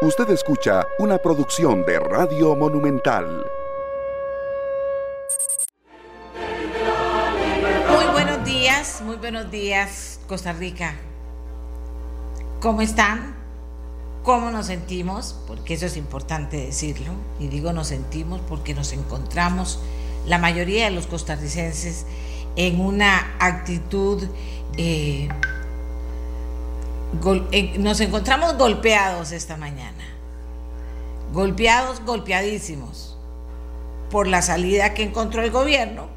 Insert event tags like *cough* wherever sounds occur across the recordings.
Usted escucha una producción de Radio Monumental. Muy buenos días, muy buenos días, Costa Rica. ¿Cómo están? ¿Cómo nos sentimos? Porque eso es importante decirlo. Y digo nos sentimos porque nos encontramos, la mayoría de los costarricenses, en una actitud... Eh, nos encontramos golpeados esta mañana, golpeados, golpeadísimos, por la salida que encontró el gobierno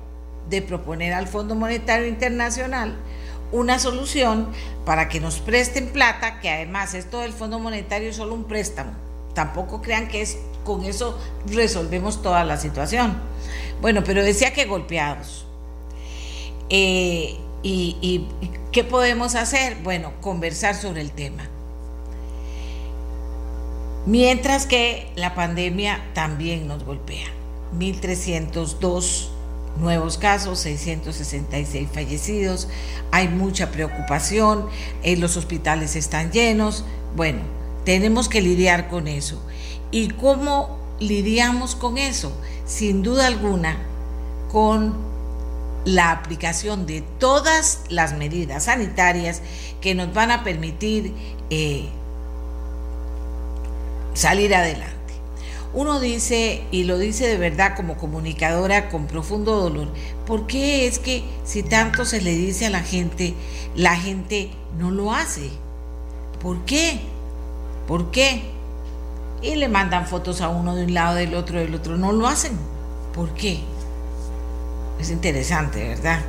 de proponer al Fondo Monetario Internacional una solución para que nos presten plata, que además esto del Fondo Monetario es solo un préstamo. Tampoco crean que es con eso resolvemos toda la situación. Bueno, pero decía que golpeados. Eh, y, qué podemos hacer? Bueno, conversar sobre el tema. Mientras que la pandemia también nos golpea. 1.302 nuevos casos, 666 fallecidos, hay mucha preocupación, eh, los hospitales están llenos. Bueno, tenemos que lidiar con eso. ¿Y cómo lidiamos con eso? Sin duda alguna, con la aplicación de todas las medidas sanitarias que nos van a permitir eh, salir adelante. Uno dice, y lo dice de verdad como comunicadora con profundo dolor, ¿por qué es que si tanto se le dice a la gente, la gente no lo hace? ¿Por qué? ¿Por qué? Y le mandan fotos a uno de un lado, del otro, del otro, no lo hacen. ¿Por qué? Es interesante, ¿verdad?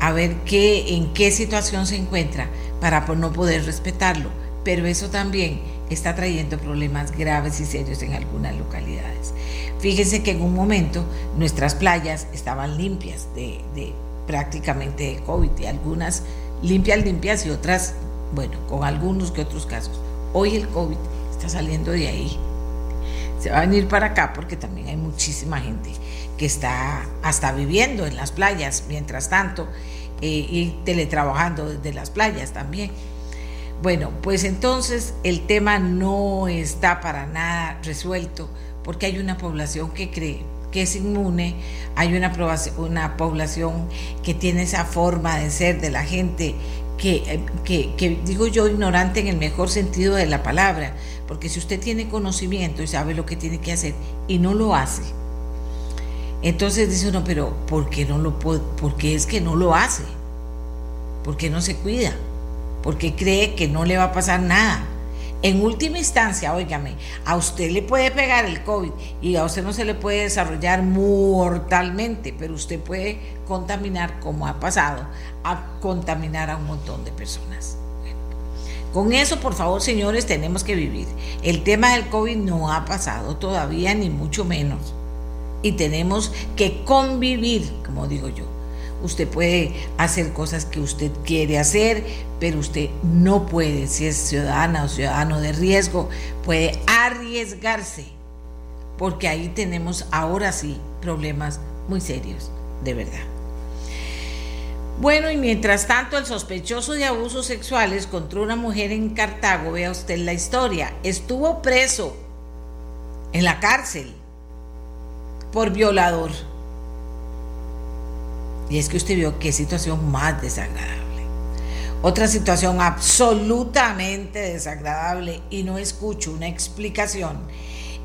A ver qué, en qué situación se encuentra para no poder respetarlo. Pero eso también está trayendo problemas graves y serios en algunas localidades. Fíjense que en un momento nuestras playas estaban limpias de, prácticamente de COVID y algunas limpias, limpias y otras, bueno, con algunos que otros casos. Hoy el COVID está saliendo de ahí. Se va a venir para acá porque también hay muchísima gente que está hasta viviendo en las playas mientras tanto eh, y teletrabajando desde las playas también. Bueno, pues entonces el tema no está para nada resuelto porque hay una población que cree que es inmune, hay una, una población que tiene esa forma de ser de la gente eh, que, que, digo yo, ignorante en el mejor sentido de la palabra, porque si usted tiene conocimiento y sabe lo que tiene que hacer y no lo hace, entonces dice uno, pero ¿por qué, no lo ¿por qué es que no lo hace? ¿Por qué no se cuida? ¿Por qué cree que no le va a pasar nada? En última instancia, óigame, a usted le puede pegar el COVID y a usted no se le puede desarrollar mortalmente, pero usted puede contaminar, como ha pasado, a contaminar a un montón de personas. Con eso, por favor, señores, tenemos que vivir. El tema del COVID no ha pasado todavía, ni mucho menos y tenemos que convivir, como digo yo. Usted puede hacer cosas que usted quiere hacer, pero usted no puede, si es ciudadana o ciudadano de riesgo, puede arriesgarse, porque ahí tenemos ahora sí problemas muy serios, de verdad. Bueno, y mientras tanto, el sospechoso de abusos sexuales contra una mujer en Cartago, vea usted la historia, estuvo preso en la cárcel por violador. Y es que usted vio qué situación más desagradable. Otra situación absolutamente desagradable y no escucho una explicación.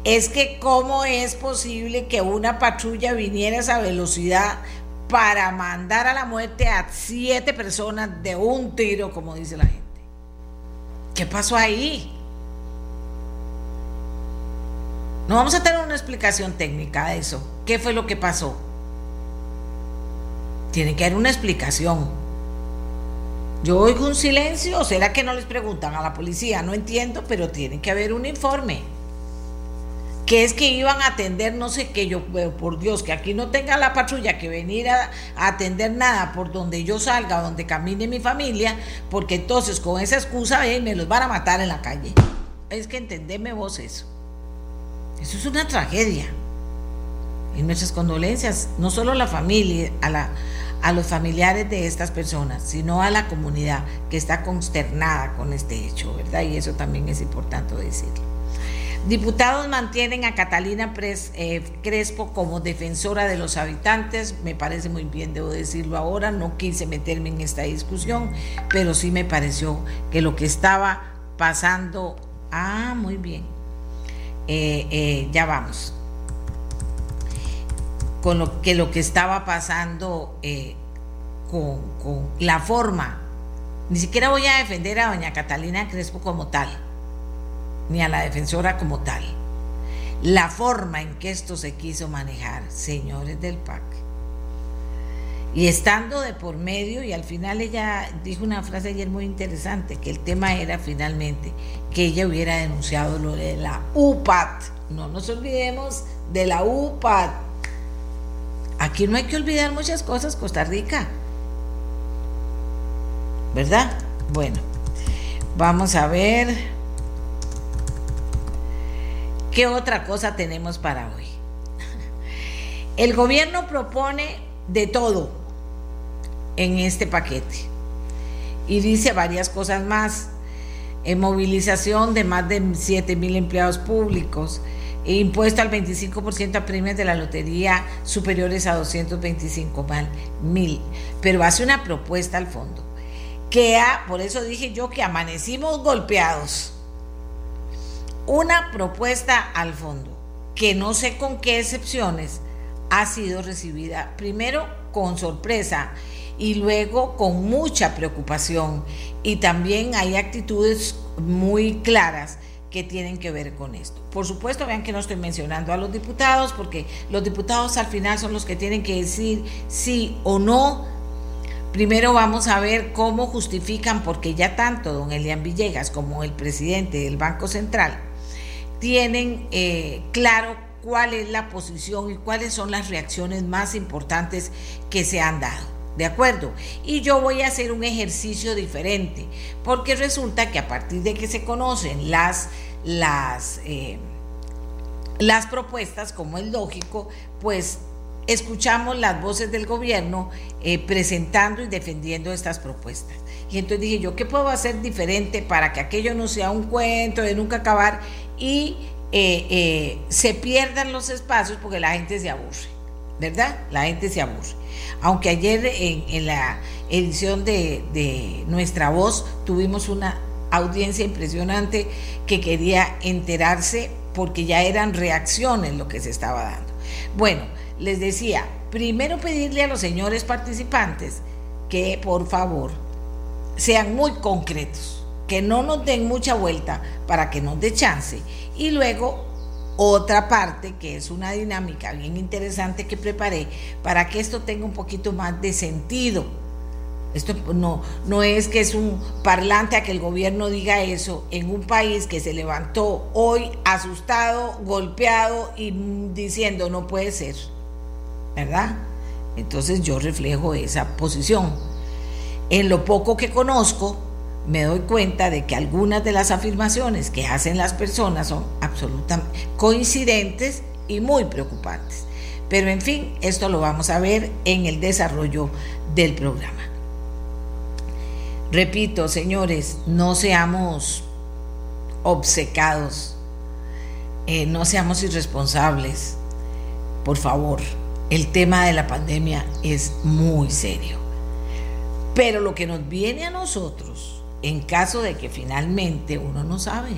Es que cómo es posible que una patrulla viniera a esa velocidad para mandar a la muerte a siete personas de un tiro, como dice la gente. ¿Qué pasó ahí? No vamos a tener una explicación técnica de eso. ¿Qué fue lo que pasó? Tiene que haber una explicación. Yo oigo un silencio, será que no les preguntan a la policía? No entiendo, pero tiene que haber un informe. Que es que iban a atender no sé qué, yo, por Dios, que aquí no tenga la patrulla que venir a, atender nada por donde yo salga, donde camine mi familia, porque entonces con esa excusa me los van a matar en la calle. Es que entendeme vos eso. Eso es una tragedia. Y nuestras condolencias, no solo a la familia, a, la, a los familiares de estas personas, sino a la comunidad que está consternada con este hecho, ¿verdad? Y eso también es importante decirlo. Diputados mantienen a Catalina eh, Crespo como defensora de los habitantes. Me parece muy bien, debo decirlo ahora. No quise meterme en esta discusión, pero sí me pareció que lo que estaba pasando. Ah, muy bien. Eh, eh, ya vamos. Con lo que lo que estaba pasando con, con la forma. Ni siquiera voy a defender a doña Catalina Crespo como tal ni a la defensora como tal. La forma en que esto se quiso manejar, señores del PAC. Y estando de por medio, y al final ella dijo una frase ayer muy interesante, que el tema era finalmente que ella hubiera denunciado lo de la UPAT. No nos olvidemos de la UPAT. Aquí no hay que olvidar muchas cosas, Costa Rica. ¿Verdad? Bueno, vamos a ver. ¿Qué otra cosa tenemos para hoy? *laughs* El gobierno propone de todo en este paquete y dice varias cosas más. En movilización de más de 7 mil empleados públicos, e impuesto al 25% a premios de la lotería superiores a 225 mil. Pero hace una propuesta al fondo, que ha, por eso dije yo que amanecimos golpeados una propuesta al fondo que no sé con qué excepciones ha sido recibida primero con sorpresa y luego con mucha preocupación y también hay actitudes muy claras que tienen que ver con esto. Por supuesto, vean que no estoy mencionando a los diputados porque los diputados al final son los que tienen que decir sí o no. Primero vamos a ver cómo justifican, porque ya tanto don Elian Villegas como el presidente del Banco Central tienen eh, claro cuál es la posición y cuáles son las reacciones más importantes que se han dado. ¿De acuerdo? Y yo voy a hacer un ejercicio diferente, porque resulta que a partir de que se conocen las, las, eh, las propuestas, como es lógico, pues escuchamos las voces del gobierno eh, presentando y defendiendo estas propuestas. Y entonces dije yo, ¿qué puedo hacer diferente para que aquello no sea un cuento de nunca acabar y eh, se pierdan los espacios porque la gente se aburre, ¿verdad? La gente se aburre. Aunque ayer en, la edición de, de Nuestra Voz tuvimos una audiencia impresionante que quería enterarse porque ya eran reacciones lo que se estaba dando. Bueno, les decía, primero pedirle a los señores participantes que por favor sean muy concretos que no nos den mucha vuelta para que nos dé chance. Y luego otra parte que es una dinámica bien interesante que preparé para que esto tenga un poquito más de sentido. Esto no, no es que es un parlante a que el gobierno diga eso en un país que se levantó hoy asustado, golpeado y diciendo no puede ser, ¿verdad? Entonces yo reflejo esa posición. En lo poco que conozco, me doy cuenta de que algunas de las afirmaciones que hacen las personas son absolutamente coincidentes y muy preocupantes. Pero en fin, esto lo vamos a ver en el desarrollo del programa. Repito, señores, no seamos obcecados, eh, no seamos irresponsables. Por favor, el tema de la pandemia es muy serio. Pero lo que nos viene a nosotros en caso de que finalmente uno no sabe.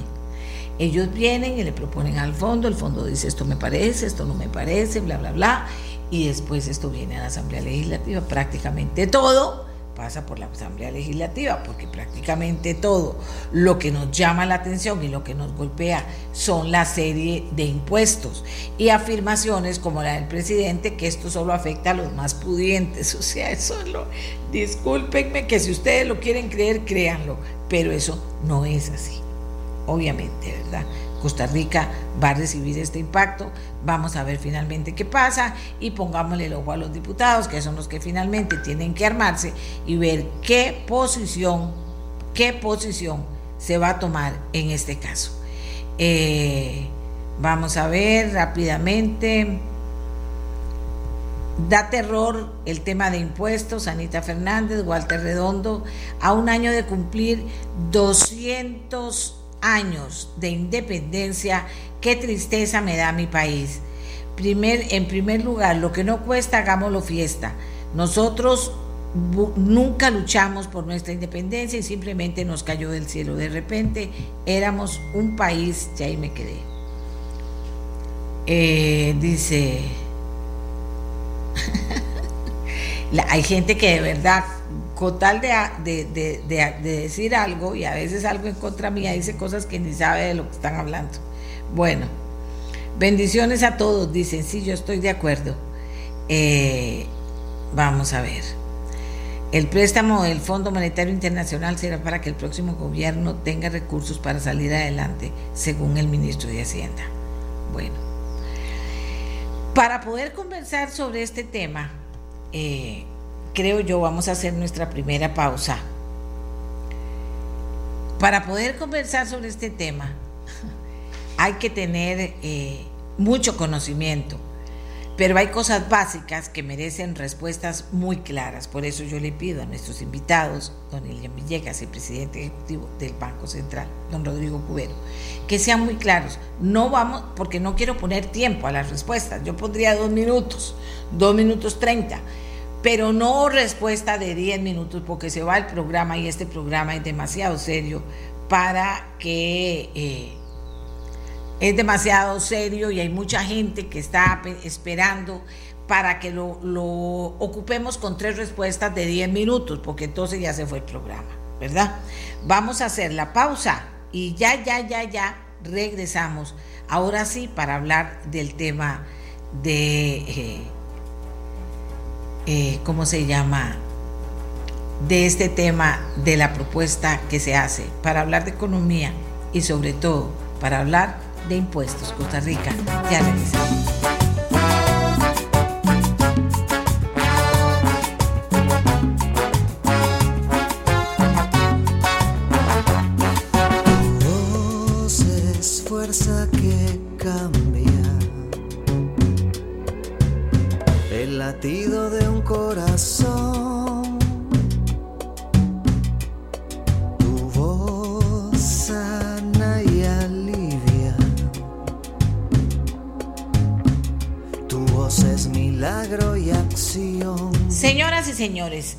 Ellos vienen y le proponen al fondo, el fondo dice esto me parece, esto no me parece, bla, bla, bla, y después esto viene a la Asamblea Legislativa, prácticamente todo pasa por la Asamblea Legislativa, porque prácticamente todo lo que nos llama la atención y lo que nos golpea son la serie de impuestos y afirmaciones como la del presidente que esto solo afecta a los más pudientes. *laughs* O sea, eso lo, discúlpenme que si ustedes lo quieren creer, créanlo, pero eso no es así, obviamente, ¿verdad? Costa Rica va a recibir este impacto, vamos a ver finalmente qué pasa y pongámosle el ojo a los diputados, que son los que finalmente tienen que armarse y ver qué posición, qué posición se va a tomar en este caso. Eh, vamos a ver rápidamente. Da terror el tema de impuestos, Anita Fernández, Walter Redondo, a un año de cumplir 200 años de independencia, qué tristeza me da mi país. Primer, en primer lugar, lo que no cuesta, hagámoslo fiesta. Nosotros nunca luchamos por nuestra independencia y simplemente nos cayó del cielo. De repente éramos un país, y ahí me quedé. Eh, dice, *laughs* hay gente que de verdad, con tal de, de, decir algo y a veces algo en contra mía, dice cosas que ni sabe de lo que están hablando. Bueno, bendiciones a todos, dicen, sí, yo estoy de acuerdo. Eh, vamos a ver. El préstamo del Fondo Monetario Internacional será para que el próximo gobierno tenga recursos para salir adelante, según el ministro de Hacienda. Bueno, para poder conversar sobre este tema, eh, creo yo vamos a hacer nuestra primera pausa. Para poder conversar sobre este tema, hay que tener eh, mucho conocimiento pero hay cosas básicas que merecen respuestas muy claras. Por eso yo le pido a nuestros invitados, don Elian Villegas, el presidente ejecutivo del Banco Central, don Rodrigo Cubero, que sean muy claros. No vamos, porque no quiero poner tiempo a las respuestas. Yo pondría dos minutos, dos minutos treinta, pero no respuesta de diez minutos, porque se va el programa y este programa es demasiado serio para que... Eh, es demasiado serio y hay mucha gente que está esperando para que lo, ocupemos con tres respuestas de 10 minutos, porque entonces ya se fue el programa, ¿verdad? Vamos a hacer la pausa y ya, ya, ya, ya regresamos. Ahora sí, para hablar del tema de, eh, eh, ¿cómo se llama? De este tema de la propuesta que se hace, para hablar de economía y sobre todo para hablar de Impuestos Costa Rica. Ya regresamos. es fuerza que cambia el latido de un corazón Señoras y señores,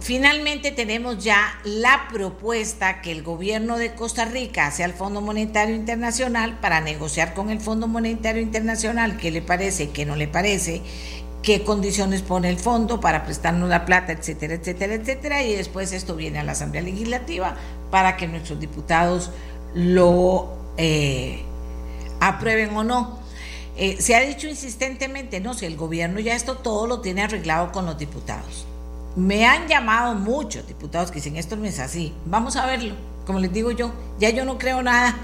finalmente tenemos ya la propuesta que el gobierno de Costa Rica hace al Fondo Monetario Internacional para negociar con el Fondo Monetario Internacional qué le parece, qué no le parece, qué condiciones pone el fondo para prestarnos la plata, etcétera, etcétera, etcétera. Y después esto viene a la Asamblea Legislativa para que nuestros diputados lo eh, aprueben o no. Eh, se ha dicho insistentemente, no, si el gobierno ya esto todo lo tiene arreglado con los diputados. Me han llamado muchos diputados que dicen, esto no es así, vamos a verlo, como les digo yo, ya yo no creo nada,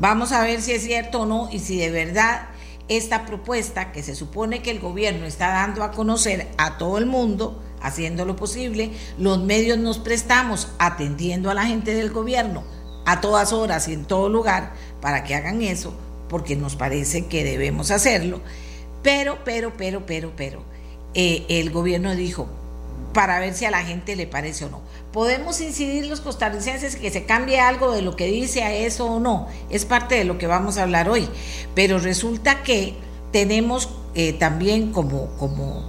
vamos a ver si es cierto o no y si de verdad esta propuesta que se supone que el gobierno está dando a conocer a todo el mundo, haciendo lo posible, los medios nos prestamos atendiendo a la gente del gobierno a todas horas y en todo lugar para que hagan eso, porque nos parece que debemos hacerlo, pero, pero, pero, pero, pero, eh, el gobierno dijo, para ver si a la gente le parece o no. Podemos incidir los costarricenses que se cambie algo de lo que dice a eso o no, es parte de lo que vamos a hablar hoy, pero resulta que tenemos eh, también como, como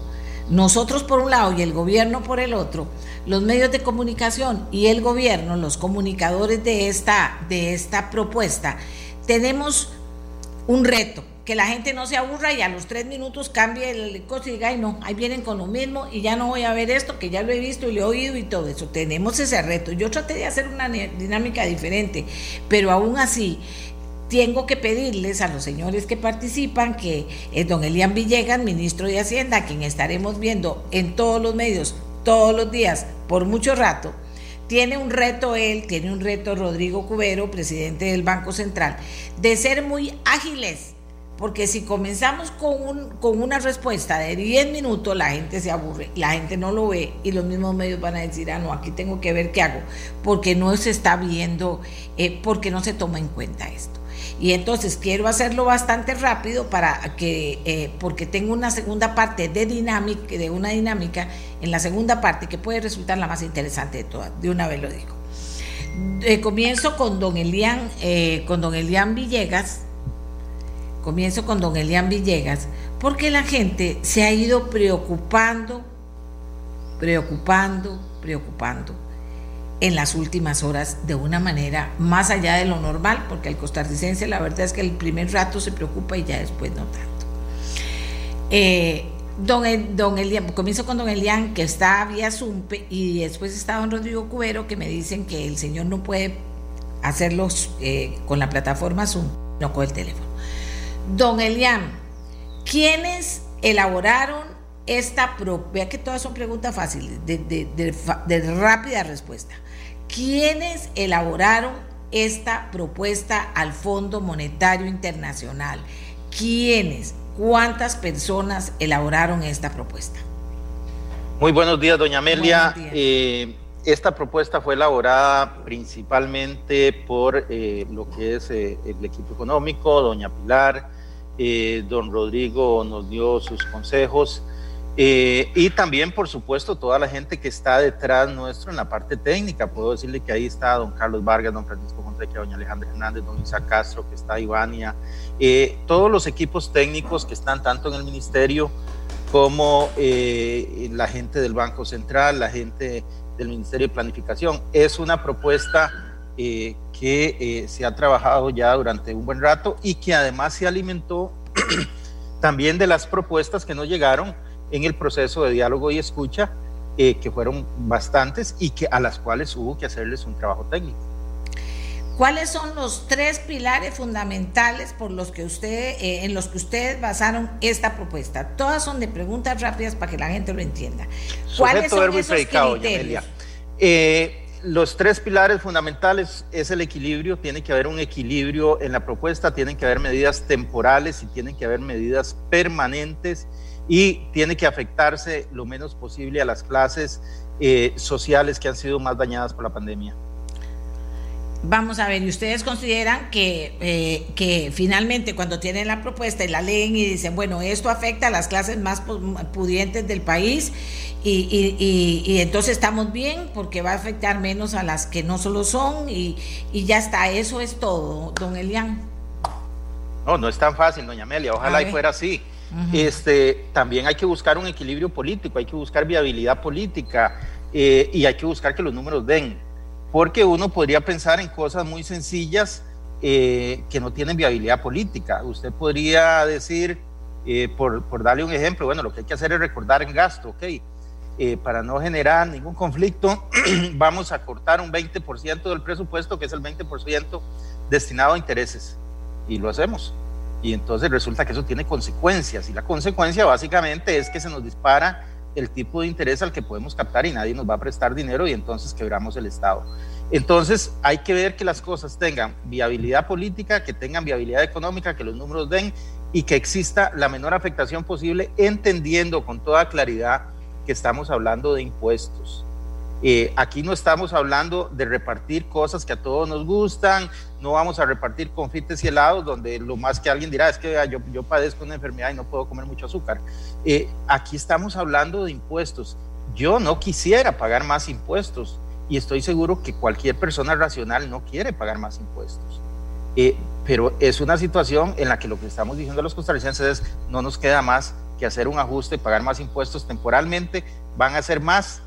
nosotros por un lado y el gobierno por el otro, los medios de comunicación y el gobierno, los comunicadores de esta, de esta propuesta, tenemos un reto, que la gente no se aburra y a los tres minutos cambie el coche y diga, ay no, ahí vienen con lo mismo y ya no voy a ver esto, que ya lo he visto y lo he oído y todo eso. Tenemos ese reto. Yo traté de hacer una dinámica diferente, pero aún así tengo que pedirles a los señores que participan, que es don Elian Villegas, ministro de Hacienda, quien estaremos viendo en todos los medios todos los días por mucho rato, tiene un reto él, tiene un reto Rodrigo Cubero, presidente del Banco Central, de ser muy ágiles, porque si comenzamos con, un, con una respuesta de 10 minutos, la gente se aburre, la gente no lo ve y los mismos medios van a decir, ah, no, aquí tengo que ver qué hago, porque no se está viendo, eh, porque no se toma en cuenta esto. Y entonces quiero hacerlo bastante rápido para que, eh, porque tengo una segunda parte de dinámica, de una dinámica en la segunda parte que puede resultar la más interesante de todas. De una vez lo digo. Comienzo con don Elian, eh, con don Elian Villegas. Comienzo con don Elian Villegas, porque la gente se ha ido preocupando, preocupando, preocupando en las últimas horas de una manera más allá de lo normal, porque el costarricense la verdad es que el primer rato se preocupa y ya después no tanto. Eh, don, don Elian, comienzo con don Elian, que está vía Zoom, y después está don Rodrigo Cubero, que me dicen que el señor no puede hacerlos eh, con la plataforma Zoom, no con el teléfono. Don Elian, ¿quiénes elaboraron esta vea que todas son preguntas fáciles, de, rápida respuesta. ¿Quiénes elaboraron esta propuesta al Fondo Monetario Internacional? ¿Quiénes? ¿Cuántas personas elaboraron esta propuesta? Muy buenos días, doña Amelia. Eh, esta propuesta fue elaborada principalmente por eh, lo que es eh, el equipo económico, doña Pilar, don Rodrigo nos dio sus consejos eh, y también, por supuesto, toda la gente que está detrás nuestro en la parte técnica. Puedo decirle que ahí está don Carlos Vargas, don Francisco Fonseca, doña Alejandra Hernández, don Isa Castro, que está Ivania, eh, todos los equipos técnicos que están tanto en el ministerio como eh, la gente del Banco Central, la gente del Ministerio de Planificación. Es una propuesta que se ha trabajado ya durante un buen rato y que además se alimentó *clears throat* también de las propuestas que nos llegaron en el proceso de diálogo y escucha, eh, que fueron bastantes y que a las cuales hubo que hacerles un trabajo técnico. ¿Cuáles son los tres pilares fundamentales por los que usted, eh, en los que ustedes basaron esta propuesta? Todas son de preguntas rápidas para que la gente lo entienda. ¿Cuáles son esos criterios? Eh, los tres pilares fundamentales es el equilibrio, tiene que haber un equilibrio en la propuesta, tienen que haber medidas temporales y tienen que haber medidas permanentes y tiene que afectarse lo menos posible a las clases eh, sociales que han sido más dañadas por la pandemia. Vamos a ver, ¿y ustedes consideran que, eh, que finalmente cuando tienen la propuesta y la leen y dicen, bueno, esto afecta a las clases más pudientes del país y, y, entonces estamos bien porque va a afectar menos a las que no solo son y, ya está, eso es todo, don Elian? No, no es tan fácil, doña Amelia, ojalá y fuera así este, también hay que buscar un equilibrio político, hay que buscar viabilidad política eh, y hay que buscar que los números den, porque uno podría pensar en cosas muy sencillas eh, que no tienen viabilidad política. Usted podría decir, eh, por, por, darle un ejemplo, bueno, lo que hay que hacer es recordar en gasto, ¿ok? para no generar ningún conflicto, *clears throat* vamos a cortar un 20% del presupuesto, que es el 20% destinado a intereses, y lo hacemos y entonces resulta que eso tiene consecuencias y la consecuencia básicamente es que se nos dispara el tipo de interés al que podemos captar y nadie nos va a prestar dinero y entonces quebramos el Estado. Entonces hay que ver que las cosas tengan viabilidad política, que tengan viabilidad económica, que los números den y que exista la menor afectación posible, entendiendo con toda claridad que estamos hablando de impuestos. Eh, aquí no estamos hablando de repartir cosas que a todos nos gustan, no vamos a repartir confites y helados donde lo más que alguien dirá es que yo, yo padezco una enfermedad y no puedo comer mucho azúcar. Eh, aquí estamos hablando de impuestos. Yo no quisiera pagar más impuestos y estoy seguro que cualquier persona racional no quiere pagar más impuestos. Eh, pero es una situación en la que lo que estamos diciendo a los costarricenses es no nos queda más que hacer un ajuste, pagar más impuestos temporalmente, van a ser más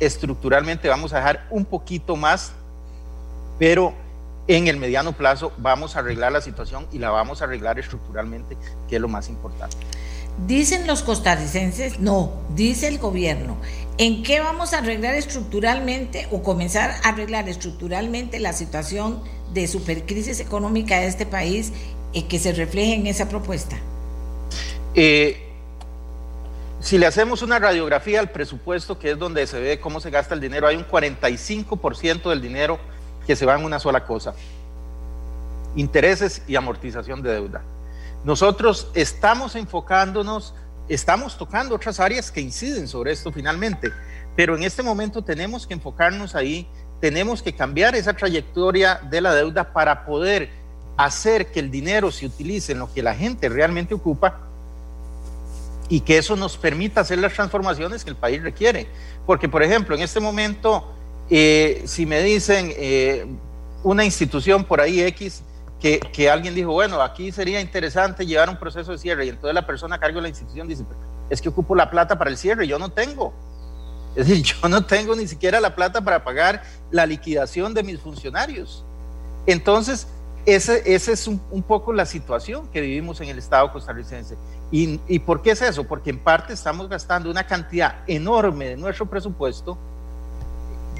estructuralmente vamos a dejar un poquito más, pero en el mediano plazo vamos a arreglar la situación y la vamos a arreglar estructuralmente, que es lo más importante. Dicen los costarricenses, no, dice el gobierno. ¿En qué vamos a arreglar estructuralmente o comenzar a arreglar estructuralmente la situación de supercrisis económica de este país y que se refleje en esa propuesta? Eh, si le hacemos una radiografía al presupuesto, que es donde se ve cómo se gasta el dinero, hay un 45% del dinero que se va en una sola cosa, intereses y amortización de deuda. Nosotros estamos enfocándonos, estamos tocando otras áreas que inciden sobre esto finalmente, pero en este momento tenemos que enfocarnos ahí, tenemos que cambiar esa trayectoria de la deuda para poder hacer que el dinero se utilice en lo que la gente realmente ocupa y que eso nos permita hacer las transformaciones que el país requiere. Porque, por ejemplo, en este momento Eh, si me dicen eh, una institución por ahí X que, que, alguien dijo, bueno, aquí sería interesante llevar un proceso de cierre y entonces la persona a cargo de la institución dice, es que ocupo la plata para el cierre, yo no tengo. Es decir, yo no tengo ni siquiera la plata para pagar la liquidación de mis funcionarios. Entonces, esa ese es un, poco la situación que vivimos en el Estado costarricense. Y, ¿Y por qué es eso? Porque en parte estamos gastando una cantidad enorme de nuestro presupuesto.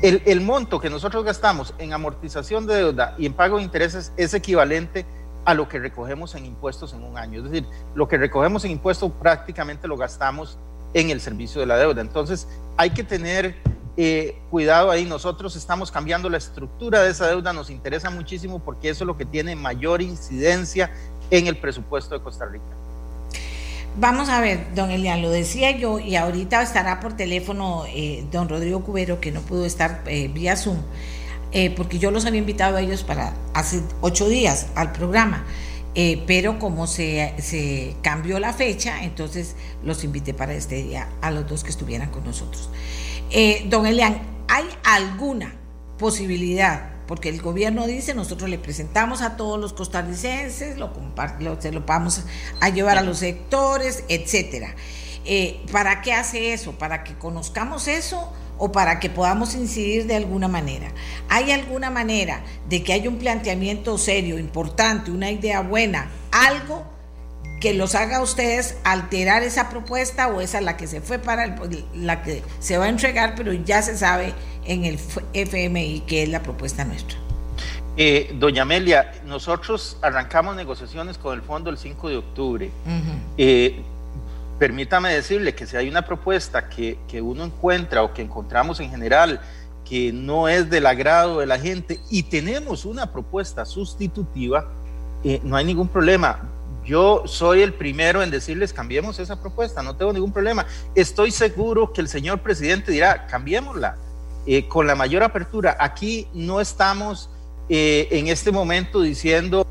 El, el monto que nosotros gastamos en amortización de deuda y en pago de intereses es equivalente a lo que recogemos en impuestos en un año. Es decir, lo que recogemos en impuestos prácticamente lo gastamos en el servicio de la deuda. Entonces, hay que tener eh, cuidado ahí, nosotros estamos cambiando la estructura de esa deuda, nos interesa muchísimo porque eso es lo que tiene mayor incidencia en el presupuesto de Costa Rica. Vamos a ver, don Elian, lo decía yo y ahorita estará por teléfono eh, don Rodrigo Cubero, que no pudo estar eh, vía Zoom, porque yo los había invitado a ellos para hace ocho días al programa. pero como se, se, cambió la fecha, entonces los invité para este día a los dos que estuvieran con nosotros. Eh, don Elian, ¿hay alguna posibilidad? Porque el gobierno dice, nosotros le presentamos a todos los costarricenses, lo, se lo vamos a llevar a los sectores, etcétera. Eh, ¿Para qué hace eso? ¿Para que conozcamos eso o para que podamos incidir de alguna manera? ¿Hay alguna manera de que haya un planteamiento serio, importante, una idea buena, algo que los haga ustedes alterar esa propuesta o esa la que se fue para la que se va a entregar, pero ya se sabe en el FMI que es la propuesta nuestra. Eh, doña Amelia, nosotros arrancamos negociaciones con el fondo el 5 de octubre. Eh, permítame decirle que si hay una propuesta que, que uno encuentra o que encontramos en general que no es del agrado de la gente y tenemos una propuesta sustitutiva, eh, no hay ningún problema yo soy el primero en decirles cambiemos esa propuesta, no tengo ningún problema. Estoy seguro que el señor presidente dirá cambiémosla eh, con la mayor apertura. Aquí no estamos eh, en este momento diciendo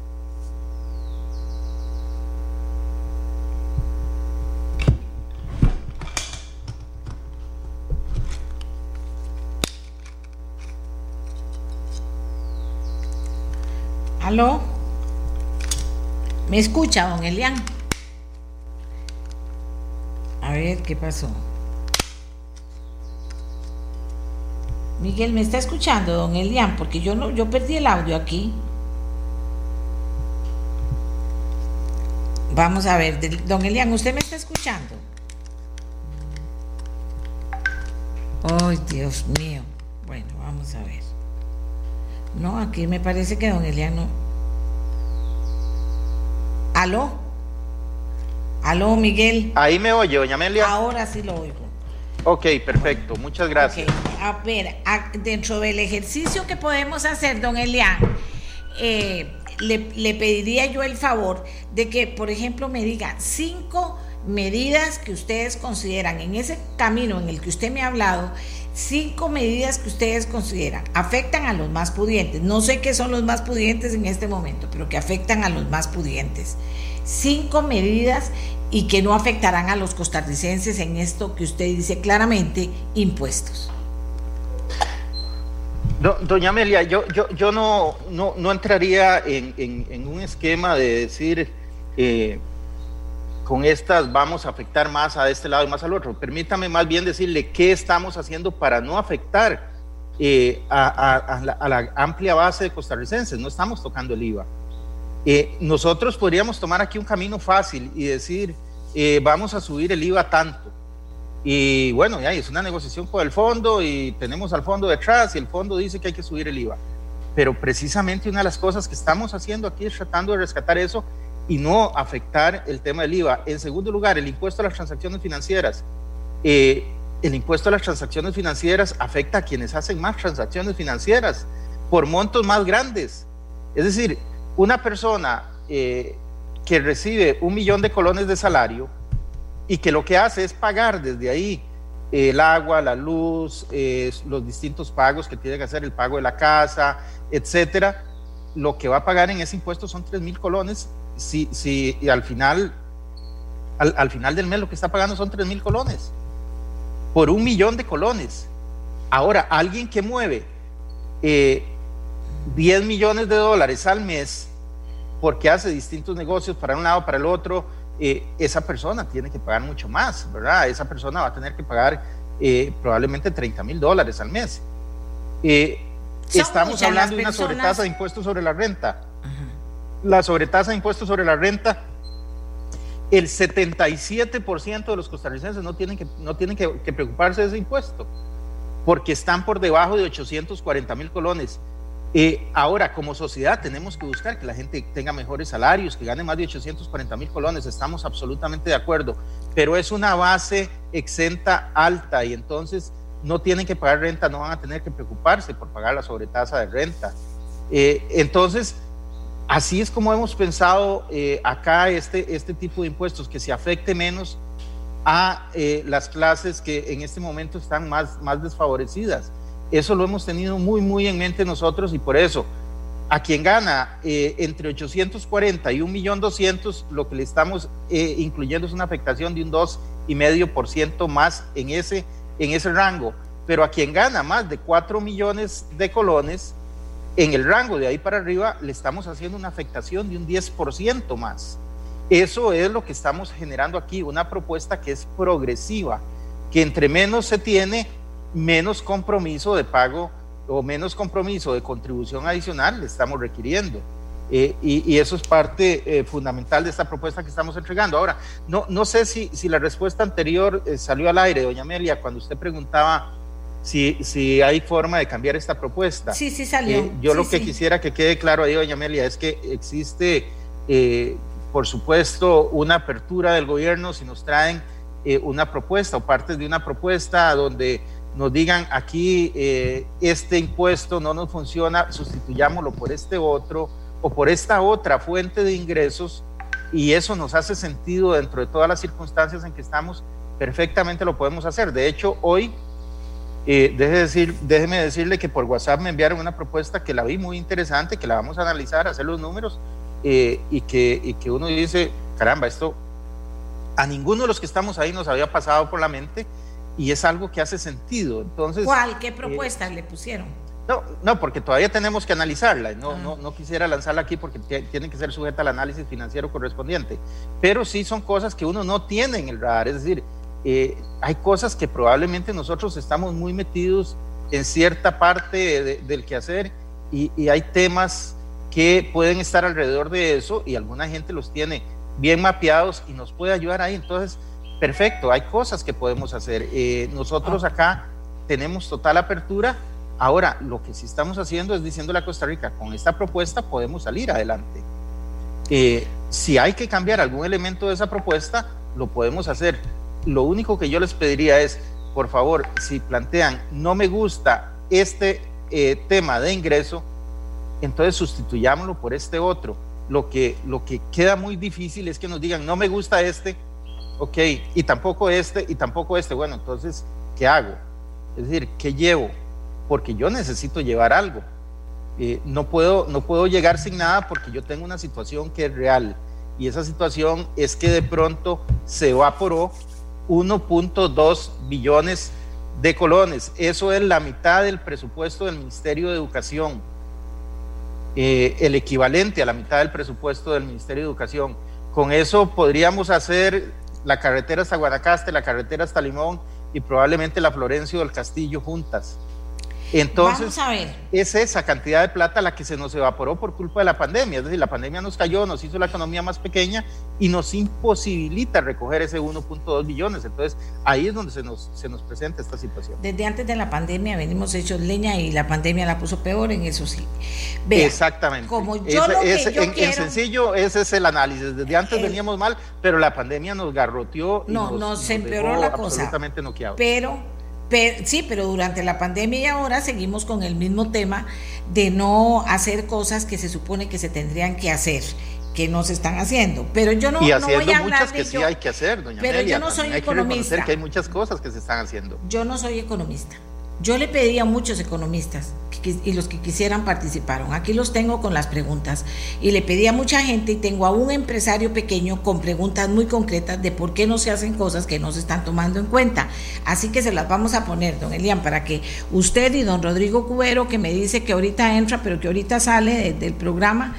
¿Aló? ¿Me escucha, don Elian? A ver, ¿qué pasó? Miguel, ¿me está escuchando, don Elian? Porque yo no, yo perdí el audio aquí. Vamos a ver, don Elian, ¿usted me está escuchando? Ay, Dios mío. Bueno, vamos a ver. No, aquí me parece que don Elian no. ¿Aló? ¿Aló, Miguel? Ahí me oye, doña Amelia. Ahora sí lo oigo. Ok, perfecto, muchas gracias. A ver, dentro del ejercicio que podemos hacer, don Elian, eh, le, le, pediría yo el favor de que, por ejemplo, me diga cinco medidas que ustedes consideran en ese camino en el que usted me ha hablado, cinco medidas que ustedes consideran afectan a los más pudientes. No sé qué son los más pudientes en este momento, pero que afectan a los más pudientes cinco medidas y que no afectarán a los costarricenses en esto que usted dice claramente, impuestos. doña Amelia, yo, yo, yo no, no, entraría en, un esquema de decir eh, con estas vamos a afectar más a este lado y más al otro. Permítame más bien decirle qué estamos haciendo para no afectar eh, a, la, amplia base de costarricenses. No estamos tocando el IVA eh, nosotros podríamos tomar aquí un camino fácil y decir, eh, vamos a subir el IVA tanto. Y bueno, ya es una negociación con el fondo y tenemos al fondo detrás y el fondo dice que hay que subir el IVA. Pero precisamente una de las cosas que estamos haciendo aquí es tratando de rescatar eso y no afectar el tema del IVA. En segundo lugar, el impuesto a las transacciones financieras. Eh, el impuesto a las transacciones financieras afecta a quienes hacen más transacciones financieras por montos más grandes. Es decir, una persona eh, que recibe un millón de colones de salario y que lo que hace es pagar desde ahí el agua, la luz, eh, los distintos pagos que tiene que hacer, el pago de la casa, etcétera, lo que va a pagar en ese impuesto son 3 mil colones. Si, si y al final, al, final del mes lo que está pagando son 3 mil colones por un millón de colones. Ahora, alguien que mueve 10 eh, millones de dólares al mes porque hace distintos negocios para un lado, para el otro, eh, esa persona tiene que pagar mucho más, ¿verdad? Esa persona va a tener que pagar eh, probablemente 30 mil dólares al mes. Estamos hablando de una sobretasa de impuestos sobre la renta. La sobretasa de impuestos sobre la renta el 77% de los costarricenses no tienen, que, no tienen que, preocuparse de ese impuesto, porque están por debajo de 840 mil colones. Eh, ahora, como sociedad, tenemos que buscar que la gente tenga mejores salarios, que gane más de 840 mil colones, estamos absolutamente de acuerdo, pero es una base exenta alta y entonces no tienen que pagar renta, no van a tener que preocuparse por pagar la sobretasa de renta. Eh, entonces, Así es como hemos pensado eh, acá este, este tipo de impuestos, que se afecte menos a eh, las clases que en este momento están más, más desfavorecidas. Eso lo hemos tenido muy, muy en mente nosotros y por eso a quien gana entre 840 y 1.200.000, lo que le estamos incluyendo es una afectación de un 2,5% más en ese, en ese rango. Pero a quien gana más de 4 millones de colones, en el rango de ahí para arriba le estamos haciendo una afectación de un 10% más. Eso es lo que estamos generando aquí, una propuesta que es progresiva, que entre menos se tiene, menos compromiso de pago o menos compromiso de contribución adicional le estamos requiriendo. Eh, y, eso es parte eh, fundamental de esta propuesta que estamos entregando. Ahora, no, no sé si, si la respuesta anterior eh, salió al aire, doña Amelia, cuando usted preguntaba si, si hay forma de cambiar esta propuesta. Sí, sí salió. Eh, yo lo que quisiera que quede claro ahí, doña Amelia, es que existe, por supuesto, una apertura del gobierno si nos traen una propuesta o partes de una propuesta donde nos digan aquí este impuesto no nos funciona, sustituyámoslo por este otro o por esta otra fuente de ingresos y eso nos hace sentido dentro de todas las circunstancias en que estamos, perfectamente lo podemos hacer. De hecho, hoy eh, decir, déjeme decirle que por WhatsApp me enviaron una propuesta que la vi muy interesante, que la vamos a analizar, hacer los números eh, y, que, y que uno dice, caramba, esto a ninguno de los que estamos ahí nos había pasado por la mente y es algo que hace sentido. Entonces, ¿Cuál? ¿Qué eh, propuesta le pusieron? No, no, porque todavía tenemos que analizarla. No, no, no quisiera lanzarla aquí porque tiene que ser sujeta al análisis financiero correspondiente. Pero sí son cosas que uno no tiene en el radar. Es decir, eh, hay cosas que probablemente nosotros estamos muy metidos en cierta parte del quehacer y, y hay temas que pueden estar alrededor de eso y alguna gente los tiene bien mapeados y nos puede ayudar ahí. Entonces, perfecto, hay cosas que podemos hacer. Eh, nosotros acá tenemos total apertura. Ahora, lo que sí estamos haciendo es diciéndole a Costa Rica, con esta propuesta podemos salir adelante. Eh, si hay que cambiar algún elemento de esa propuesta, lo podemos hacer lo único que yo les pediría es, por favor, si plantean, no me gusta este eh, tema de ingreso, entonces sustituyámoslo por este otro. Lo que, lo que queda muy difícil es que nos digan, no me gusta este, ok, y tampoco este, y tampoco este. Bueno, entonces, ¿qué hago? Es decir, ¿qué llevo? Porque yo necesito llevar algo. Eh, no, puedo, no puedo llegar sin nada porque yo tengo una situación que es real. Y esa situación es que de pronto se evaporó 1.2 billones de colones. Eso es la mitad del presupuesto del Ministerio de Educación, eh, el equivalente a la mitad del presupuesto del Ministerio de Educación. Con eso podríamos hacer la carretera hasta Guanacaste, la carretera hasta Limón y probablemente la Florencio del Castillo juntas. Entonces, es esa cantidad de plata la que se nos evaporó por culpa de la pandemia. Es decir, la pandemia nos cayó, nos hizo la economía más pequeña y nos imposibilita recoger ese 1.2 billones. Entonces, ahí es donde se nos, se nos presenta esta situación. Desde antes de la pandemia venimos hechos leña y la pandemia la puso peor en eso sí. Exactamente. Como yo lo que en, sencillo, ese es el análisis. Desde antes veníamos mal, pero la pandemia nos garroteó. Y no, nos, empeoró la cosa. Absolutamente noqueados. Pero sí, pero durante la pandemia y ahora seguimos con el mismo tema de no hacer cosas que se supone que se tendrían que hacer que no se están haciendo. Pero yo no, y haciendo voy a muchas que sí hay que hacer, doña Pero yo no soy economista. que hay muchas cosas que se están haciendo. Yo no soy economista. Yo le pedí a muchos economistas y los que quisieran participaron. Aquí los tengo con las preguntas. Y le pedí a mucha gente y tengo a un empresario pequeño con preguntas muy concretas de por qué no se hacen cosas que no se están tomando en cuenta. Así que se las vamos a poner, don Elian, para que usted y don Rodrigo Cubero, que me dice que ahorita entra, pero que ahorita sale del programa,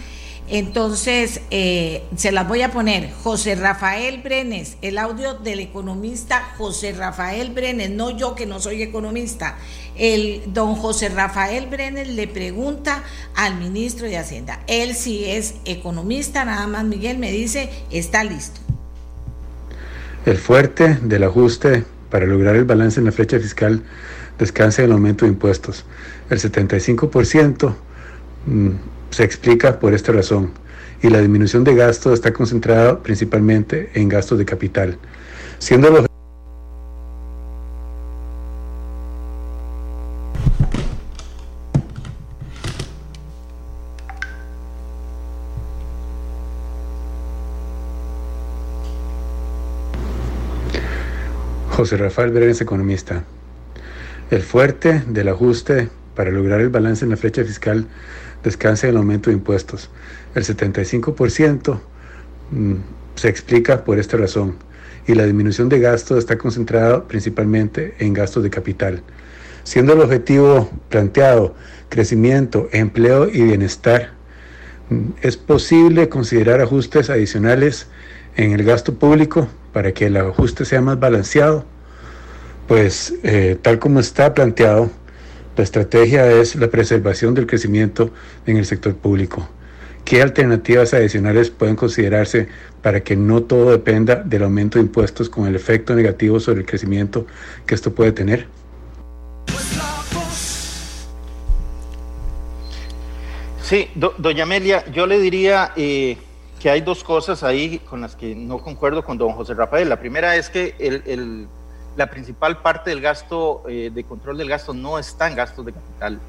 entonces, eh, se las voy a poner. José Rafael Brenes, el audio del economista José Rafael Brenes, no yo que no soy economista. El don José Rafael Brenes le pregunta al ministro de Hacienda. Él sí es economista, nada más Miguel me dice, está listo. El fuerte del ajuste para lograr el balance en la flecha fiscal descansa en el aumento de impuestos. El 75% se explica por esta razón y la disminución de gastos está concentrada principalmente en gastos de capital, siendo los José Rafael Brenes, economista. El fuerte del ajuste para lograr el balance en la flecha fiscal descansa en el aumento de impuestos. El 75% mm, se explica por esta razón y la disminución de gastos está concentrada principalmente en gastos de capital. Siendo el objetivo planteado crecimiento, empleo y bienestar, mm, es posible considerar ajustes adicionales en el gasto público para que el ajuste sea más balanceado. Pues eh, tal como está planteado, la estrategia es la preservación del crecimiento en el sector público. ¿Qué alternativas adicionales pueden considerarse para que no todo dependa del aumento de impuestos con el efecto negativo sobre el crecimiento que esto puede tener? Sí, doña Amelia, yo le diría eh, que hay dos cosas ahí con las que no concuerdo con don José Rafael. La primera es que el la principal parte del gasto, eh, de control del gasto, no está en gastos de capital.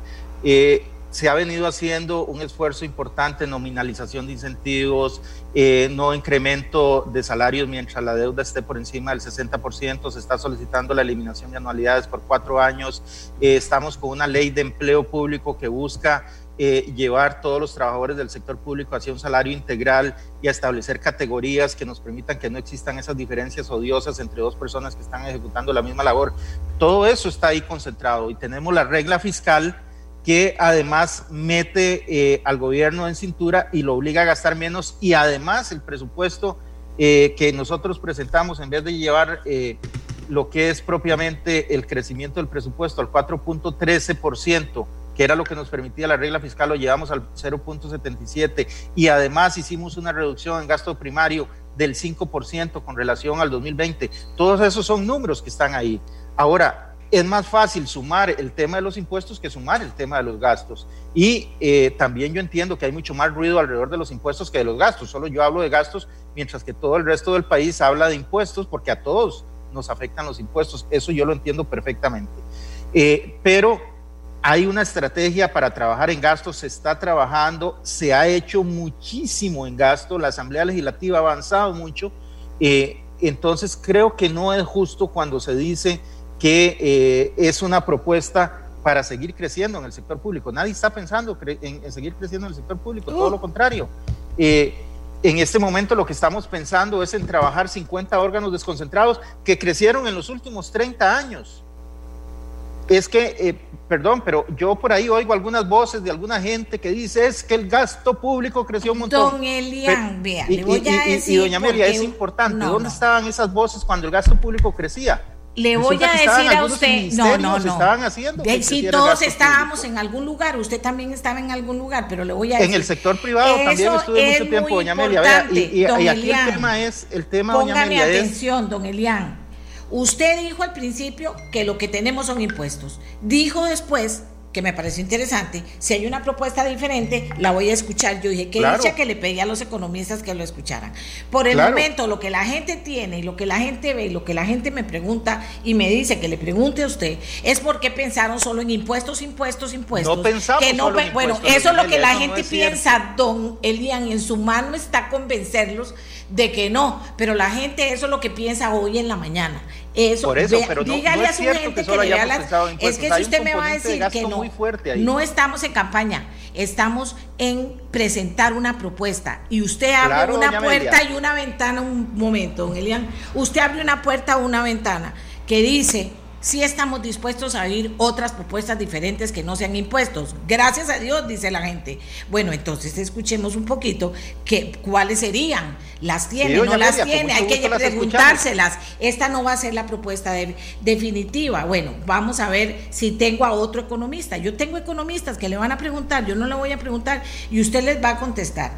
Eh, se ha venido haciendo un esfuerzo importante en nominalización de incentivos, eh, no incremento de salarios mientras la deuda esté por encima del 60%, se está solicitando la eliminación de anualidades por cuatro años, estamos con una ley de empleo público que busca eh, llevar todos los trabajadores del sector público hacia un salario integral y establecer categorías que nos permitan que no existan esas diferencias odiosas entre dos personas que están ejecutando la misma labor. Todo eso está ahí concentrado y tenemos la regla fiscal que además mete eh, al gobierno en cintura y lo obliga a gastar menos y además el presupuesto eh, que nosotros presentamos en vez de llevar lo que es propiamente el crecimiento del presupuesto al 4.13%, que era lo que nos permitía la regla fiscal, lo llevamos al 0.77 y además hicimos una reducción en gasto primario del 5% con relación al 2020. Todos esos son números que están ahí. Ahora, es más fácil sumar el tema de los impuestos que sumar el tema de los gastos. Y eh, también yo entiendo que hay mucho más ruido alrededor de los impuestos que de los gastos. Solo yo hablo de gastos, mientras que todo el resto del país habla de impuestos, porque a todos nos afectan los impuestos. Eso yo lo entiendo perfectamente. Eh, pero hay una estrategia para trabajar en gastos, se está trabajando, se ha hecho muchísimo en gasto, la Asamblea Legislativa ha avanzado mucho, eh, entonces creo que no es justo cuando se dice que eh, es una propuesta para seguir creciendo en el sector público. Nadie está pensando en, seguir creciendo en el sector público, todo lo contrario. Eh, en este momento lo que estamos pensando es en trabajar 50 órganos desconcentrados que crecieron en los últimos 30 años es que, eh, perdón, pero yo por ahí oigo algunas voces de alguna gente que dice es que el gasto público creció un montón. Don Elian, vea, y, le voy a decir. Y, doña Amelia, es importante, ¿dónde estaban esas voces cuando el gasto público crecía? Le voy a decir a usted, no, no, no. Estaban haciendo sí, todos estábamos en algún lugar, usted también estaba en algún lugar, pero le voy a decir. En el sector privado también estuve mucho tiempo, doña Amelia. Vea, y, aquí el tema es, el tema, doña Amelia, atención, don Elian Usted dijo al principio que lo que tenemos son impuestos. Dijo después que me pareció interesante, si hay una propuesta diferente, la voy a escuchar. Yo dije, que dicha que le pedí a los economistas que lo escucharan. Por el momento, lo que la gente tiene y lo que la gente ve y lo que la gente me pregunta y me dice que le pregunte a usted, es por qué pensaron solo en impuestos, impuestos, impuestos. No pensamos que no, Bueno, eso es lo que la gente piensa, don Elian, en su mano está convencerlos de que no, pero la gente eso es lo que piensa hoy en la mañana Eso, Por eso, pero no, dígale no a su gente que que, le las- Es que si usted me va a de decir que no, muy fuerte ahí. no estamos en campaña, estamos en presentar una propuesta y usted abre Claro, una puerta y una ventana, un momento, don Elian, usted abre una puerta o una ventana que dice sí estamos dispuestos a oír otras propuestas diferentes que no sean impuestos. Gracias a Dios, dice la gente. Bueno, entonces escuchemos un poquito que, cuáles serían. ¿Las tiene? Sí, ¿No las tiene? Hay que preguntárselas. Esta no va a ser la propuesta de- definitiva. Bueno, vamos a ver si tengo a otro economista. Yo tengo economistas que le van a preguntar, yo no le voy a preguntar y usted les va a contestar.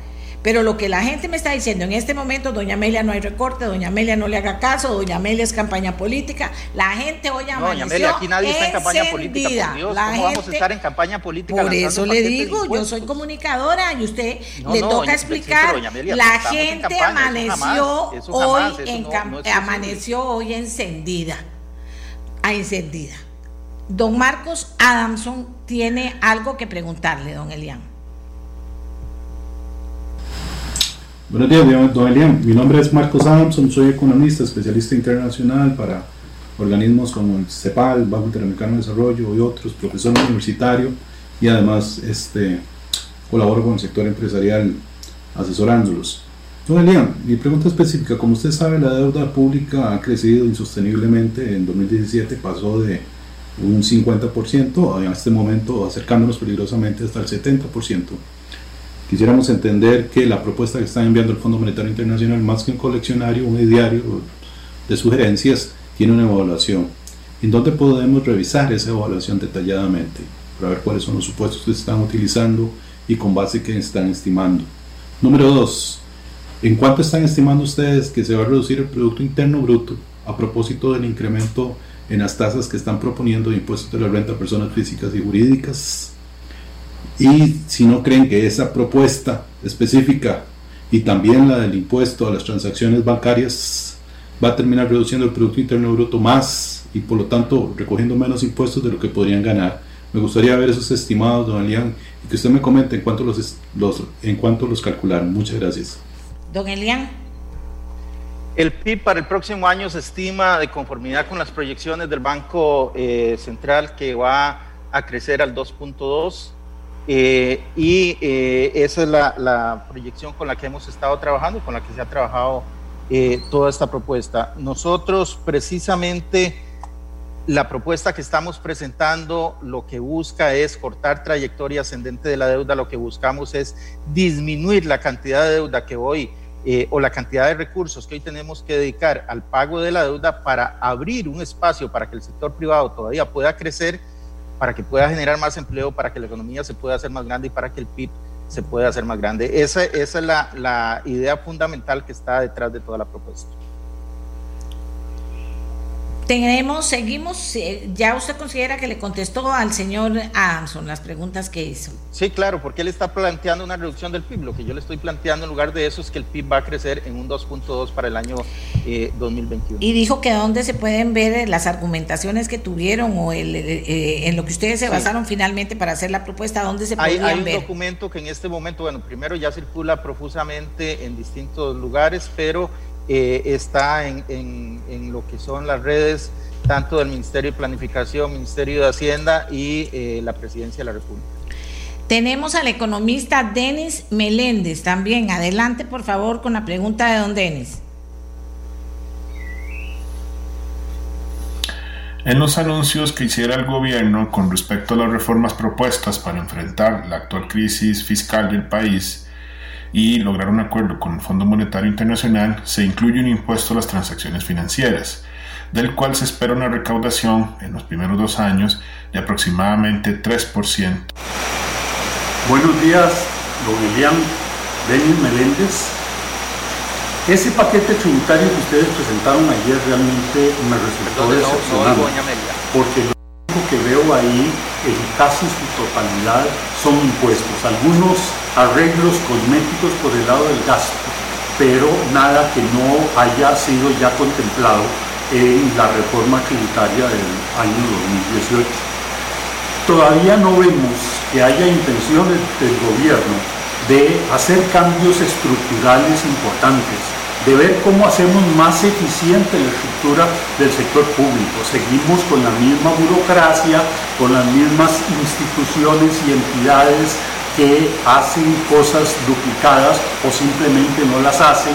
Pero lo que la gente me está diciendo en este momento, doña Amelia no hay recorte, doña Amelia no le haga caso, doña Amelia es campaña política. La gente hoy No, amaneció doña Amelia, aquí nadie está en campaña política, por Dios. La ¿Cómo vamos a gente- estar en campaña política Por eso le digo, yo soy comunicadora y usted No, le no, toca doña- explicar. sí, Amelia, la gente campaña, eso amaneció jamás, eso hoy jamás, en no- no amaneció hoy encendida. A encendida. Don Marcos Adamson tiene algo que preguntarle, don Elian. Buenos días, don Elian. Mi nombre es Marcos Adamson, soy economista, especialista internacional para organismos como el CEPAL, Banco Interamericano de Desarrollo y otros, profesor universitario y además este, colaboro con el sector empresarial asesorándolos. Don Elian, mi pregunta específica, como usted sabe, la deuda pública ha crecido insosteniblemente. En 2017 pasó de un 50% a este momento acercándonos peligrosamente hasta el 70%. Quisiéramos entender que la propuesta que está enviando el Fondo Monetario Internacional, más que un coleccionario, un diario de sugerencias, tiene una evaluación. ¿En dónde podemos revisar esa evaluación detalladamente? Para ver cuáles son los supuestos que están utilizando y con base que están estimando. Número dos, ¿en cuánto están estimando ustedes que se va a reducir el Producto Interno Bruto a propósito del incremento en las tasas que están proponiendo de impuestos de la renta a personas físicas y jurídicas? Y si no creen que esa propuesta específica y también la del impuesto a las transacciones bancarias va a terminar reduciendo el Producto Interno Bruto más y por lo tanto recogiendo menos impuestos de lo que podrían ganar. Me gustaría ver esos estimados, don Elian, y que usted me comente en cuánto los, los, en cuánto los calcularon. Muchas gracias. Don Elian. El PIB para el próximo año se estima de conformidad con las proyecciones del Banco eh, Central que va a crecer al 2.2 eh, y eh, esa es la, proyección con la que hemos estado trabajando, con la que se ha trabajado eh, toda esta propuesta. Nosotros precisamente la propuesta que estamos presentando lo que busca es cortar trayectoria ascendente de la deuda, lo que buscamos es disminuir la cantidad de deuda que hoy o la cantidad de recursos que hoy tenemos que dedicar al pago de la deuda para abrir un espacio para que el sector privado todavía pueda crecer, para que pueda generar más empleo, para que la economía se pueda hacer más grande y para que el PIB se pueda hacer más grande. Esa, esa es la, la idea fundamental que está detrás de toda la propuesta. Tenemos, seguimos, eh, ya usted considera que le contestó al señor Adamson las preguntas que hizo. Sí, claro, porque él está planteando una reducción del PIB. Lo que yo le estoy planteando en lugar de eso es que el PIB va a crecer en un 2.2 para el año eh, 2021. Y dijo que dónde se pueden ver las argumentaciones que tuvieron o el, eh, en lo que ustedes se sí. basaron finalmente para hacer la propuesta, dónde se hay, podrían hay un ver. documento que en este momento, bueno, primero ya circula profusamente en distintos lugares, pero eh, está en, en, en, lo que son las redes tanto del Ministerio de Planificación, Ministerio de Hacienda y eh, la Presidencia de la República. Tenemos al economista Denis Meléndez también. Adelante, por favor, con la pregunta de don Denis. En los anuncios que hiciera el gobierno con respecto a las reformas propuestas para enfrentar la actual crisis fiscal del país, y lograr un acuerdo con el Fondo Monetario Internacional, se incluye un impuesto a las transacciones financieras, del cual se espera una recaudación en los primeros dos años de aproximadamente 3%. Buenos días, don Elian Denis Meléndez. Ese paquete tributario que ustedes presentaron ayer realmente me resultó Perdón, decepcionante, no, no, porque lo único que veo ahí en casi su totalidad son impuestos, algunos arreglos cosméticos por el lado del gasto, pero nada que no haya sido ya contemplado en la reforma tributaria del año 2018. Todavía no vemos que haya intenciones del gobierno de hacer cambios estructurales importantes de ver cómo hacemos más eficiente la estructura del sector público. Seguimos con la misma burocracia, con las mismas instituciones y entidades que hacen cosas duplicadas o simplemente no las hacen,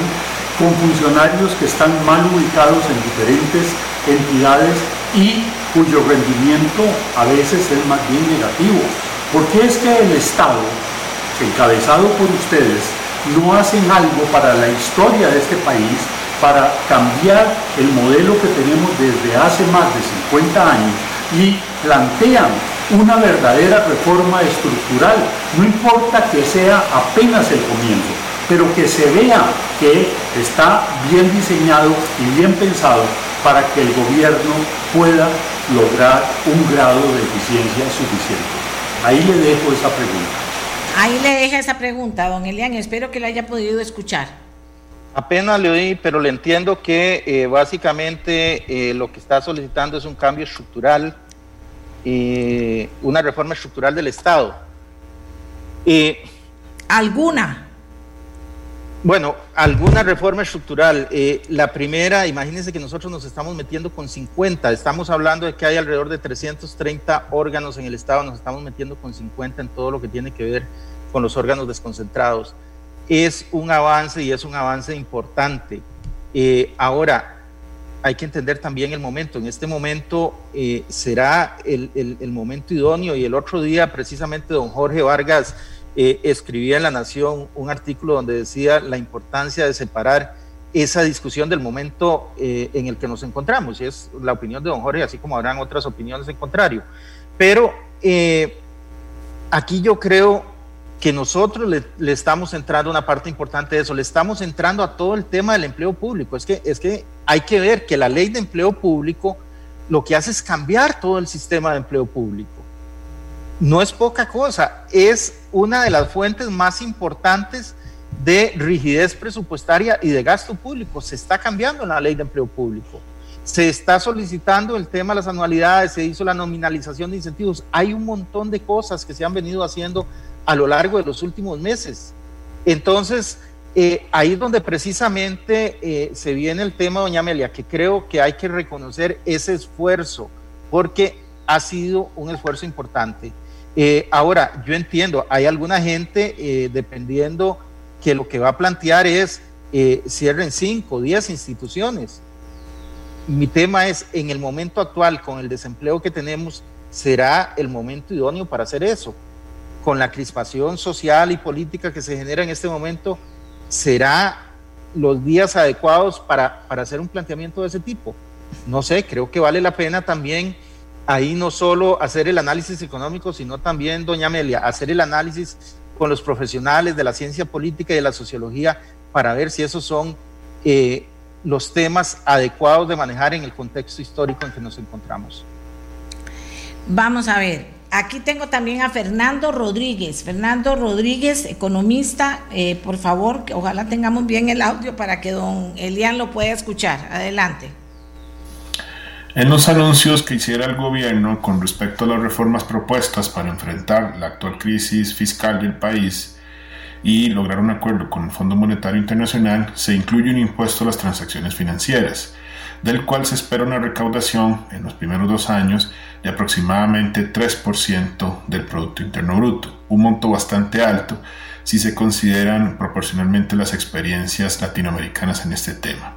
con funcionarios que están mal ubicados en diferentes entidades y cuyo rendimiento a veces es más bien negativo. ¿Por qué es que el Estado, encabezado por ustedes, no hacen algo para la historia de este país, para cambiar el modelo que tenemos desde hace más de 50 años y plantean una verdadera reforma estructural. No importa que sea apenas el comienzo, pero que se vea que está bien diseñado y bien pensado para que el gobierno pueda lograr un grado de eficiencia suficiente. Ahí le dejo esa pregunta. Ahí le dejo esa pregunta, don Elian. Espero que la haya podido escuchar. Apenas le oí, pero le entiendo que eh, básicamente eh, lo que está solicitando es un cambio estructural y una reforma estructural del Estado. ¿Alguna? Bueno, alguna reforma estructural. Eh, la primera, imagínense que nosotros nos estamos metiendo con 50, estamos hablando de que hay alrededor de 330 órganos en el Estado, nos estamos metiendo con 50 en todo lo que tiene que ver con los órganos desconcentrados. Es un avance y es un avance importante. Eh, ahora, hay que entender también el momento. En este momento eh, será el, el, momento idóneo y el otro día precisamente don Jorge Vargas eh, escribía en La Nación un artículo donde decía la importancia de separar esa discusión del momento eh, en el que nos encontramos. Y es la opinión de don Jorge, así como habrán otras opiniones en contrario. Pero aquí yo creo que nosotros le, estamos entrando una parte importante de eso, le estamos entrando a todo el tema del empleo público. Es que, es que hay que ver que la ley de empleo público lo que hace es cambiar todo el sistema de empleo público. No es poca cosa, es una de las fuentes más importantes de rigidez presupuestaria y de gasto público. Se está cambiando la ley de empleo público. Se está solicitando el tema de las anualidades, se hizo la nominalización de incentivos. Hay un montón de cosas que se han venido haciendo a lo largo de los últimos meses. Entonces, eh, ahí es donde precisamente eh, se viene el tema, doña Amelia, que creo que hay que reconocer ese esfuerzo, porque ha sido un esfuerzo importante. Eh, ahora, yo entiendo, hay alguna gente, dependiendo que lo que va a plantear es cierren cinco, diez instituciones. Mi tema es, en el momento actual, con el desempleo que tenemos, ¿será el momento idóneo para hacer eso? Con la crispación social y política que se genera en este momento, será los días adecuados para, para hacer un planteamiento de ese tipo. No sé, creo que vale la pena también ahí no solo hacer el análisis económico, sino también, doña Amelia, hacer el análisis con los profesionales de la ciencia política y de la sociología para ver si esos son eh, los temas adecuados de manejar en el contexto histórico en que nos encontramos. Vamos a ver, Aquí tengo también a Fernando Rodríguez. Fernando Rodríguez, economista, eh, por favor, ojalá tengamos bien el audio para que don Elian lo pueda escuchar. Adelante. En los anuncios que hiciera el gobierno con respecto a las reformas propuestas para enfrentar la actual crisis fiscal del país y lograr un acuerdo con el Fondo Monetario Internacional, se incluye un impuesto a las transacciones financieras del cual se espera una recaudación en los primeros dos años de aproximadamente 3% del Producto Interno Bruto, un monto bastante alto si se consideran proporcionalmente las experiencias latinoamericanas en este tema.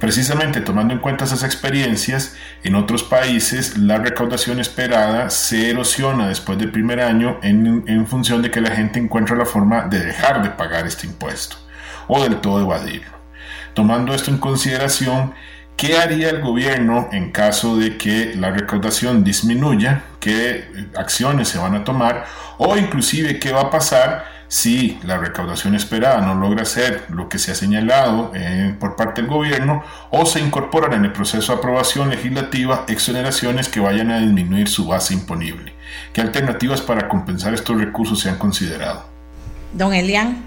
Precisamente tomando en cuenta esas experiencias, en otros países la recaudación esperada se erosiona después del primer año en, en, función de que la gente encuentra la forma de dejar de pagar este impuesto o del todo evadirlo. Tomando esto en consideración, ¿Qué haría el gobierno en caso de que la recaudación disminuya? ¿Qué acciones se van a tomar? O inclusive, ¿qué va a pasar si la recaudación esperada no logra ser lo que se ha señalado eh, por parte del gobierno o se incorporan en el proceso de aprobación legislativa exoneraciones que vayan a disminuir su base imponible? ¿Qué alternativas para compensar estos recursos se han considerado? Don Elian.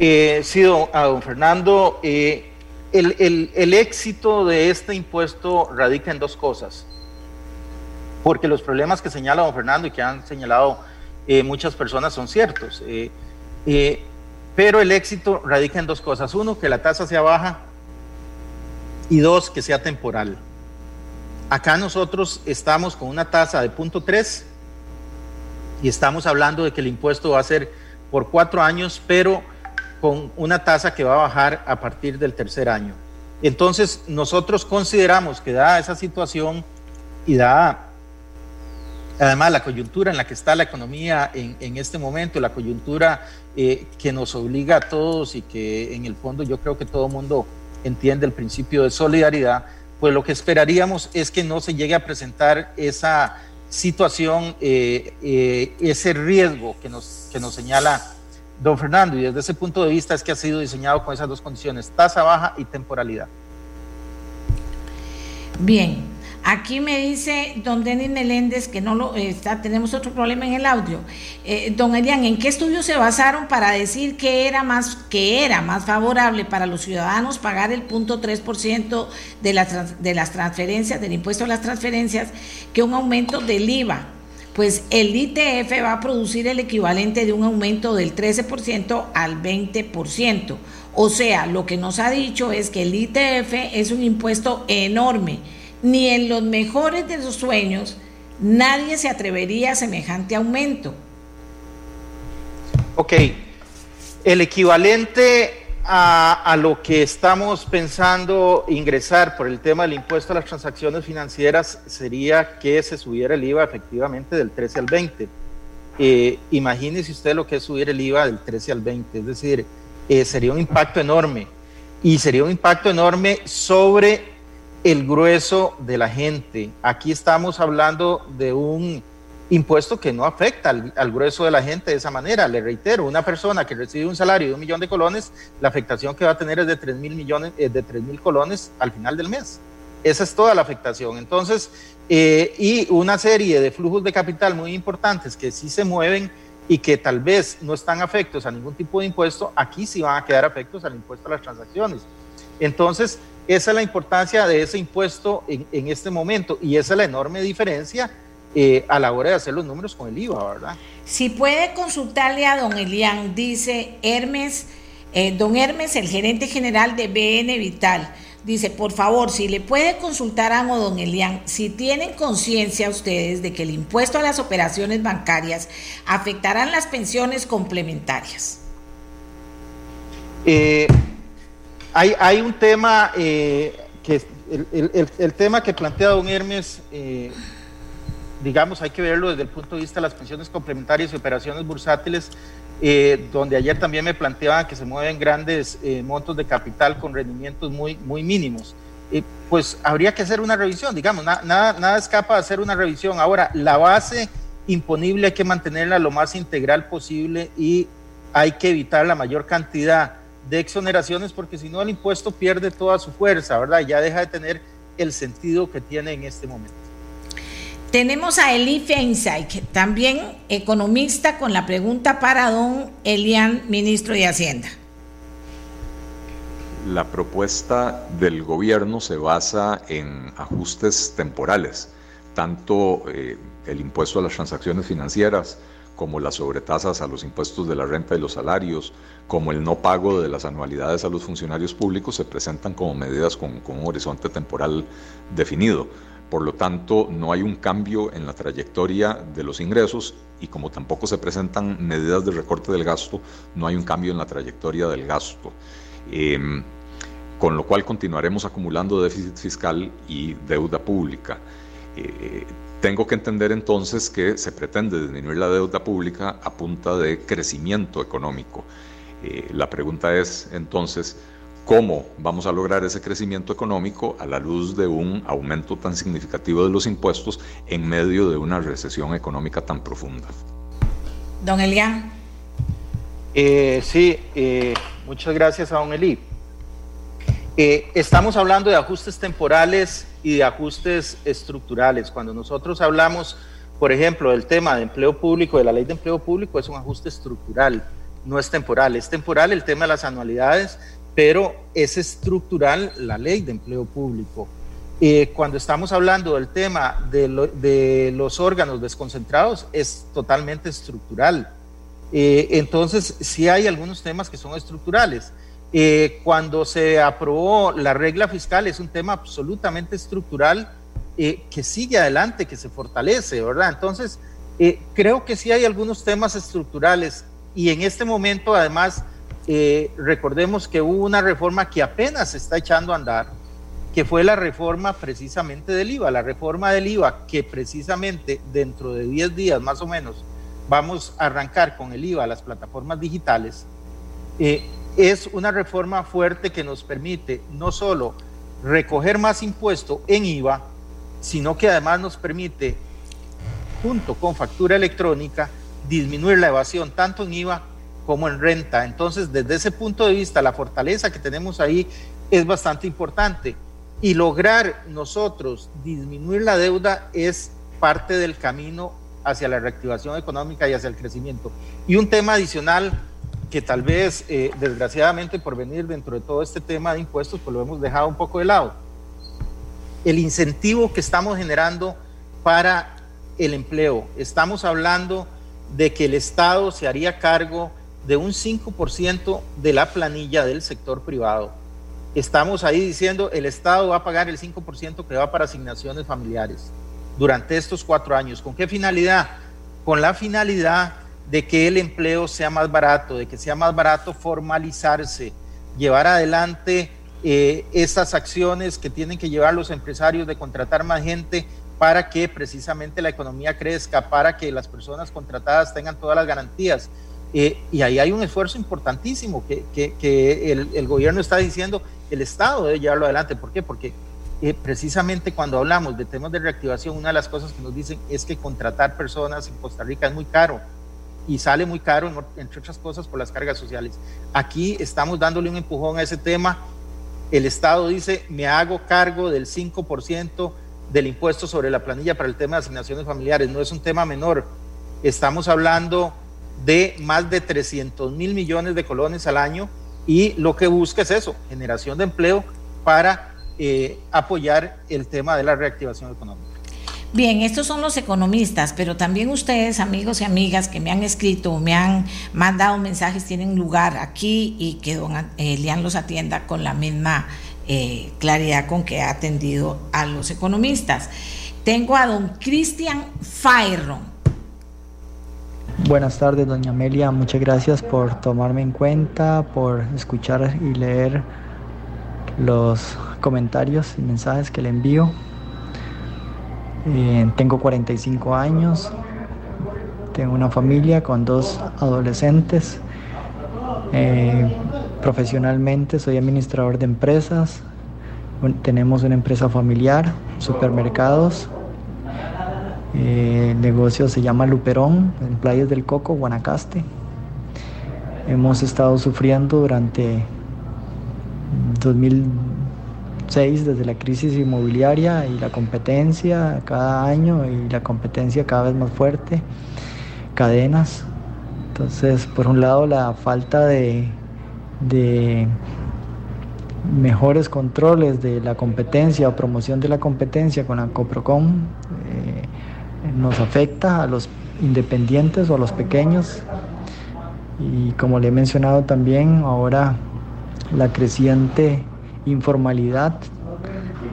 Eh, sí, don, a don Fernando. Eh, el, éxito de este impuesto radica en dos cosas. Porque los problemas que señala don Fernando y que han señalado eh, muchas personas son ciertos. Eh, eh, pero el éxito radica en dos cosas. Uno, que la tasa sea baja y dos, que sea temporal. Acá nosotros estamos con una tasa de punto 3 y estamos hablando de que el impuesto va a ser por cuatro años, pero con una tasa que va a bajar a partir del tercer año. Entonces, nosotros consideramos que dada esa situación y dada además la coyuntura en la que está la economía en, este momento, la coyuntura eh, que nos obliga a todos y que en el fondo yo creo que todo el mundo entiende el principio de solidaridad, pues lo que esperaríamos es que no se llegue a presentar esa situación, eh, eh, ese riesgo que nos, que nos señala don Fernando. Y desde ese punto de vista es que ha sido diseñado con esas dos condiciones, tasa baja y temporalidad. Bien, Aquí me dice don Denis Meléndez que no lo está, tenemos otro problema en el audio. Eh, don Elian, ¿en qué estudios se basaron para decir que era más que era más favorable para los ciudadanos pagar el punto 3% de las de las transferencias del impuesto a las transferencias que un aumento del IVA? Pues el ITF va a producir el equivalente de un aumento del 13% al 20%. O sea, lo que nos ha dicho es que el ITF es un impuesto enorme ni en los mejores de sus sueños nadie se atrevería a semejante aumento. Ok, el equivalente a, lo que estamos pensando ingresar por el tema del impuesto a las transacciones financieras sería que se subiera el IVA efectivamente del 13 al 20. Eh, imagínese usted lo que es subir el IVA del 13 al 20, es decir, eh, sería un impacto enorme y sería un impacto enorme sobre el grueso de la gente. Aquí estamos hablando de un impuesto que no afecta al, grueso de la gente de esa manera. Le reitero, una persona que recibe un salario de un millón de colones, la afectación que va a tener es de 3 mil millones, eh, de 3 mil colones al final del mes. Esa es toda la afectación. Entonces, eh, y una serie de flujos de capital muy importantes que sí se mueven y que tal vez no están afectos a ningún tipo de impuesto, aquí sí van a quedar afectos al impuesto a las transacciones. Entonces, esa es la importancia de ese impuesto en, este momento y esa es la enorme diferencia eh, a la hora de hacer los números con el IVA, ¿verdad? Si puede consultarle a don Elian, dice Hermes, eh, don Hermes, el gerente general de BN Vital. Dice, por favor, si le puede consultar a don Elian, si tienen conciencia ustedes de que el impuesto a las operaciones bancarias afectarán las pensiones complementarias. Eh, hay, un tema que el, tema que plantea don Hermes, digamos, hay que verlo desde el punto de vista de las pensiones complementarias y operaciones bursátiles, eh, donde ayer también me planteaban que se mueven grandes montos de capital con rendimientos muy, muy mínimos. pues habría que hacer una revisión, digamos, nada, nada escapa de hacer una revisión. Ahora, la base imponible hay que mantenerla lo más integral posible y hay que evitar la mayor cantidad de exoneraciones porque si no el impuesto pierde toda su fuerza, ¿verdad? Ya deja de tener el sentido que tiene en este momento. Tenemos a Eli Feinsack, también economista, con la pregunta para don Elian, ministro de Hacienda. La propuesta del gobierno se basa en ajustes temporales, tanto eh, el impuesto a las transacciones financieras, como las sobretasas a los impuestos de la renta y los salarios, como el no pago de las anualidades a los funcionarios públicos, se presentan como medidas con, un horizonte temporal definido. Por lo tanto, no hay un cambio en la trayectoria de los ingresos y como tampoco se presentan medidas de recorte del gasto, no hay un cambio en la trayectoria del gasto. Em, con lo cual continuaremos acumulando déficit fiscal y deuda pública. Eh, tengo que entender entonces que se pretende disminuir la deuda pública a punta de crecimiento económico. Eh, la pregunta es entonces, ¿cómo vamos a lograr ese crecimiento económico a la luz de un aumento tan significativo de los impuestos en medio de una recesión económica tan profunda? Don Elian. Eh, sí, eh, muchas gracias a don Eli. estamos hablando de ajustes temporales y de ajustes estructurales. Cuando nosotros hablamos, por ejemplo, del tema de empleo público, de la ley de empleo público, es un ajuste estructural, no es temporal. Es temporal el tema de las anualidades, pero es estructural la ley de empleo público. Eh, cuando estamos hablando del tema de, de, los órganos desconcentrados, es totalmente estructural. Eh, entonces, sí hay algunos temas que son estructurales. Eh, cuando se aprobó la regla fiscal es un tema absolutamente estructural que sigue adelante, que se fortalece, ¿verdad? Entonces, creo que sí hay algunos temas estructurales y en este momento, además, recordemos que hubo una reforma que apenas se está echando a andar, que fue la reforma precisamente del IVA, la reforma del IVA que precisamente dentro de 10 días más o menos vamos a arrancar con el IVA a las plataformas digitales, eh, es una reforma fuerte que nos permite no solo recoger más impuesto en IVA, sino que además nos permite, junto con factura electrónica, disminuir la evasión tanto en IVA como en renta. Entonces, desde ese punto de vista, la fortaleza que tenemos ahí es bastante importante y lograr nosotros disminuir la deuda es parte del camino hacia la reactivación económica y hacia el crecimiento. Y un tema adicional que tal vez, eh, desgraciadamente, por venir dentro de todo este tema de impuestos, pues lo hemos dejado un poco de lado. El incentivo que estamos generando para el empleo. Estamos hablando de que el Estado se haría cargo de un 5% de la planilla del sector privado estamos ahí diciendo el Estado va a pagar el 5% que va para asignaciones familiares durante estos cuatro años. ¿Con qué finalidad? Con la finalidad de que el empleo sea más barato, de que sea más barato formalizarse, llevar adelante eh, estas acciones que tienen que llevar los empresarios de contratar más gente para que precisamente la economía crezca, para que las personas contratadas tengan todas las garantías. Eh, y ahí hay un esfuerzo importantísimo que, que, el, el, gobierno está diciendo, el Estado debe llevarlo adelante. ¿Por qué? Porque eh, precisamente cuando hablamos de temas de reactivación, una de las cosas que nos dicen es que contratar personas en Costa Rica es muy caro y sale muy caro, entre otras cosas, por las cargas sociales. Aquí estamos dándole un empujón a ese tema. El Estado dice, me hago cargo del 5% del impuesto sobre la planilla para el tema de asignaciones familiares. No es un tema menor. Estamos hablando de más de 300 mil millones de colones al año y lo que busca es eso, generación de empleo para eh, apoyar el tema de la reactivación económica. Bien, estos son los economistas, pero también ustedes, amigos y amigas que me han escrito, me han mandado mensajes, tienen lugar aquí y que don Elian los atienda con la misma eh, claridad con que ha atendido a los economistas. Tengo a don Cristian Fayron. Buenas tardes, doña Amelia. Muchas gracias por tomarme en cuenta, por escuchar y leer los comentarios y mensajes que le envío. Eh, tengo 45 años, tengo una familia con dos adolescentes. Eh, profesionalmente soy administrador de empresas. Tenemos una empresa familiar, supermercados, eh, el negocio se llama Luperón, en Playas del Coco, Guanacaste. Hemos estado sufriendo durante 2006 desde la crisis inmobiliaria y la competencia cada año y la competencia cada vez más fuerte, cadenas. Entonces, por un lado, la falta de, mejores controles de la competencia o promoción de la competencia con la Coprocom eh, nos afecta a los independientes o a los pequeños. Y como le he mencionado también, ahora la creciente informalidad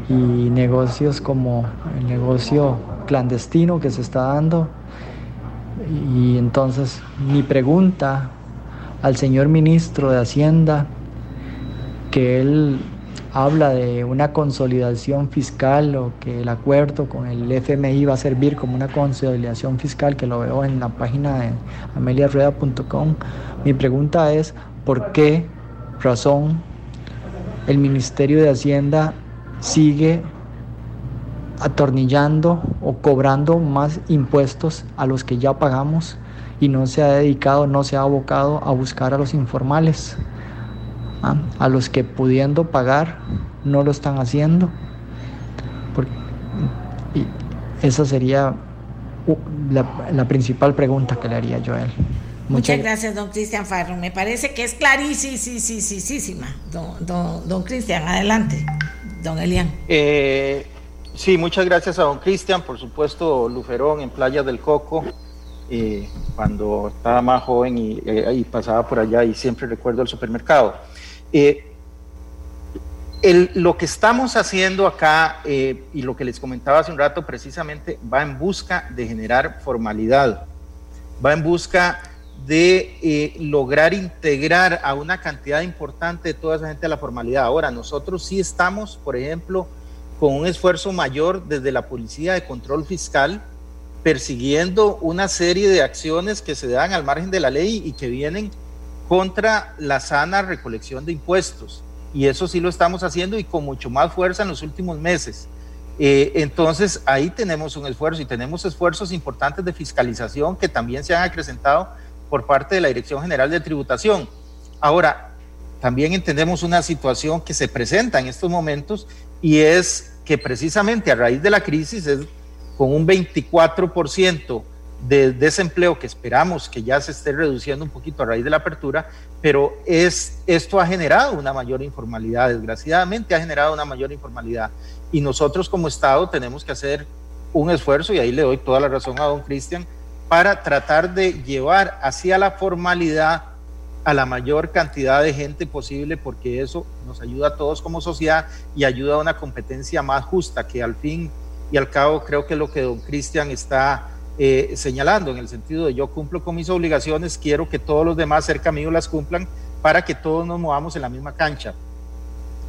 y negocios como el negocio clandestino que se está dando. Y entonces mi pregunta al señor ministro de Hacienda, que él habla de una consolidación fiscal o que el acuerdo con el FMI va a servir como una consolidación fiscal, que lo veo en la página de ameliarrueda.com. Mi pregunta es, ¿por qué razón el Ministerio de Hacienda sigue atornillando o cobrando más impuestos a los que ya pagamos y no se ha dedicado, no se ha abocado a buscar a los informales? A los que pudiendo pagar no lo están haciendo. y esa sería la, principal pregunta que le haría yo a él. Muchas, gracias, don Cristian Farro. Me parece que es clarísima, don, don, don Cristian. Adelante, don Elian. Eh, sí, muchas gracias a don Cristian, por supuesto, Luferón en Playa del Coco. eh, cuando estaba más joven y, eh, pasaba por allá y siempre recuerdo el supermercado. Lo que estamos haciendo acá y lo que les comentaba hace un rato precisamente va en busca de generar formalidad, va en busca de lograr integrar a una cantidad importante de toda esa gente a la formalidad. Ahora, nosotros sí estamos, por ejemplo, con un esfuerzo mayor desde la Policía de Control Fiscal, persiguiendo una serie de acciones que se dan al margen de la ley y que vienen contra la sana recolección de impuestos. Y eso sí lo estamos haciendo y con mucho más fuerza en los últimos meses. Eh, entonces ahí tenemos un esfuerzo y tenemos esfuerzos importantes de fiscalización que también se han acrecentado por parte de la Dirección General de Tributación. Ahora, también entendemos una situación que se presenta en estos momentos y es que precisamente a raíz de la crisis es con un 24% de desempleo que esperamos que ya se esté reduciendo un poquito a raíz de la apertura, pero es, esto ha generado una mayor informalidad, desgraciadamente ha generado una mayor informalidad. Y nosotros como Estado tenemos que hacer un esfuerzo, y ahí le doy toda la razón a don Cristian, para tratar de llevar hacia la formalidad a la mayor cantidad de gente posible porque eso nos ayuda a todos como sociedad y ayuda a una competencia más justa que al fin y al cabo creo que lo que don Cristian está eh, señalando en el sentido de yo cumplo con mis obligaciones, quiero que todos los demás cerca mío las cumplan para que todos nos movamos en la misma cancha.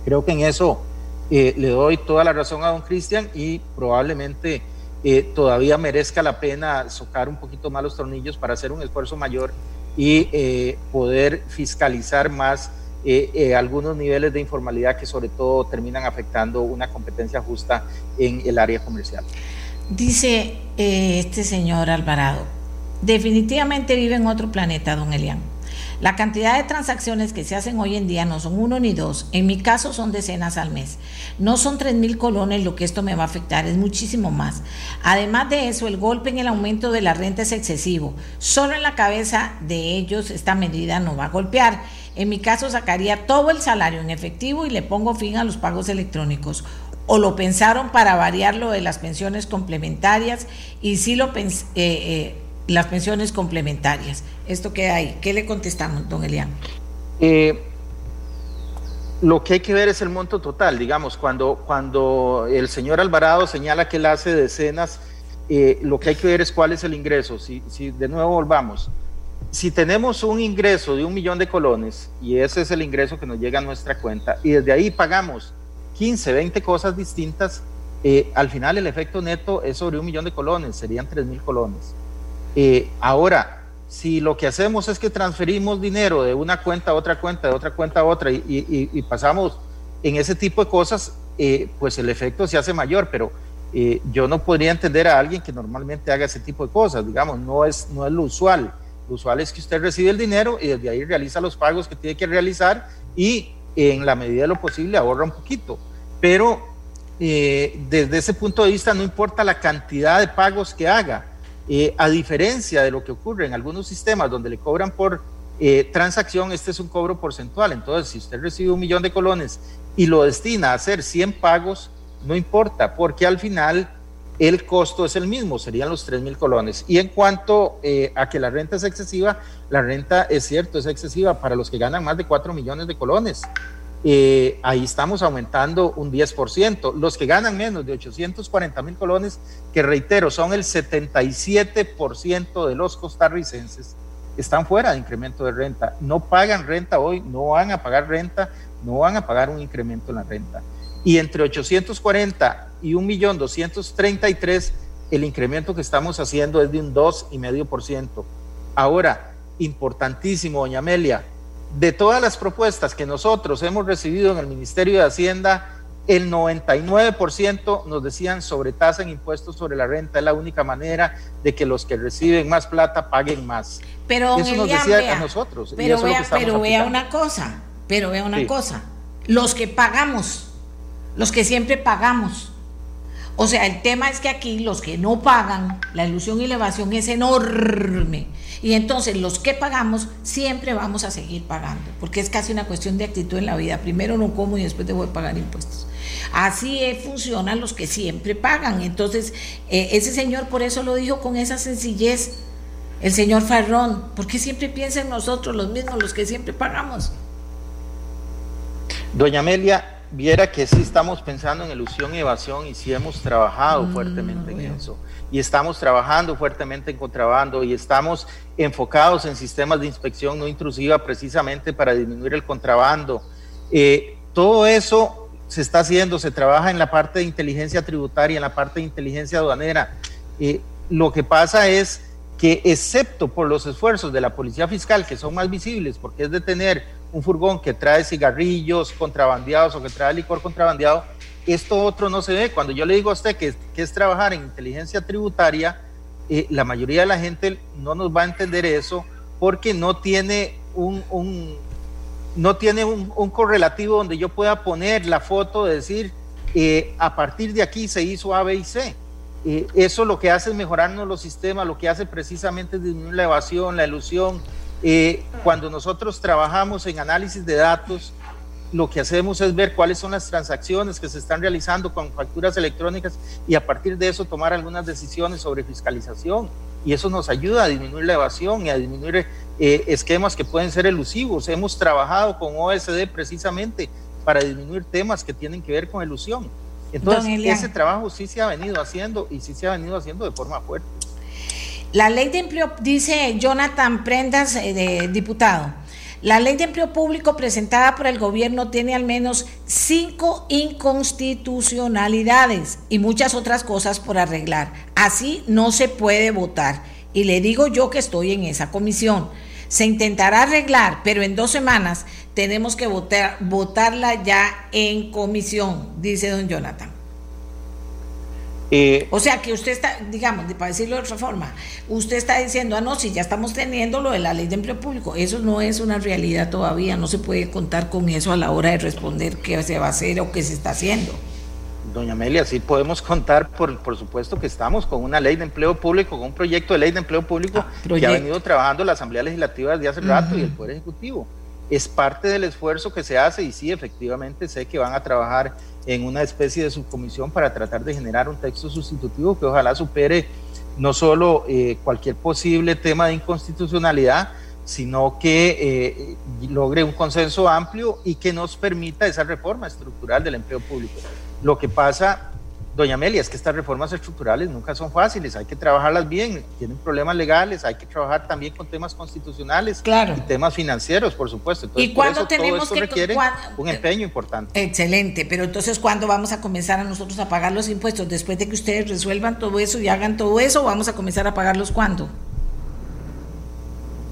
Creo que en eso eh, le doy toda la razón a don Cristian y probablemente eh, todavía merezca la pena socar un poquito más los tornillos para hacer un esfuerzo mayor y eh, poder fiscalizar más eh, eh, algunos niveles de informalidad que sobre todo terminan afectando una competencia justa en el área comercial. Dice este señor Alvarado, definitivamente vive en otro planeta, don Elian. La cantidad de transacciones que se hacen hoy en día no son uno ni dos, en mi caso son decenas al mes. No son tres mil colones lo que esto me va a afectar, es muchísimo más. Además de eso, el golpe en el aumento de la renta es excesivo. Solo en la cabeza de ellos esta medida no va a golpear. En mi caso sacaría todo el salario en efectivo y le pongo fin a los pagos electrónicos o lo pensaron para variar lo de las pensiones complementarias y sí lo eh, eh, las pensiones complementarias. Esto queda ahí. ¿Qué le contestamos, don Elian? Eh, lo que hay que ver es el monto total, digamos, cuando, cuando el señor Alvarado señala que él hace decenas, eh, lo que hay que ver es cuál es el ingreso. Si, si de nuevo volvamos, si tenemos un ingreso de un millón de colones y ese es el ingreso que nos llega a nuestra cuenta y desde ahí pagamos 15, 20 cosas distintas, eh, al final el efecto neto es sobre un millón de colones, serían 3 mil colones. ahora, si lo que hacemos es que transferimos dinero de una cuenta a otra cuenta, de otra cuenta a otra y, pasamos en ese tipo de cosas, eh, pues el efecto se hace mayor, pero eh, yo no podría entender a alguien que normalmente haga ese tipo de cosas, digamos, no es, no es lo usual. Lo usual es que usted recibe el dinero y desde ahí realiza los pagos que tiene que realizar y en la medida de lo posible ahorra un poquito. Pero eh, desde ese punto de vista no importa la cantidad de pagos que haga, eh, a diferencia de lo que ocurre en algunos sistemas donde le cobran por eh, transacción, este es un cobro porcentual. Entonces, si usted recibe un millón de colones y lo destina a hacer 100 pagos, no importa, porque al final el costo es el mismo, serían los 3 mil colones. Y en cuanto eh, a que la renta es excesiva, la renta es cierto, es excesiva para los que ganan más de 4 millones de colones. Eh, ahí estamos aumentando un 10%. Los que ganan menos de 840 mil colones, que reitero, son el 77% de los costarricenses, están fuera de incremento de renta. No pagan renta hoy, no van a pagar renta, no van a pagar un incremento en la renta. Y entre 840 y 1.233.000, el incremento que estamos haciendo es de un 2,5%. Ahora, importantísimo, doña Amelia, de todas las propuestas que nosotros hemos recibido en el Ministerio de Hacienda, el 99% nos decían sobre tasa en impuestos sobre la renta, es la única manera de que los que reciben más plata paguen más. Pero eso nos decía a nosotros. Pero, vea, pero vea una cosa, pero vea una cosa, los que pagamos, los que siempre pagamos, o sea, el tema es que aquí los que no pagan, la ilusión y la evasión es enorme. Y entonces los que pagamos siempre vamos a seguir pagando, porque es casi una cuestión de actitud en la vida. Primero no como y después debo de pagar impuestos. Así funcionan los que siempre pagan. Entonces, eh, ese señor por eso lo dijo con esa sencillez. el señor Farrón? ¿Por qué siempre piensa en nosotros los mismos, los que siempre pagamos? Doña Amelia, viera que sí estamos pensando en ilusión y evasión y sí hemos trabajado mm, fuertemente en eso. Y estamos trabajando fuertemente en contrabando y estamos enfocados en sistemas de inspección no intrusiva precisamente para disminuir el contrabando. Eh, todo eso se está haciendo, se trabaja en la parte de inteligencia tributaria, en la parte de inteligencia aduanera. Eh, lo que pasa es que excepto por los esfuerzos de la policía fiscal, que son más visibles, porque es de tener un furgón que trae cigarrillos contrabandeados o que trae licor contrabandeado, esto otro no se ve. Cuando yo le digo a usted que, es trabajar en inteligencia tributaria, eh, la mayoría de la gente no nos va a entender eso porque no tiene un, no tiene un, correlativo donde yo pueda poner la foto de decir, eh, a partir de aquí se hizo A, B y C. Eh, eso lo que hace es mejorarnos los sistemas, lo que hace precisamente es disminuir la evasión, la ilusión. Eh, cuando nosotros trabajamos en análisis de datos, lo que hacemos es ver cuáles son las transacciones que se están realizando con facturas electrónicas y a partir de eso tomar algunas decisiones sobre fiscalización. Y eso nos ayuda a disminuir la evasión y a disminuir eh, esquemas que pueden ser elusivos. Hemos trabajado con OSD precisamente para disminuir temas que tienen que ver con elusión. Entonces, ese trabajo sí se ha venido haciendo y sí se ha venido haciendo de forma fuerte. La ley de empleo, dice Jonathan Prendas, eh, diputado, la ley de empleo público presentada por el gobierno tiene al menos cinco inconstitucionalidades y muchas otras cosas por arreglar. Así no se puede votar. Y le digo yo que estoy en esa comisión. Se intentará arreglar, pero en dos semanas tenemos que votar, votarla ya en comisión, dice don Jonathan. Eh, o sea que usted está, digamos, para decirlo de otra forma, usted está diciendo, ah, no, si ya estamos teniendo lo de la ley de empleo público, eso no es una realidad todavía, no se puede contar con eso a la hora de responder qué se va a hacer o qué se está haciendo. Doña Amelia, sí podemos contar, por, por supuesto que estamos con una ley de empleo público, con un proyecto de ley de empleo público ah, que ha venido trabajando la Asamblea Legislativa desde hace rato y el Poder Ejecutivo. Es parte del esfuerzo que se hace y sí, efectivamente sé que van a trabajar en una especie de subcomisión para tratar de generar un texto sustitutivo que ojalá supere no solo eh, cualquier posible tema de inconstitucionalidad, sino que eh, logre un consenso amplio y que nos permita esa reforma estructural del empleo público. Lo que pasa Doña Amelia, es que estas reformas estructurales nunca son fáciles, hay que trabajarlas bien, tienen problemas legales, hay que trabajar también con temas constitucionales claro. y temas financieros, por supuesto. ¿Y cuándo tenemos que requiere un empeño importante? Excelente, pero entonces ¿cuándo vamos a comenzar a nosotros a pagar los impuestos? Después de que ustedes resuelvan todo eso y hagan todo eso, ¿vamos a comenzar a pagarlos cuándo?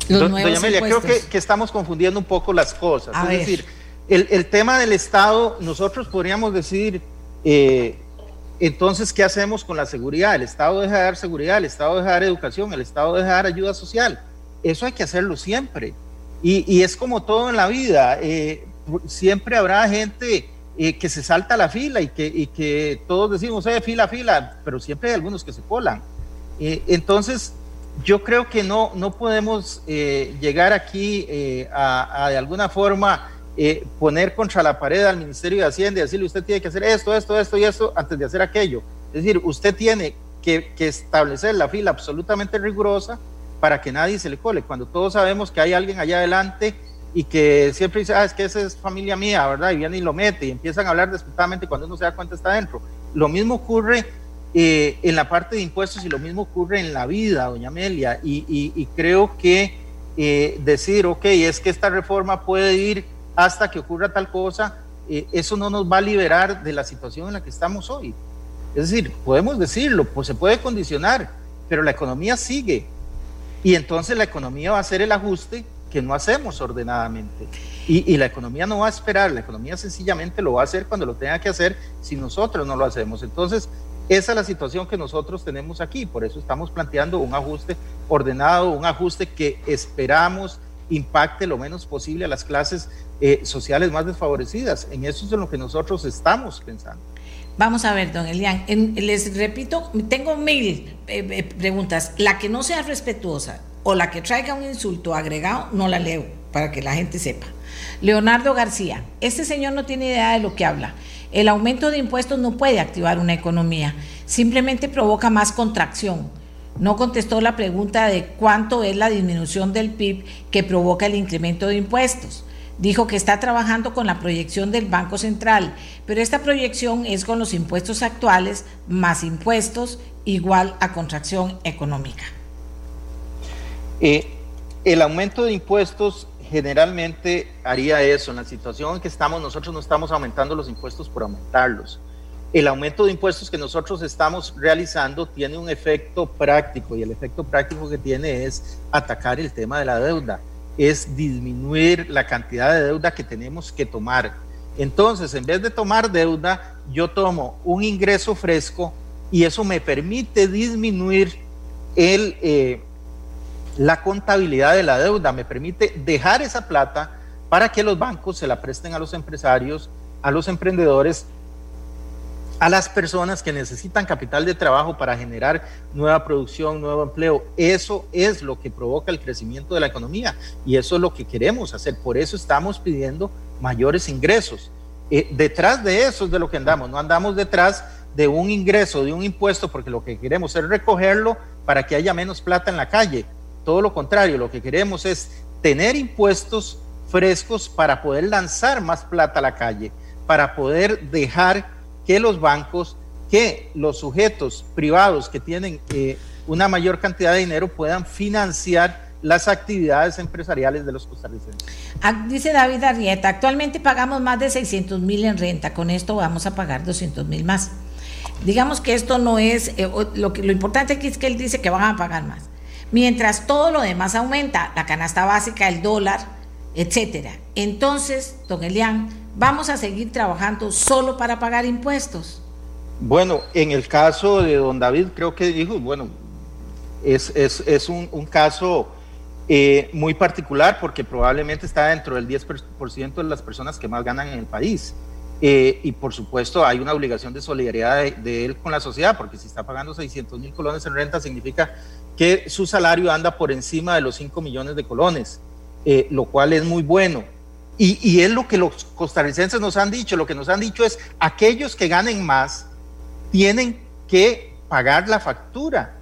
Doña Amelia, creo que, estamos confundiendo un poco las cosas. es decir, el, el, tema del Estado, nosotros podríamos decir... Eh, entonces, ¿qué hacemos con la seguridad? El Estado deja de dar seguridad, el Estado deja de dar educación, el Estado deja de dar ayuda social. Eso hay que hacerlo siempre. Y, es como todo en la vida. Eh, siempre habrá gente eh, que se salta la fila y que, que todos decimos, eh, fila, fila, pero siempre hay algunos que se colan. Eh, entonces, yo creo que no, no podemos llegar aquí a, a de alguna forma eh, poner contra la pared al Ministerio de Hacienda y decirle usted tiene que hacer esto, esto, esto y esto antes de hacer aquello. Es decir, usted tiene que, establecer la fila absolutamente rigurosa para que nadie se le cole. Cuando todos sabemos que hay alguien allá adelante y que siempre dice, ah, es que esa es familia mía, ¿verdad? Y viene y lo mete y empiezan a hablar despectivamente cuando uno se da cuenta está dentro. Lo mismo ocurre eh, en la parte de impuestos y lo mismo ocurre en la vida, doña Amelia. Y, creo que eh, decir, ok, es que esta reforma puede ir hasta que ocurra tal cosa, eh, eso no nos va a liberar de la situación en la que estamos hoy. Es decir, podemos decirlo, pues se puede condicionar, pero la economía sigue. Y entonces la economía va a hacer el ajuste que no hacemos ordenadamente. Y, y, la economía no va a esperar, la economía sencillamente lo va a hacer cuando lo tenga que hacer si nosotros no lo hacemos. Entonces, esa es la situación que nosotros tenemos aquí, por eso estamos planteando un ajuste ordenado, un ajuste que esperamos impacte lo menos posible a las clases eh, sociales más desfavorecidas. En eso es en lo que nosotros estamos pensando. Vamos a ver, don Elian, les repito, tengo mil eh, eh, preguntas. La que no sea respetuosa o la que traiga un insulto agregado, no la leo para que la gente sepa. Leonardo García, este señor no tiene idea de lo que habla. El aumento de impuestos no puede activar una economía, simplemente provoca más contracción No contestó la pregunta de cuánto es la disminución del PIB que provoca el incremento de impuestos. Dijo que está trabajando con la proyección del Banco Central, pero esta proyección es con los impuestos actuales más impuestos igual a contracción económica. Eh, el aumento de impuestos generalmente haría eso. En la situación en que estamos, nosotros no estamos aumentando los impuestos por aumentarlos. El aumento de impuestos que nosotros estamos realizando tiene un efecto práctico y el efecto práctico que tiene es atacar el tema de la deuda, es disminuir la cantidad de deuda que tenemos que tomar. Entonces, en vez de tomar deuda, yo tomo un ingreso fresco y eso me permite disminuir eh, la contabilidad de la deuda, me permite dejar esa plata para que los bancos se la presten a los empresarios, a los emprendedores, a las personas que necesitan capital de trabajo para generar nueva producción, nuevo empleo. Eso es lo que provoca el crecimiento de la economía y eso es lo que queremos hacer. Por eso estamos pidiendo mayores ingresos. Eh, detrás de eso es de lo que andamos, no andamos detrás de un ingreso, de un impuesto, porque lo que queremos es recogerlo para que haya menos plata en la calle. Todo lo contrario, lo que queremos es tener impuestos frescos para poder lanzar más plata a la calle, para poder dejar que los bancos, que los sujetos privados que tienen eh, una mayor cantidad de dinero puedan financiar las actividades empresariales de los costarricenses. Ah, dice David Arrieta, actualmente pagamos más de 600 mil en renta, con esto vamos a pagar 200 mil más. Digamos que esto no es, eh, lo, importante aquí es que él dice que van a pagar más. Mientras todo lo demás aumenta, la canasta básica, el dólar, etcétera. Entonces, don Elian, ¿vamos a seguir trabajando solo para pagar impuestos? Bueno, en el caso de don David, creo que dijo, bueno, es, es, un, un, caso eh, muy particular porque probablemente está dentro del 10% de las personas que más ganan en el país. Eh, y por supuesto hay una obligación de solidaridad de, él con la sociedad, porque si está pagando 600 mil colones en renta significa que su salario anda por encima de los 5 millones de colones, eh, lo cual es muy bueno. Y, es lo que los costarricenses nos han dicho, lo que nos han dicho es aquellos que ganen más tienen que pagar la factura.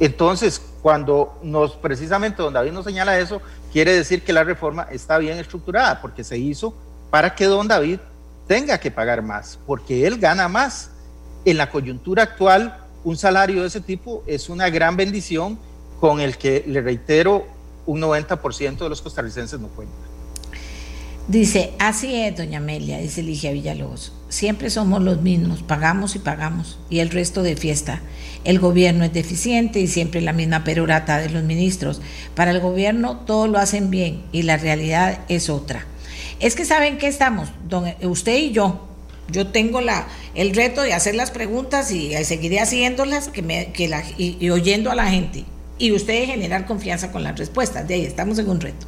Entonces, cuando nos, precisamente don David nos señala eso, quiere decir que la reforma está bien estructurada, porque se hizo para que don David tenga que pagar más, porque él gana más. En la coyuntura actual, un salario de ese tipo es una gran bendición con el que, le reitero, un 90% de los costarricenses no cuentan. Dice, así es, doña Amelia, dice Ligia Villalobos. Siempre somos los mismos, pagamos y pagamos, y el resto de fiesta. El gobierno es deficiente y siempre la misma perorata de los ministros. Para el gobierno todo lo hacen bien y la realidad es otra. Es que saben que estamos, don, usted y yo. Yo tengo la, el reto de hacer las preguntas y seguiré haciéndolas que me, que la, y, oyendo a la gente. Y ustedes generar confianza con las respuestas. De ahí estamos en un reto.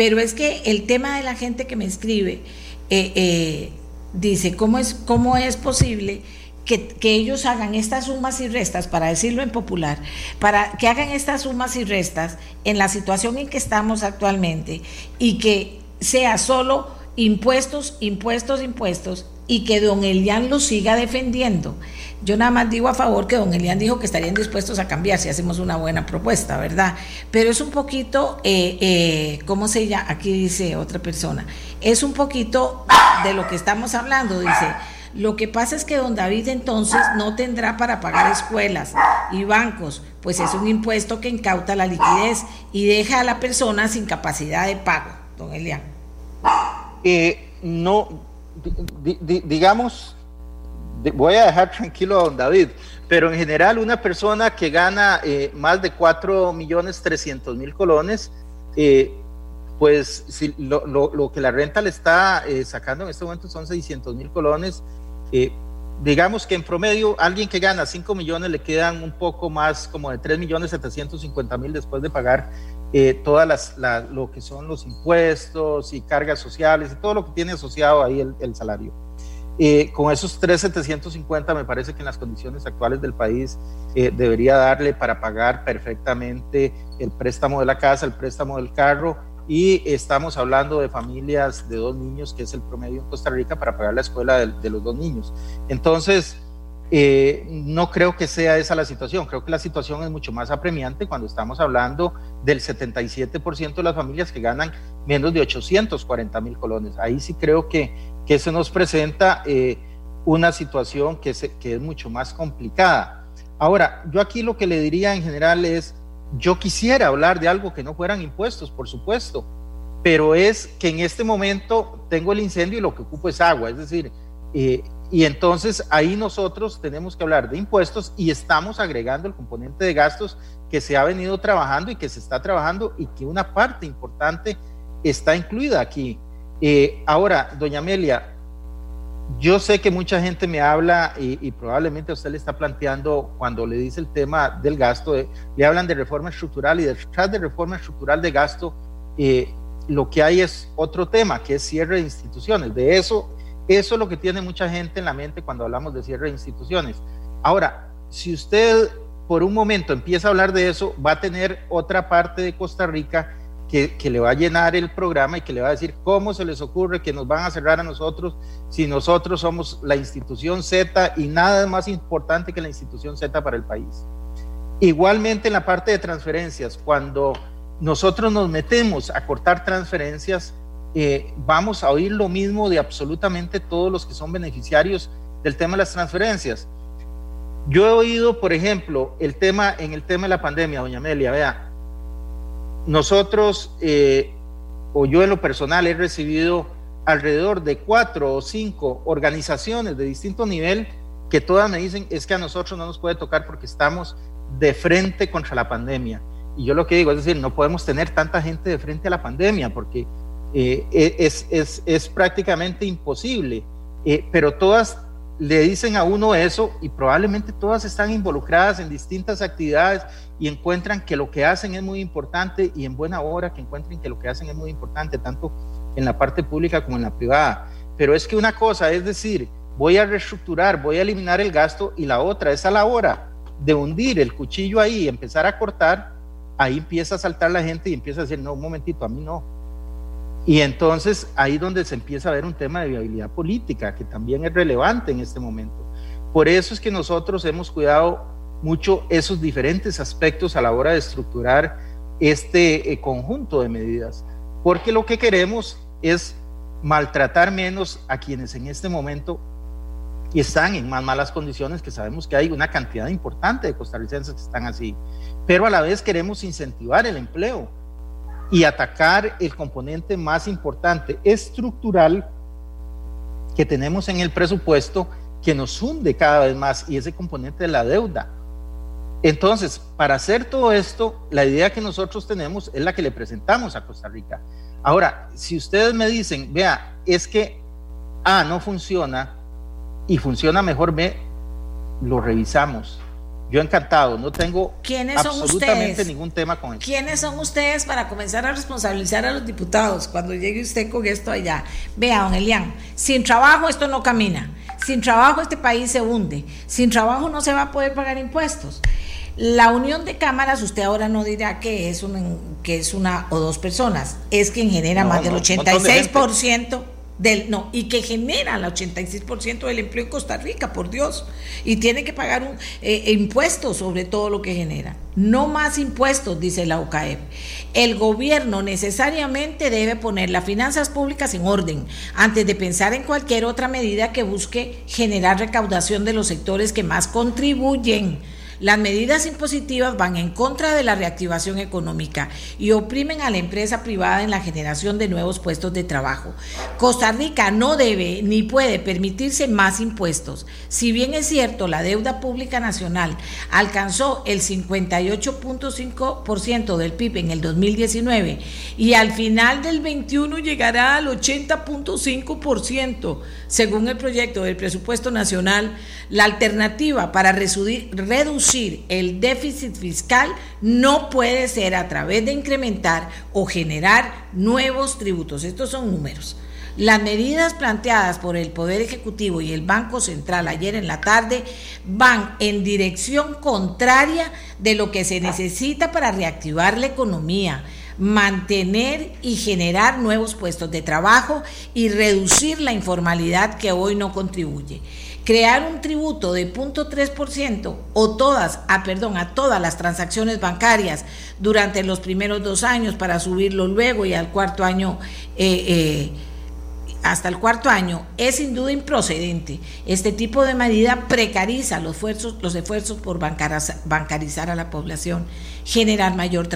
Pero es que el tema de la gente que me escribe eh, eh, dice, ¿cómo es, cómo es posible que, que, ellos hagan estas sumas y restas, para decirlo en popular, para que hagan estas sumas y restas en la situación en que estamos actualmente y que sea solo impuestos, impuestos, impuestos y que don Elian lo siga defendiendo. Yo nada más digo a favor que don Elian dijo que estarían dispuestos a cambiar si hacemos una buena propuesta, ¿verdad? Pero es un poquito, eh, eh, ¿cómo se llama? Aquí dice otra persona, es un poquito de lo que estamos hablando, dice. Lo que pasa es que don David entonces no tendrá para pagar escuelas y bancos, pues es un impuesto que incauta la liquidez y deja a la persona sin capacidad de pago don Elian? Eh, no, digamos, voy a dejar tranquilo a don David, pero en general una persona que gana eh, más de 4 millones 300 mil colones, eh, pues si lo, que la renta le está sacando en este momento son 600 mil colones, digamos que en promedio alguien que gana 5 millones le quedan un poco más como de 3 millones 750 mil después de pagar eh, todas las, lo que son los impuestos y cargas sociales y todo lo que tiene asociado ahí el, salario. Eh, con esos 3,750 me parece que en las condiciones actuales del país eh, debería darle para pagar perfectamente el préstamo de la casa, el préstamo del carro y estamos hablando de familias de dos niños, que es el promedio en Costa Rica para pagar la escuela de, de los dos niños. Entonces, eh, no creo que sea esa la situación. Creo que la situación es mucho más apremiante cuando estamos hablando del 77% de las familias que ganan menos de 840 mil colones. Ahí sí creo que, que se nos presenta eh, una situación que, que es mucho más complicada. Ahora, yo aquí lo que le diría en general es, yo quisiera hablar de algo que no fueran impuestos, por supuesto, pero es que en este momento tengo el incendio y lo que ocupo es agua, es decir, eh, y entonces ahí nosotros tenemos que hablar de impuestos y estamos agregando el componente de gastos que se ha venido trabajando y que se está trabajando y que una parte importante está incluida aquí. Eh, ahora, doña Amelia, yo sé que mucha gente me habla y, probablemente usted le está planteando cuando le dice el tema del gasto, eh, le hablan de reforma estructural y de reforma estructural de gasto, eh, lo que hay es otro tema, que es cierre de instituciones. De eso eso es lo que tiene mucha gente en la mente cuando hablamos de cierre de instituciones. Ahora, si usted por un momento empieza a hablar de eso, va a tener otra parte de Costa Rica que, le va a llenar el programa y que le va a decir cómo se les ocurre que nos van a cerrar a nosotros si nosotros somos la institución Z y nada más importante que la institución Z para el país. Igualmente en la parte de transferencias, cuando nosotros nos metemos a cortar transferencias, eh, vamos a oír lo mismo de absolutamente todos los que son beneficiarios del tema de las transferencias. Yo he oído, por ejemplo, el tema en el tema de la pandemia, doña Amelia, vea, nosotros, eh, o yo en lo personal, he recibido alrededor de cuatro o cinco organizaciones de distinto nivel que todas me dicen es que a nosotros no nos puede tocar porque estamos de frente contra la pandemia. Y yo lo que digo es decir, no podemos tener tanta gente de frente a la pandemia porque eh, e, es, es, es, prácticamente imposible, eh, pero todas le dicen a uno eso y probablemente todas están involucradas en distintas actividades y encuentran que lo que hacen es muy importante y en buena hora que encuentren que lo que hacen es muy importante, tanto en la parte pública como en la privada. Pero es que una cosa es decir, voy a reestructurar, voy a eliminar el gasto y la otra es a la hora de hundir el cuchillo ahí y empezar a cortar, ahí empieza a saltar la gente y empieza a decir, no, un momentito, a mí no, y entonces ahí donde se empieza a ver un tema de viabilidad política, que también es relevante en este momento. Por eso es que nosotros hemos cuidado mucho esos diferentes aspectos a la hora de estructurar este eh, conjunto de medidas, porque lo que queremos es maltratar menos a quienes en este momento están en más malas condiciones, que sabemos que hay una cantidad importante de costarricenses que están así, pero a la vez queremos incentivar el empleo y atacar el componente más importante estructural que tenemos en el presupuesto que nos hunde cada vez más y ese componente de la deuda. Entonces, para hacer todo esto, la idea que nosotros tenemos es la que le presentamos a Costa Rica. Ahora, si ustedes me dicen, vea, es que A no funciona y funciona mejor B, lo revisamos yo encantado, no tengo absolutamente ningún tema con eso. ¿Quiénes son ustedes para comenzar a responsabilizar a los diputados cuando llegue usted con esto allá? Vea, don Elian, sin trabajo esto no camina. Sin trabajo este país se hunde. Sin trabajo no se va a poder pagar impuestos. La unión de cámaras, usted ahora no dirá que es, un, que es una o dos personas, es quien genera más del 86% del no y que genera el 86% del empleo en Costa Rica, por Dios, y tiene que pagar un, eh, impuestos sobre todo lo que genera. No más impuestos, dice la UCAEP. El gobierno necesariamente debe poner las finanzas públicas en orden antes de pensar en cualquier otra medida que busque generar recaudación de los sectores que más contribuyen las medidas impositivas van en contra de la reactivación económica y oprimen a la empresa privada en la generación de nuevos puestos de trabajo. Costa Rica no debe ni puede permitirse más impuestos. Si bien es cierto, la deuda pública nacional alcanzó el 58.5% del PIB en el 2019 y al final del 21 llegará al 80.5%, según el proyecto del presupuesto nacional, la alternativa para reducir el déficit fiscal no puede ser a través de incrementar o generar nuevos tributos. Estos son números. Las medidas planteadas por el Poder Ejecutivo y el Banco Central ayer en la tarde van en dirección contraria de lo que se necesita para reactivar la economía mantener y generar nuevos puestos de trabajo y reducir la informalidad que hoy no contribuye. Crear un tributo de 0.3% o todas, ah, perdón, a todas las transacciones bancarias durante los primeros dos años para subirlo luego y al cuarto año eh, eh, hasta el cuarto año es sin duda improcedente. Este tipo de medida precariza los esfuerzos, los esfuerzos por bancarizar a la población, generar mayor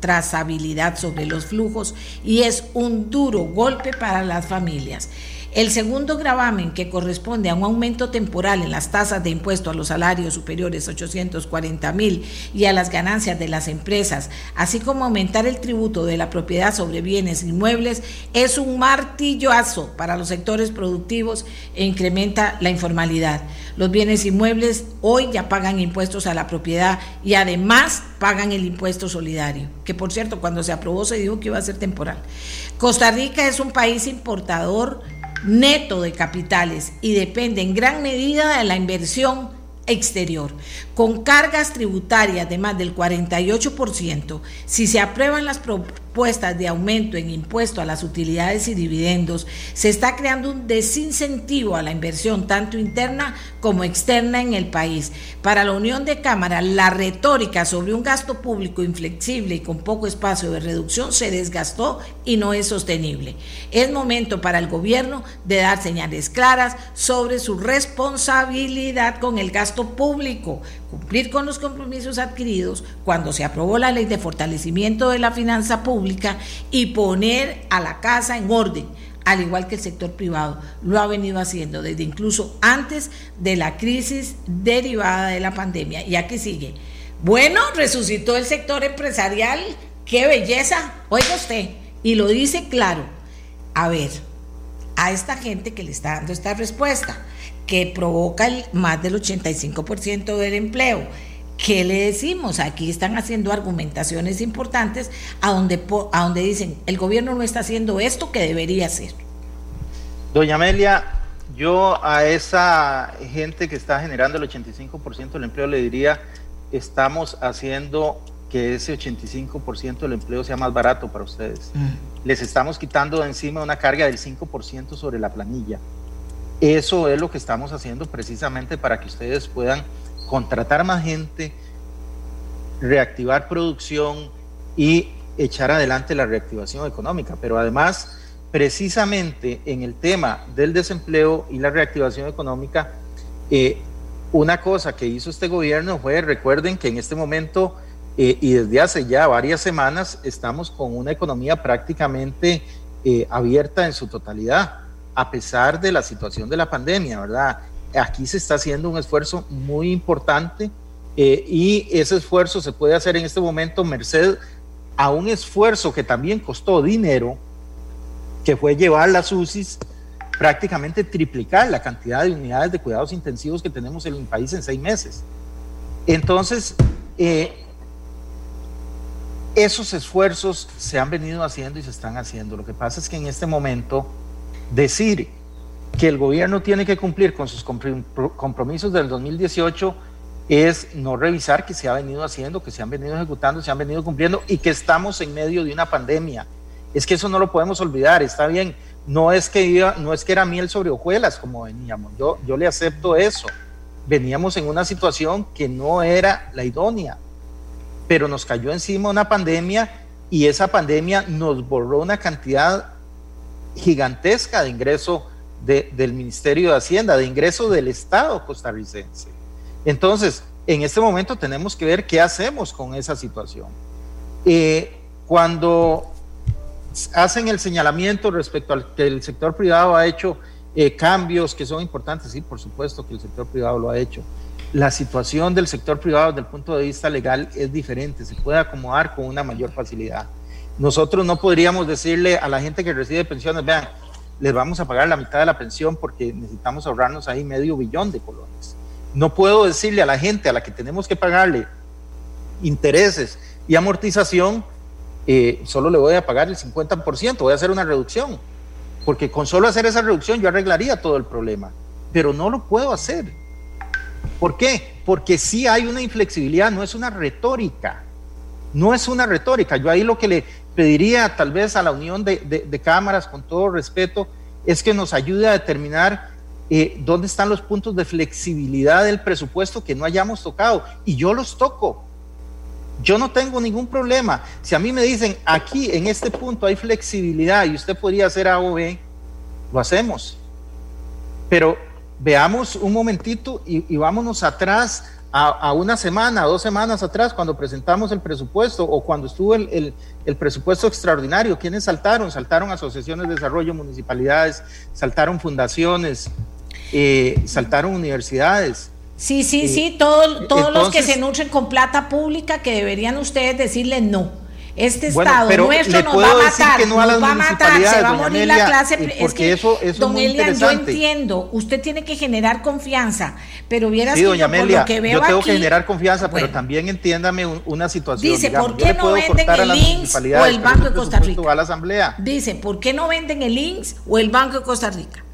trazabilidad sobre los flujos y es un duro golpe para las familias. El segundo gravamen, que corresponde a un aumento temporal en las tasas de impuesto a los salarios superiores a 840 mil y a las ganancias de las empresas, así como aumentar el tributo de la propiedad sobre bienes inmuebles, es un martillazo para los sectores productivos e incrementa la informalidad. Los bienes inmuebles hoy ya pagan impuestos a la propiedad y además pagan el impuesto solidario, que por cierto cuando se aprobó se dijo que iba a ser temporal. Costa Rica es un país importador neto de capitales y depende en gran medida de la inversión exterior, con cargas tributarias de más del 48%, si se aprueban las propuestas de aumento en impuesto a las utilidades y dividendos, se está creando un desincentivo a la inversión tanto interna como externa en el país. Para la Unión de Cámara, la retórica sobre un gasto público inflexible y con poco espacio de reducción se desgastó y no es sostenible. Es momento para el gobierno de dar señales claras sobre su responsabilidad con el gasto público, cumplir con los compromisos adquiridos cuando se aprobó la ley de fortalecimiento de la finanza pública y poner a la casa en orden, al igual que el sector privado lo ha venido haciendo desde incluso antes de la crisis derivada de la pandemia. Y aquí sigue. Bueno, resucitó el sector empresarial, qué belleza, oiga usted, y lo dice claro. A ver, a esta gente que le está dando esta respuesta que provoca el, más del 85% del empleo. ¿Qué le decimos? Aquí están haciendo argumentaciones importantes a donde, a donde dicen, el gobierno no está haciendo esto que debería hacer. Doña Amelia, yo a esa gente que está generando el 85% del empleo le diría, estamos haciendo que ese 85% del empleo sea más barato para ustedes. Mm. Les estamos quitando de encima una carga del 5% sobre la planilla. Eso es lo que estamos haciendo precisamente para que ustedes puedan contratar más gente, reactivar producción y echar adelante la reactivación económica. Pero además, precisamente en el tema del desempleo y la reactivación económica, eh, una cosa que hizo este gobierno fue, recuerden que en este momento eh, y desde hace ya varias semanas estamos con una economía prácticamente eh, abierta en su totalidad a pesar de la situación de la pandemia, ¿verdad? Aquí se está haciendo un esfuerzo muy importante eh, y ese esfuerzo se puede hacer en este momento merced a un esfuerzo que también costó dinero, que fue llevar las UCIs prácticamente triplicar la cantidad de unidades de cuidados intensivos que tenemos en el país en seis meses. Entonces, eh, esos esfuerzos se han venido haciendo y se están haciendo. Lo que pasa es que en este momento decir que el gobierno tiene que cumplir con sus compromisos del 2018 es no revisar que se ha venido haciendo, que se han venido ejecutando, se han venido cumpliendo y que estamos en medio de una pandemia. Es que eso no lo podemos olvidar, está bien, no es que, no es que era miel sobre hojuelas como veníamos, yo, yo le acepto eso. Veníamos en una situación que no era la idónea, pero nos cayó encima una pandemia y esa pandemia nos borró una cantidad gigantesca de ingreso del Ministerio de Hacienda, de ingreso del Estado costarricense. Entonces, en este momento tenemos que ver qué hacemos con esa situación. Eh, cuando hacen el señalamiento respecto al que el sector privado ha hecho eh, cambios que son importantes, sí, por supuesto que el sector privado lo ha hecho. La situación del sector privado desde el punto de vista legal es diferente, se puede acomodar con una mayor facilidad. Nosotros no podríamos decirle a la gente que recibe pensiones, vean, les vamos a pagar la mitad de la pensión porque necesitamos ahorrarnos ahí medio billón de colones. No puedo decirle a la gente a la que tenemos que pagarle intereses y amortización, eh, solo le voy a pagar el 50%, voy a hacer una reducción, porque con solo hacer esa reducción yo arreglaría todo el problema, pero no lo puedo hacer. ¿Por qué? Porque sí hay una inflexibilidad, no es una retórica, no es una retórica. Yo ahí lo que le pediría tal vez a la unión de, cámaras, con todo respeto, es que nos ayude a determinar eh, dónde están los puntos de flexibilidad del presupuesto que no hayamos tocado. Y yo los toco. Yo no tengo ningún problema. Si a mí me dicen, aquí en este punto hay flexibilidad y usted podría hacer A o B, lo hacemos. Pero veamos un momentito y, vámonos atrás a, una semana, dos semanas atrás, cuando presentamos el presupuesto o cuando estuvo el, el, presupuesto extraordinario. ¿Quiénes saltaron? Saltaron asociaciones de desarrollo, municipalidades, saltaron fundaciones, eh, saltaron universidades. Sí, sí, eh, sí, todos, todos los que se nutren con plata pública que deberían ustedes decirle no. Este Estado nuestro nos va a matar, nos va a matar, se va a morir la clase. Es que, eso, eso don Elian, yo entiendo, usted tiene que generar confianza, pero vieras que yo, por lo que veo yo tengo que generar confianza, pero también entiéndame una situación. Dice, ¿por qué no venden el INSS o el Banco de Costa Rica? A la asamblea. Dice, ¿por qué no venden el INSS o el Banco de Costa Rica?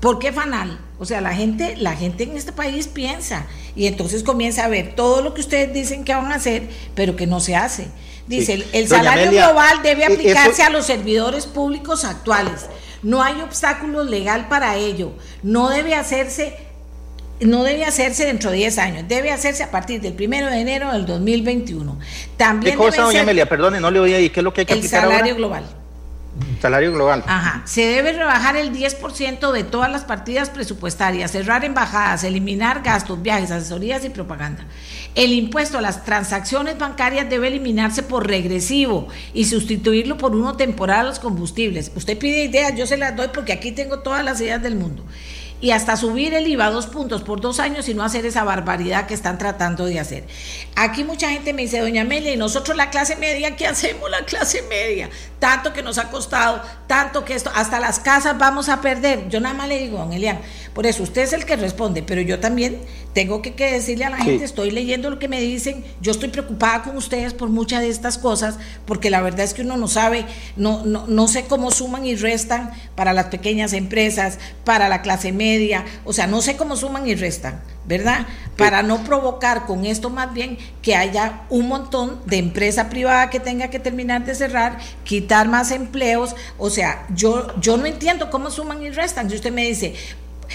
¿Por qué fanal? O sea, la gente, la gente en este país piensa y entonces comienza a ver todo lo que ustedes dicen que van a hacer, pero que no se hace. Dice, el, salario global debe eh, aplicarse a los servidores públicos actuales. No hay obstáculo legal para ello. No debe hacerse no debe hacerse dentro de 10 años, debe hacerse a partir del 1 de enero del 2021. También ¿Qué cosa, doña Amelia? Perdone, no le voy a decir qué es lo que hay que aplicar El salario global. Salario global. Ajá. Se debe rebajar el 10% de todas las partidas presupuestarias, cerrar embajadas, eliminar gastos, viajes, asesorías y propaganda. El impuesto a las transacciones bancarias debe eliminarse por regresivo y sustituirlo por uno temporal a los combustibles. Usted pide ideas, yo se las doy porque aquí tengo todas las ideas del mundo y hasta subir el IVA dos puntos por dos años y no hacer esa barbaridad que están tratando de hacer. Aquí mucha gente me dice, doña Amelia, y nosotros la clase media, ¿qué hacemos la clase media? Tanto que nos ha costado, tanto que esto, hasta las casas vamos a perder. Yo nada más le digo, don Elian, por eso usted es el que responde, pero yo también tengo que, decirle a la gente, estoy leyendo lo que me dicen, yo estoy preocupada con ustedes por muchas de estas cosas, porque la verdad es que uno no sabe, no, no, no sé cómo suman y restan para las pequeñas empresas, para la clase media, o sea, no sé cómo suman y restan, ¿verdad? Para no provocar con esto más bien que haya un montón de empresa privada que tenga que terminar de cerrar, quitar más empleos, o sea, yo, yo no entiendo cómo suman y restan. Si usted me dice,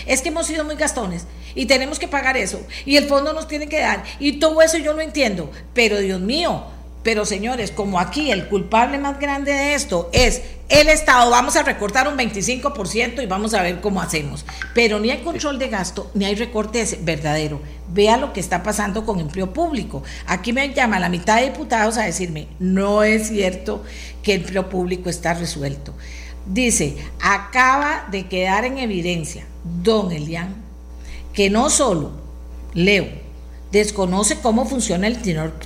es que hemos sido muy gastones y tenemos que pagar eso y el fondo nos tiene que dar y todo eso yo lo entiendo, pero Dios mío, pero señores, como aquí el culpable más grande de esto es el Estado, vamos a recortar un 25% y vamos a ver cómo hacemos. Pero ni hay control de gasto, ni hay recorte verdadero. Vea lo que está pasando con empleo público. Aquí me llama la mitad de diputados a decirme, no es cierto que el empleo público está resuelto. Dice, acaba de quedar en evidencia, don Elian, que no solo, leo, desconoce cómo funciona el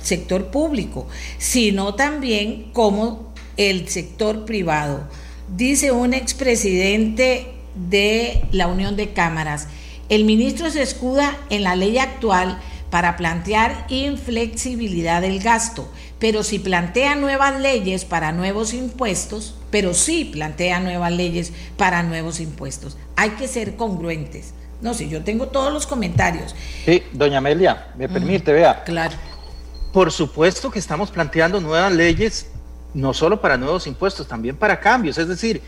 sector público, sino también cómo el sector privado. Dice un expresidente de la Unión de Cámaras, el ministro se escuda en la ley actual para plantear inflexibilidad del gasto, pero si plantea nuevas leyes para nuevos impuestos, pero sí plantea nuevas leyes para nuevos impuestos. Hay que ser congruentes. No, si yo tengo todos los comentarios. Sí, doña Amelia, me permite, vea. Claro. Por supuesto que estamos planteando nuevas leyes, no solo para nuevos impuestos, también para cambios. Es decir,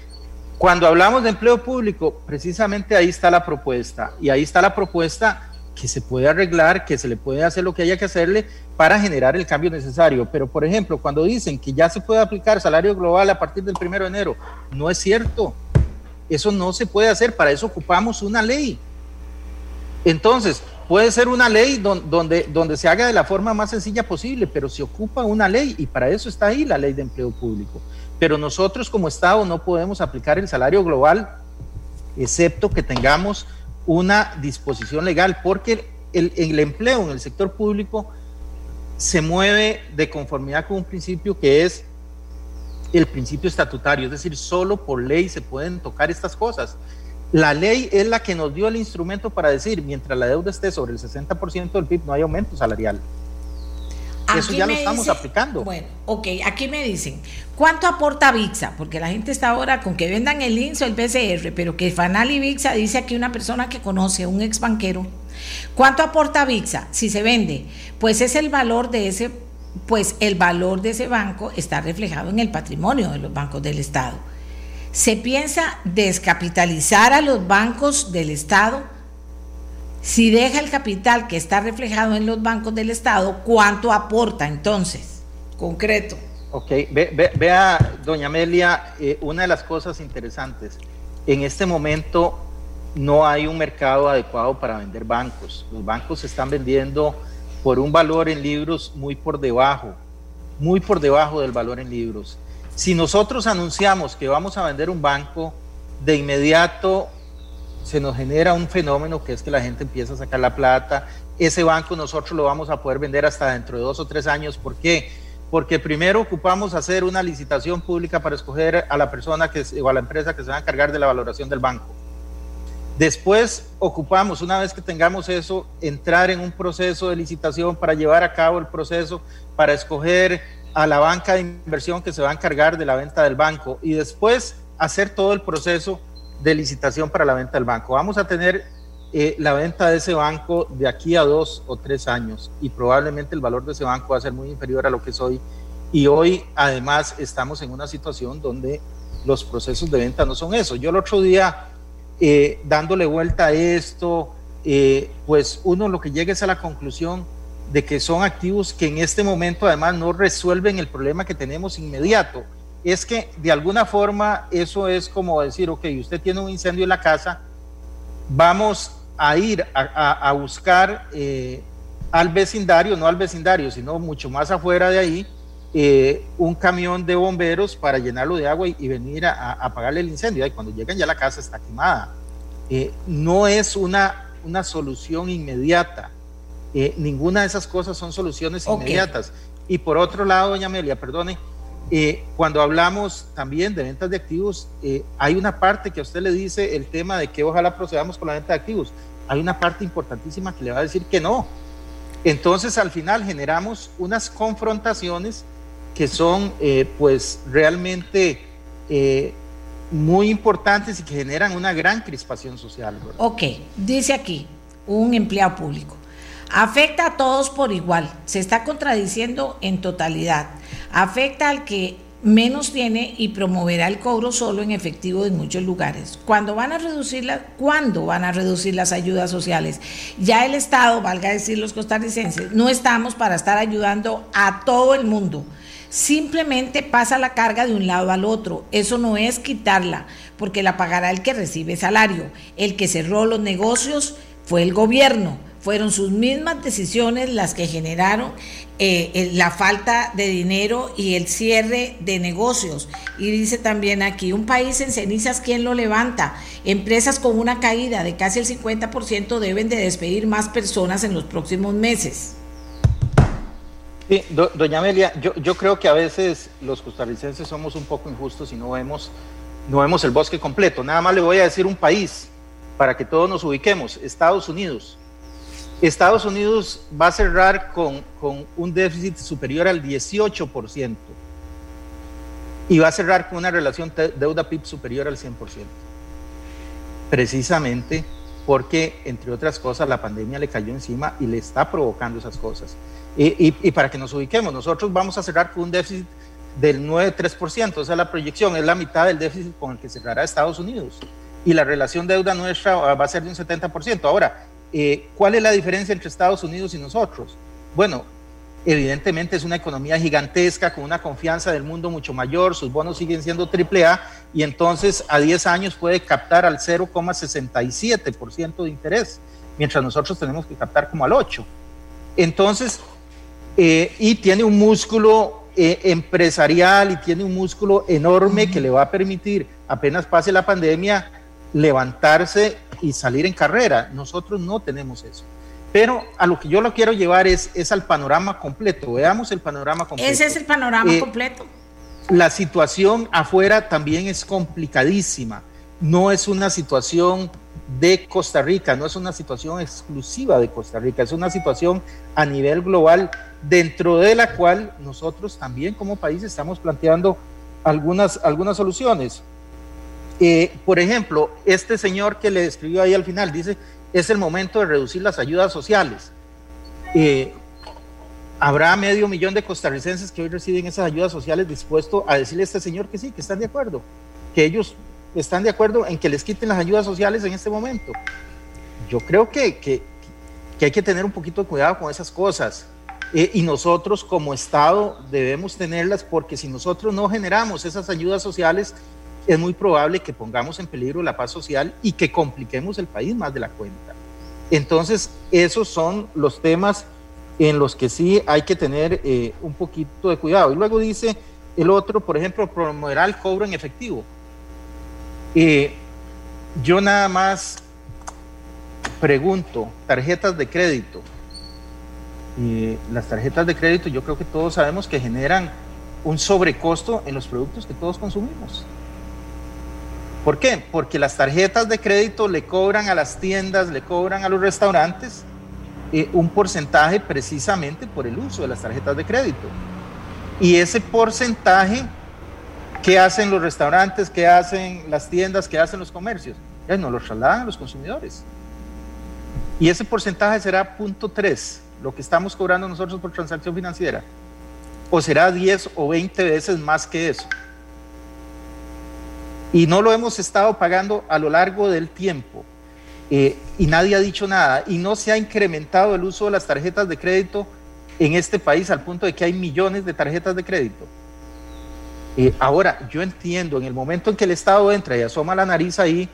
cuando hablamos de empleo público, precisamente ahí está la propuesta. Y ahí está la propuesta que se puede arreglar, que se le puede hacer lo que haya que hacerle para generar el cambio necesario. Pero, por ejemplo, cuando dicen que ya se puede aplicar salario global a partir del primero de enero, no es cierto. Eso no se puede hacer, para eso ocupamos una ley. Entonces, puede ser una ley donde, donde se haga de la forma más sencilla posible, pero se ocupa una ley y para eso está ahí la ley de empleo público. Pero nosotros como Estado no podemos aplicar el salario global, excepto que tengamos una disposición legal, porque el, empleo en el sector público se mueve de conformidad con un principio que es el principio estatutario, es decir, solo por ley se pueden tocar estas cosas. La ley es la que nos dio el instrumento para decir, mientras la deuda esté sobre el 60% del PIB, no hay aumento salarial. Eso ya lo estamos aplicando. Bueno, ok, aquí me dicen, ¿cuánto aporta VIXA? Porque la gente está ahora con que vendan el INSS o el PCR, pero que Fanal y VIXA dice aquí una persona que conoce, un ex banquero. ¿Cuánto aporta VIXA? Si se vende, pues es el valor de ese pues el valor de ese banco está reflejado en el patrimonio de los bancos del Estado. Se piensa descapitalizar a los bancos del Estado. Si deja el capital que está reflejado en los bancos del Estado, ¿cuánto aporta entonces? Concreto. Ok, vea, doña Amelia, eh, una de las cosas interesantes, en este momento no hay un mercado adecuado para vender bancos. Los bancos se están vendiendo por un valor en libros muy por debajo, muy por debajo del valor en libros. Si nosotros anunciamos que vamos a vender un banco, de inmediato se nos genera un fenómeno que es que la gente empieza a sacar la plata. Ese banco nosotros lo vamos a poder vender hasta dentro de dos o tres años. ¿Por qué? Porque primero ocupamos hacer una licitación pública para escoger a la persona que, o a la empresa que se va a encargar de la valoración del banco. Después ocupamos, una vez que tengamos eso, entrar en un proceso de licitación para llevar a cabo el proceso, para escoger a la banca de inversión que se va a encargar de la venta del banco y después hacer todo el proceso de licitación para la venta del banco. Vamos a tener eh, la venta de ese banco de aquí a dos o tres años y probablemente el valor de ese banco va a ser muy inferior a lo que es hoy. Y hoy además estamos en una situación donde los procesos de venta no son eso. Yo el otro día eh, dándole vuelta a esto, eh, pues uno lo que llega es a la conclusión de que son activos que en este momento además no resuelven el problema que tenemos inmediato. Es que de alguna forma eso es como decir, ok, usted tiene un incendio en la casa, vamos a ir a, buscar eh, al vecindario, no al vecindario, sino mucho más afuera de ahí, un camión de bomberos para llenarlo de agua y, venir a, apagarle el incendio. Y cuando llegan ya la casa está quemada. Eh, no es una, una solución inmediata. Eh, ninguna de esas cosas son soluciones inmediatas. Y por otro lado, doña Amelia, perdone, eh, cuando hablamos también de ventas de activos, hay una parte que a usted le dice el tema de que ojalá procedamos con la venta de activos. Hay una parte importantísima que le va a decir que no. Entonces, al final generamos unas confrontaciones que son, pues, realmente muy importantes y que generan una gran crispación social. Ok, dice aquí un empleado público. Afecta a todos por igual, se está contradiciendo en totalidad. Afecta al que menos tiene y promoverá el cobro solo en efectivo en muchos lugares. ¿Cuándo van a reducir la, ¿Cuándo van a reducir las ayudas sociales? Ya el Estado, valga decir los costarricenses, no estamos para estar ayudando a todo el mundo simplemente pasa la carga de un lado al otro. Eso no es quitarla, porque la pagará el que recibe salario. El que cerró los negocios fue el gobierno. Fueron sus mismas decisiones las que generaron eh, la falta de dinero y el cierre de negocios. Y dice también aquí, un país en cenizas, ¿quién lo levanta? Empresas con una caída de casi el 50% deben de despedir más personas en los próximos meses. Sí, doña Amelia, yo, yo, creo que a veces los costarricenses somos un poco injustos y no vemos, no vemos el bosque completo. Nada más le voy a decir un país para que todos nos ubiquemos, Estados Unidos. Estados Unidos va a cerrar con, con un déficit superior al 18% y va a cerrar con una relación deuda-PIB superior al 100%. Precisamente porque, entre otras cosas, la pandemia le cayó encima y le está provocando esas cosas. Y, para que nos ubiquemos, nosotros vamos a cerrar con un déficit del 9,3%, esa es la proyección, es la mitad del déficit con el que cerrará Estados Unidos. Y la relación deuda nuestra va a ser de un 70%. Ahora, eh, ¿cuál es la diferencia entre Estados Unidos y nosotros? Bueno, evidentemente es una economía gigantesca con una confianza del mundo mucho mayor, sus bonos siguen siendo AAA y entonces a 10 años puede captar al 0,67% de interés, mientras nosotros tenemos que captar como al 8%. Entonces, eh, y tiene un músculo eh, empresarial y tiene un músculo enorme que le va a permitir, apenas pase la pandemia, levantarse y salir en carrera. Nosotros no tenemos eso. Pero a lo que yo lo quiero llevar es, es al panorama completo. Veamos el panorama completo. Ese es el panorama eh, completo. La situación afuera también es complicadísima. No es una situación de Costa Rica, no es una situación exclusiva de Costa Rica, es una situación a nivel global dentro de la cual nosotros también como país estamos planteando algunas, algunas soluciones. Eh, por ejemplo, este señor que le escribió ahí al final dice, es el momento de reducir las ayudas sociales. Eh, habrá medio millón de costarricenses que hoy reciben esas ayudas sociales dispuestos a decirle a este señor que sí, que están de acuerdo, que ellos están de acuerdo en que les quiten las ayudas sociales en este momento. Yo creo que, que, hay que tener un poquito de cuidado con esas cosas. Eh, y nosotros como Estado debemos tenerlas porque si nosotros no generamos esas ayudas sociales, es muy probable que pongamos en peligro la paz social y que compliquemos el país más de la cuenta. Entonces, esos son los temas en los que sí hay que tener eh, un poquito de cuidado. Y luego dice el otro, por ejemplo, promoverá el cobro en efectivo. Eh, yo nada más pregunto, tarjetas de crédito. Eh, las tarjetas de crédito yo creo que todos sabemos que generan un sobrecosto en los productos que todos consumimos. ¿Por qué? Porque las tarjetas de crédito le cobran a las tiendas, le cobran a los restaurantes eh, un porcentaje precisamente por el uso de las tarjetas de crédito. Y ese porcentaje, ¿qué hacen los restaurantes? ¿Qué hacen las tiendas? ¿Qué hacen los comercios? Eh, nos lo trasladan a los consumidores. Y ese porcentaje será 0.3, lo que estamos cobrando nosotros por transacción financiera. O será 10 o 20 veces más que eso. Y no lo hemos estado pagando a lo largo del tiempo. Eh, y nadie ha dicho nada. Y no se ha incrementado el uso de las tarjetas de crédito en este país al punto de que hay millones de tarjetas de crédito. Eh, ahora, yo entiendo, en el momento en que el Estado entra y asoma la nariz ahí,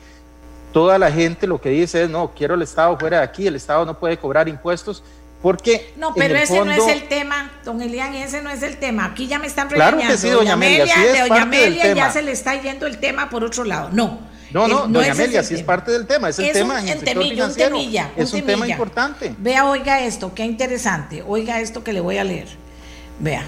toda la gente lo que dice es, no, quiero el Estado fuera de aquí, el Estado no puede cobrar impuestos, porque... No, pero ese no es el tema, don Elian, ese no es el tema. Aquí ya me están regañando. Claro que sí, doña Amelia, doña Amelia ya se le está yendo el tema por otro lado. No, no, no, doña Amelia, sí es parte del tema, es el tema en el sector financiero. es un tema importante. Vea, oiga esto, qué interesante. Oiga esto que le voy a leer. Vea.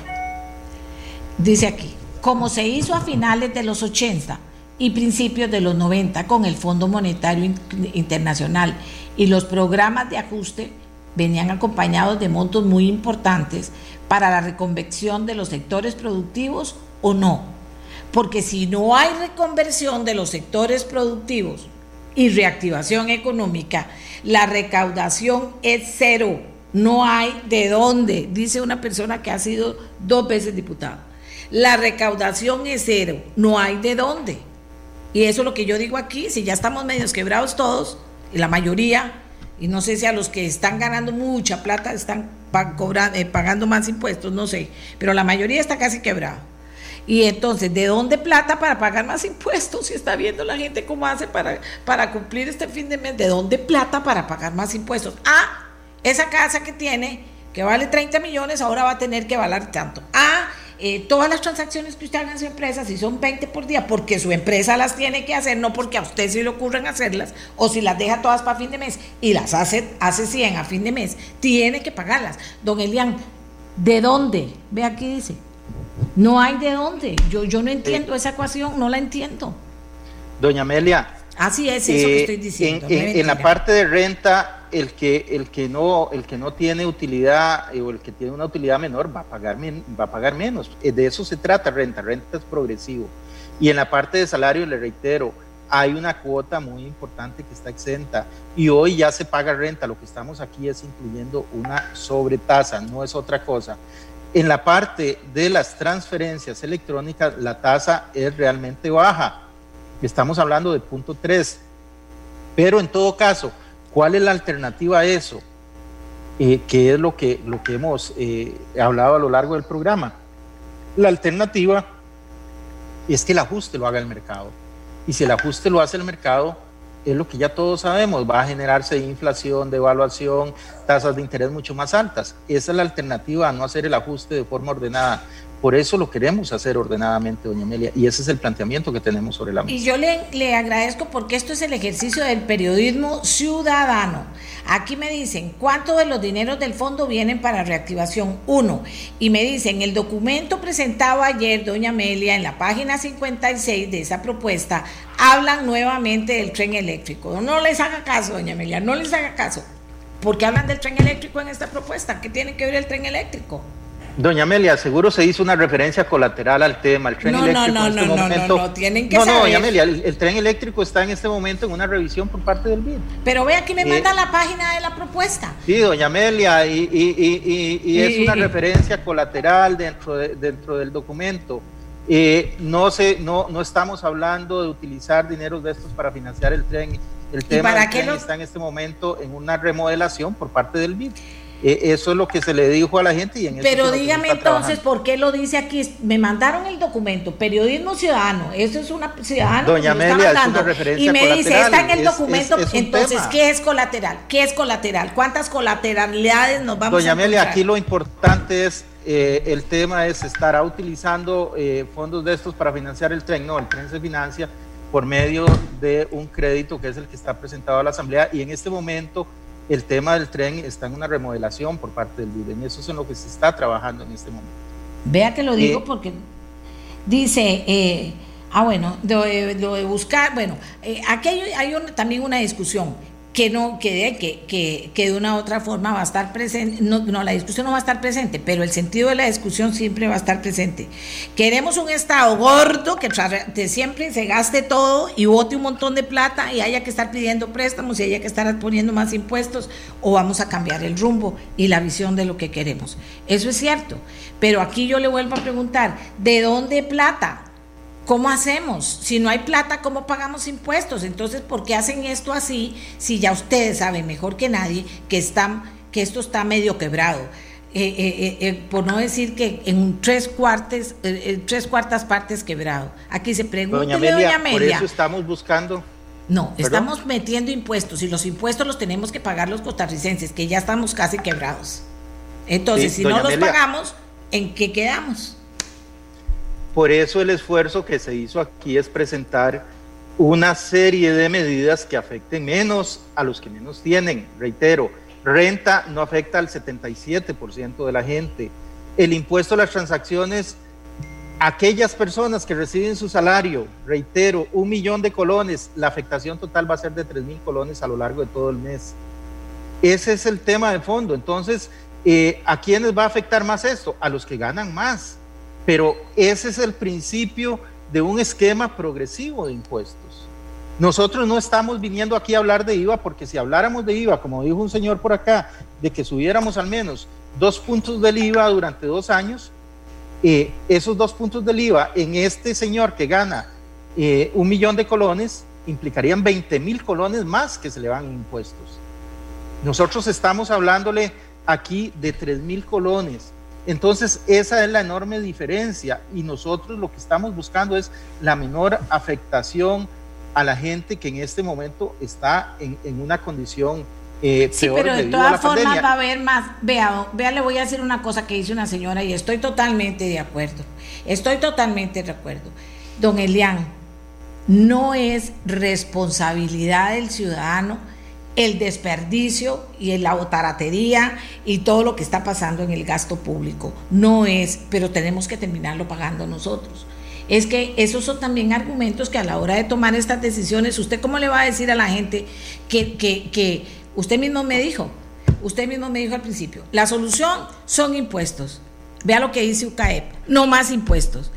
Dice aquí, como se hizo a finales de los 80 y principios de los 90 con el Fondo Monetario Internacional y los programas de ajuste venían acompañados de montos muy importantes para la reconversión de los sectores productivos o no porque si no hay reconversión de los sectores productivos y reactivación económica, la recaudación es cero. No hay de dónde, dice una persona que ha sido dos veces diputada. La recaudación es cero, no hay de dónde. Y eso es lo que yo digo aquí, si ya estamos medios quebrados todos, la mayoría, y no sé si a los que están ganando mucha plata están eh, pagando más impuestos, no sé, pero la mayoría está casi quebrado. Y entonces, ¿de dónde plata para pagar más impuestos? Si está viendo la gente cómo hace para, para cumplir este fin de mes, ¿de dónde plata para pagar más impuestos? Ah, esa casa que tiene, que vale 30 millones, ahora va a tener que valer tanto. Ah, eh, todas las transacciones que usted haga en su empresa, si son 20 por día, porque su empresa las tiene que hacer, no porque a usted se le ocurren hacerlas, o si las deja todas para fin de mes y las hace, hace 100 a fin de mes, tiene que pagarlas. Don Elian, ¿de dónde? Ve aquí dice, no hay de dónde. Yo, yo no entiendo esa ecuación, no la entiendo. Doña Amelia. Así es eso que eh, estoy diciendo. En, la parte de renta, el que, el que no, el que no tiene utilidad eh, o el que tiene una utilidad menor va a pagar, va a pagar menos. Eh, de eso se trata renta, renta es progresivo. Y en la parte de salario, le reitero, hay una cuota muy importante que está exenta y hoy ya se paga renta. Lo que estamos aquí es incluyendo una sobretasa, no es otra cosa. En la parte de las transferencias electrónicas, la tasa es realmente baja. Estamos hablando de punto 3. Pero en todo caso, ¿cuál es la alternativa a eso? Eh, que es lo que, lo que hemos eh, hablado a lo largo del programa. La alternativa es que el ajuste lo haga el mercado. Y si el ajuste lo hace el mercado, es lo que ya todos sabemos, va a generarse inflación, devaluación, tasas de interés mucho más altas. Esa es la alternativa a no hacer el ajuste de forma ordenada. Por eso lo queremos hacer ordenadamente, doña Amelia, y ese es el planteamiento que tenemos sobre la mesa. Y yo le, le agradezco porque esto es el ejercicio del periodismo ciudadano. Aquí me dicen, ¿cuánto de los dineros del fondo vienen para reactivación? Uno. Y me dicen, el documento presentado ayer, doña Amelia, en la página 56 de esa propuesta, hablan nuevamente del tren eléctrico. No les haga caso, doña Amelia, no les haga caso. Porque hablan del tren eléctrico en esta propuesta. ¿Qué tiene que ver el tren eléctrico? Doña Amelia, seguro se hizo una referencia colateral al tema, el tren no, eléctrico no, no, en este no, momento. No, no, tienen que no, saber. no, doña Amelia, el, tren eléctrico está en este momento en una revisión por parte del BID. Pero vea que me manda la página de la propuesta. Sí, doña Amelia, y, y, y, y es una referencia colateral dentro, de, dentro del documento. Eh, no, se, no, no estamos hablando de utilizar dineros de estos para financiar el tren. El tema del tren está en este momento en una remodelación por parte del BID. Eh, eso es lo que se le dijo a la gente. Y en Pero dígame entonces, ¿por qué lo dice aquí? Me mandaron el documento, periodismo ciudadano, eso es una ciudadana. Doña Amelia, es una referencia Y me dice, está en el es, documento, es, es entonces, tema. ¿qué es colateral? ¿Qué es colateral? ¿Cuántas colateralidades nos vamos Doña a Amelia, encontrar? aquí lo importante es, eh, el tema es, ¿estará utilizando eh, fondos de estos para financiar el tren? No, el tren se financia por medio de un crédito que es el que está presentado a la Asamblea y en este momento el tema del tren está en una remodelación por parte del y eso es en lo que se está trabajando en este momento. Vea que lo digo Eh, porque dice, eh, ah bueno, lo de, lo de buscar, bueno, eh, aquí hay, hay un- también una discusión que no, que que, que, de una u otra forma va a estar presente, no, no, la discusión no va a estar presente, pero el sentido de la discusión siempre va a estar presente. Queremos un Estado gordo que siempre se gaste todo y bote un montón de plata y haya que estar pidiendo préstamos y haya que estar poniendo más impuestos o vamos a cambiar el rumbo y la visión de lo que queremos. Eso es cierto, pero aquí yo le vuelvo a preguntar, ¿de dónde plata? ¿Cómo hacemos? Si no hay plata, ¿cómo pagamos impuestos? Entonces, ¿por qué hacen esto así si ya ustedes saben mejor que nadie que, están, que esto está medio quebrado? Eh, eh, eh, eh, por no decir que en un tres, cuartes, eh, eh, tres cuartas partes quebrado. Aquí se pregunta, Doña doña Amelia, por eso estamos buscando... No, ¿Perdón? estamos metiendo impuestos y los impuestos los tenemos que pagar los costarricenses, que ya estamos casi quebrados. Entonces, Sí, si no los pagamos, ¿en qué quedamos? Por eso el esfuerzo que se hizo aquí es presentar una serie de medidas que afecten menos a los que menos tienen. Reitero, renta no afecta al 77% de la gente. El impuesto a las transacciones, aquellas personas que reciben su salario, reitero, un millón de colones, la afectación total va a ser de 3 mil colones a lo largo de todo el mes. Ese es el tema de fondo. Entonces, eh, ¿a quiénes va a afectar más esto? A los que ganan más. Pero ese es el principio de un esquema progresivo de impuestos. Nosotros no estamos viniendo aquí a hablar de IVA porque si habláramos de IVA, como dijo un señor por acá, de que subiéramos al menos dos puntos del IVA durante dos años, eh, esos dos puntos del IVA en este señor que gana eh, un millón de colones implicarían 20 mil colones más que se le van impuestos. Nosotros estamos hablándole aquí de 3 mil colones. Entonces, esa es la enorme diferencia y nosotros lo que estamos buscando es la menor afectación a la gente que en este momento está en, en una condición eh, Sí, peor pero de todas formas va a haber más. Vea, vea, le voy a decir una cosa que dice una señora y estoy totalmente de acuerdo. Estoy totalmente de acuerdo. Don Elian, no es responsabilidad del ciudadano el desperdicio y la botaratería y todo lo que está pasando en el gasto público. No es, pero tenemos que terminarlo pagando nosotros. Es que esos son también argumentos que a la hora de tomar estas decisiones, ¿usted cómo le va a decir a la gente que, que, que usted mismo me dijo, usted mismo me dijo al principio, la solución son impuestos. Vea lo que dice UCAEP, no más impuestos.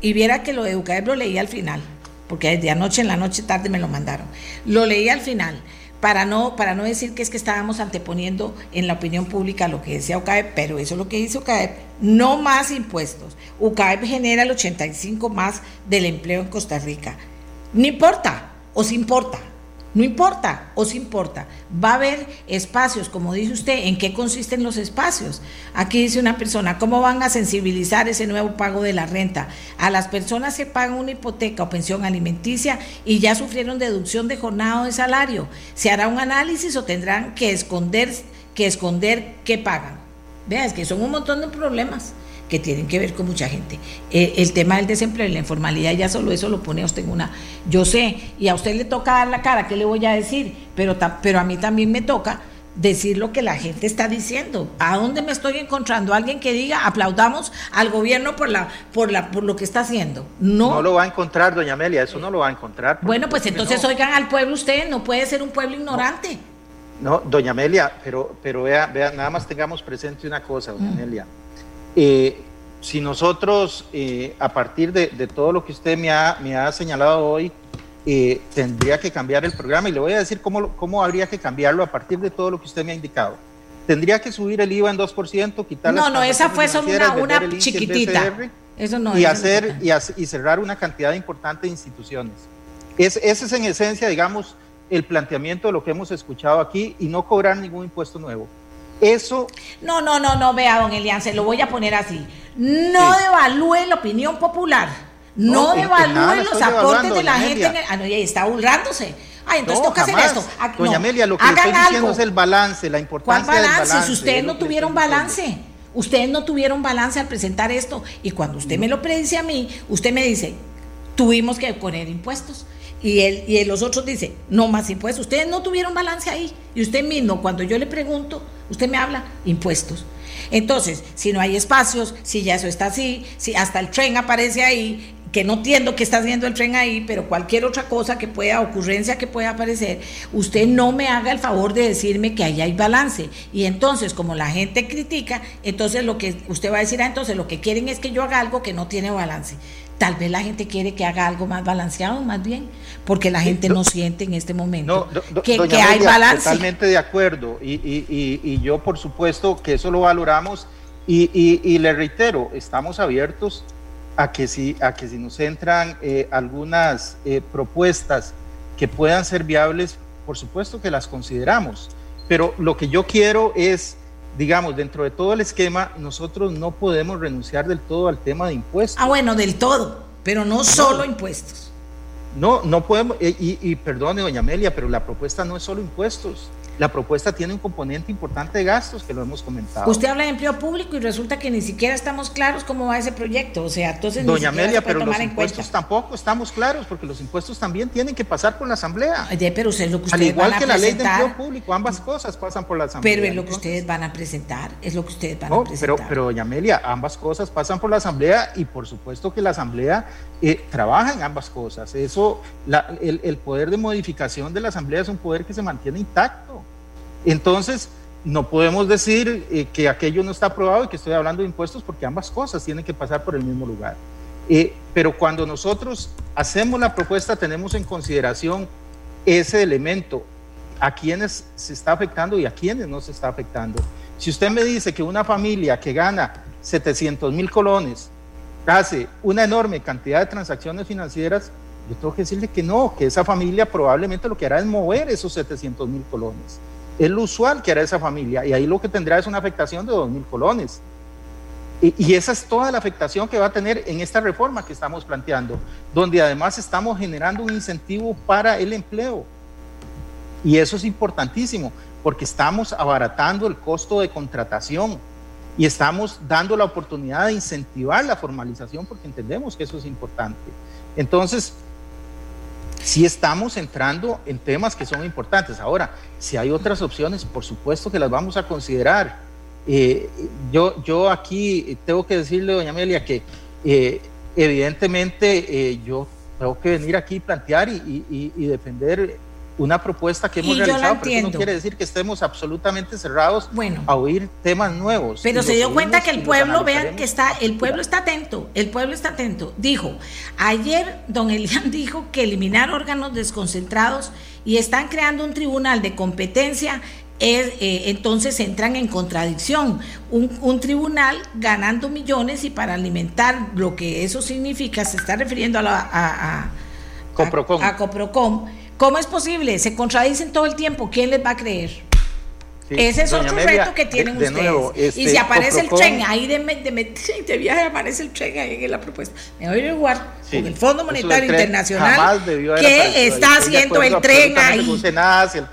Y viera que lo de UCAEP lo leí al final, porque desde anoche en la noche tarde me lo mandaron. Lo leí al final para no, para no decir que es que estábamos anteponiendo en la opinión pública lo que decía UCAEP, pero eso es lo que dice UCAEP, no más impuestos. UCAEP genera el 85 más del empleo en Costa Rica. No importa, os importa, no importa, os importa. Va a haber espacios, como dice usted, ¿en qué consisten los espacios? Aquí dice una persona, ¿cómo van a sensibilizar ese nuevo pago de la renta a las personas que pagan una hipoteca o pensión alimenticia y ya sufrieron deducción de jornada o de salario? ¿Se hará un análisis o tendrán que esconder, que esconder qué pagan? Vea, es que son un montón de problemas que tienen que ver con mucha gente. Eh, el tema del desempleo y la informalidad, ya solo eso lo pone a usted en una. Yo sé, y a usted le toca dar la cara, ¿qué le voy a decir? Pero, pero a mí también me toca decir lo que la gente está diciendo. ¿A dónde me estoy encontrando? Alguien que diga, aplaudamos al gobierno por, la, por, la, por lo que está haciendo. No. No lo va a encontrar, doña Amelia, eso no lo va a encontrar. bueno, pues entonces no. oigan al pueblo ustedes, no puede ser un pueblo ignorante. No, doña Amelia, pero, pero vea, vea, nada más tengamos presente una cosa, doña Mm. Amelia. Eh, si nosotros, eh, a partir de, todo lo que usted me ha, me ha señalado hoy, eh, tendría que cambiar el programa y le voy a decir cómo, cómo habría que cambiarlo a partir de todo lo que usted me ha indicado. Tendría que subir el IVA en 2%, quitar No, no, esa fue solo una, una chiquitita. Eso no y, hacer, y, y, cerrar una cantidad importante de instituciones. Es, ese es en esencia, digamos, el planteamiento de lo que hemos escuchado aquí y no cobrar ningún impuesto nuevo. Eso. No, no, no, no, vea, don Elian, se lo voy a poner así. No devalúe la opinión popular. No, devalúe los aportes de la gente. En el, ah, no, ya está burlándose. Ay, entonces toca hacer esto. Ah, Doña Amelia, lo que estoy diciendo es el balance, la importancia ¿Cuál balance? Del balance si ustedes no tuvieron balance. Ustedes no tuvieron balance al presentar esto. Y cuando usted me lo predice a mí, usted me dice, tuvimos que poner impuestos. Y, él, y los otros dicen, no más impuestos. Ustedes no tuvieron balance ahí. Y usted mismo, cuando yo le pregunto, usted me habla, impuestos. Entonces, si no hay espacios, si ya eso está así, si hasta el tren aparece ahí, que no entiendo que está haciendo el tren ahí, pero cualquier otra cosa que pueda, ocurrencia que pueda aparecer, usted no me haga el favor de decirme que ahí hay balance. Y entonces, como la gente critica, entonces lo que usted va a decir, ah, entonces lo que quieren es que yo haga algo que no tiene balance. Tal vez la gente quiere que haga algo más balanceado, más bien, porque la gente no, siente en este momento que, hay balance. Totalmente de acuerdo, y, y, y, yo por supuesto que eso lo valoramos, y, le reitero, estamos abiertos a que si, a que si nos entran eh, algunas eh, propuestas que puedan ser viables, por supuesto que las consideramos, pero lo que yo quiero es digamos, dentro de todo el esquema, nosotros no podemos renunciar del todo al tema de impuestos. Ah, bueno, del todo, pero no, solo impuestos. No, no podemos, y, y, perdone, doña Amelia, pero la propuesta no es solo impuestos la propuesta tiene un componente importante de gastos que lo hemos comentado. Usted habla de empleo público y resulta que ni siquiera estamos claros cómo va ese proyecto. O sea, entonces. Doña Amelia, pero los impuestos tampoco estamos claros porque los impuestos también tienen que pasar por la Asamblea. pero usted, lo que ustedes Al igual que la ley de empleo público, ambas cosas pasan por la Asamblea. Pero es lo que ustedes van a presentar, es lo que ustedes van a presentar. Pero, pero, doña Amelia, ambas cosas pasan por la Asamblea y por supuesto que la Asamblea eh, trabaja en ambas cosas. Eso, el, el poder de modificación de la Asamblea es un poder que se mantiene intacto. Entonces, no podemos decir eh, que aquello no está aprobado y que estoy hablando de impuestos porque ambas cosas tienen que pasar por el mismo lugar. Eh, pero cuando nosotros hacemos la propuesta tenemos en consideración ese elemento, a quienes se está afectando y a quienes no se está afectando. Si usted me dice que una familia que gana 700 mil colones hace una enorme cantidad de transacciones financieras, yo tengo que decirle que no, que esa familia probablemente lo que hará es mover esos 700 mil colones es lo usual que hará esa familia y ahí lo que tendrá es una afectación de 2.000 colones. Y, esa es toda la afectación que va a tener en esta reforma que estamos planteando, donde además estamos generando un incentivo para el empleo. Y eso es importantísimo, porque estamos abaratando el costo de contratación y estamos dando la oportunidad de incentivar la formalización, porque entendemos que eso es importante. Entonces, sí estamos entrando en temas que son importantes. Ahora, si hay otras opciones, por supuesto que las vamos a considerar. Eh, yo, yo aquí tengo que decirle, doña Amelia, que eh, evidentemente eh, yo tengo que venir aquí y plantear y, y defender una propuesta que hemos realizado, pero eso no quiere decir que estemos absolutamente cerrados a oír temas nuevos. Pero se dio cuenta que el pueblo, vean que está, el pueblo está atento, el pueblo está atento. Dijo, ayer don Elian *laughs* dijo que eliminar órganos desconcentrados y están creando un tribunal de competencia es, eh, entonces entran en contradicción. Un, tribunal ganando millones y para alimentar lo que eso significa, se está refiriendo a, la, a, a, Coprocom. a Coprocom ¿Cómo es posible? Se contradicen todo el tiempo. ¿Quién les va a creer? Ese es otro reto que tienen ustedes. y este, si aparece el tren ahí de, *laughs* de, viaje, aparece el tren ahí en la propuesta. Me voy a igual con el Fondo Monetario Internacional que está haciendo el tren ahí.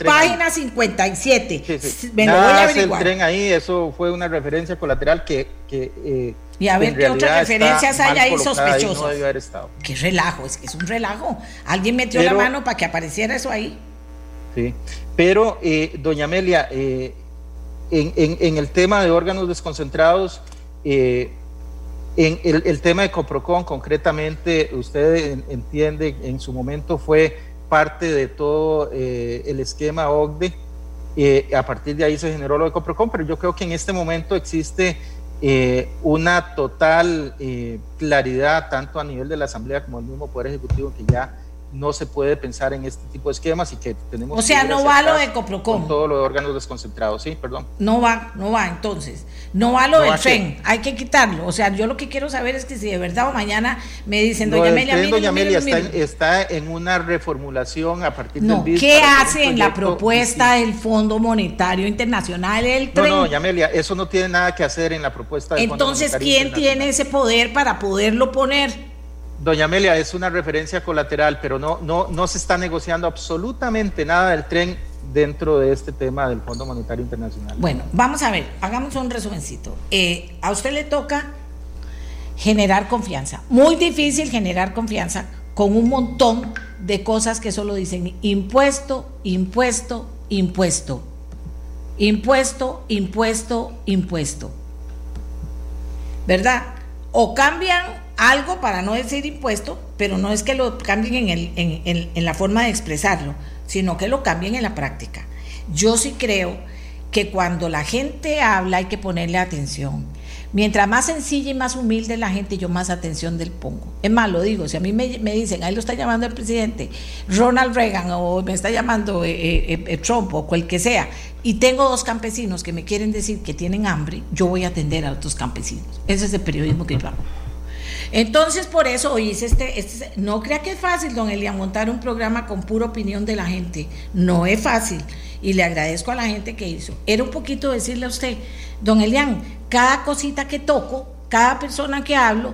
Página 57. Me lo voy a averiguar. el tren ahí, eso fue una referencia colateral que, que eh, y a ver qué otras referencias hay ahí sospechosas. Qué relajo, es que es un relajo. Alguien metió la mano para que apareciera eso ahí. Sí, pero eh, doña Amelia, eh, en, el tema de órganos desconcentrados, eh, en el, tema de Coprocon concretamente, usted entiende, en su momento fue parte de todo el esquema OCDE, a partir de ahí se generó lo de Coprocon, pero yo creo que en este momento existe eh, una total eh, claridad tanto a nivel de la Asamblea como del mismo Poder Ejecutivo que ya no se puede pensar en este tipo de esquemas y que tenemos... O sea, no va lo de Coprocom. Con todos los órganos desconcentrados, sí, perdón. No va, no va, entonces. No va lo del tren, hay que quitarlo. O sea, yo lo que quiero saber es que si de verdad o mañana me dicen, doña Amelia, doña Amelia está, en, está, en, una reformulación a partir no, del ¿Qué hace en la propuesta del Fondo Monetario Internacional el tren? No, no, doña Amelia, eso no tiene nada que hacer en la propuesta del Entonces, Fondo ¿quién tiene ese poder para poderlo poner? Doña Amelia, es una referencia colateral, pero no, no, no se está negociando absolutamente nada del tren dentro de este tema del Fondo Monetario Internacional. Bueno, vamos a ver, hagamos un resumencito. Eh, a usted le toca generar confianza. Muy difícil generar confianza con un montón de cosas que solo dicen impuesto, impuesto, impuesto. Impuesto, impuesto, impuesto. ¿Verdad? O cambian algo para no decir impuesto, pero no es que lo cambien en, el, en, la forma de expresarlo, sino que lo cambien en la práctica. Yo sí creo que cuando la gente habla hay que ponerle atención. Mientras más sencilla y más humilde la gente, yo más atención del pongo. Es más, lo digo, si a mí me, dicen, ahí lo está llamando el presidente Ronald Reagan o me está llamando eh, eh, eh, Trump o cual que sea, y tengo dos campesinos que me quieren decir que tienen hambre, yo voy a atender a otros campesinos. Ese es el periodismo que yo hago. Entonces, por eso hoy hice este, este, no crea que es fácil, don Elian, montar un programa con pura opinión de la gente. No es fácil. Y le agradezco a la gente que hizo. Era un poquito decirle a usted, don Elian, cada cosita que toco, cada persona que hablo,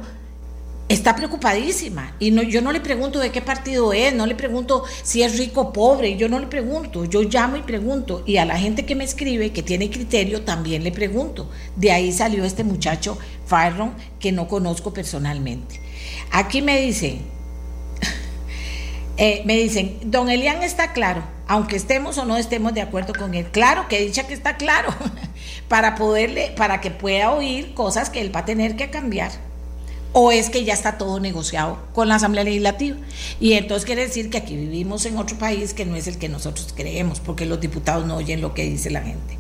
está preocupadísima. Y no, yo no le pregunto de qué partido es, no le pregunto si es rico o pobre, yo no le pregunto, yo llamo y pregunto. Y a la gente que me escribe, que tiene criterio, también le pregunto. De ahí salió este muchacho Farron, que no conozco personalmente. Aquí me dicen, *laughs* eh, me dicen, don Elian está claro, aunque estemos o no estemos de acuerdo con él. Claro que dicha que está claro, *laughs* para poderle, para que pueda oír cosas que él va a tener que cambiar o es que ya está todo negociado con la Asamblea Legislativa. Y entonces quiere decir que aquí vivimos en otro país que no es el que nosotros creemos, porque los diputados no oyen lo que dice la gente.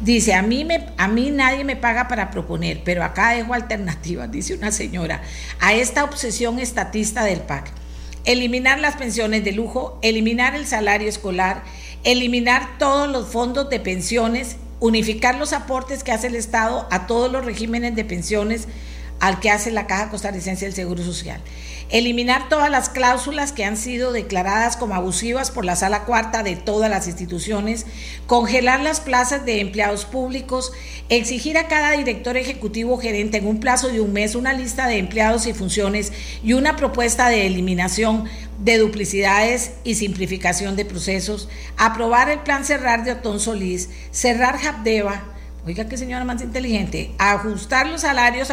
Dice, a mí, me, a mí nadie me paga para proponer, pero acá dejo alternativas, *laughs* dice una señora, a esta obsesión estatista del PAC. Eliminar las pensiones de lujo, eliminar el salario escolar, eliminar todos los fondos de pensiones, unificar los aportes que hace el Estado a todos los regímenes de pensiones, al que hace la Caja Costarricense del Seguro Social. Eliminar todas las cláusulas que han sido declaradas como abusivas por la Sala Cuarta de todas las instituciones, congelar las plazas de empleados públicos, exigir a cada director ejecutivo gerente en un plazo de un mes una lista de empleados y funciones y una propuesta de eliminación de duplicidades y simplificación de procesos, aprobar el plan cerrar de Otón Solís, cerrar Habdeba, oiga qué señora más inteligente, ajustar los salarios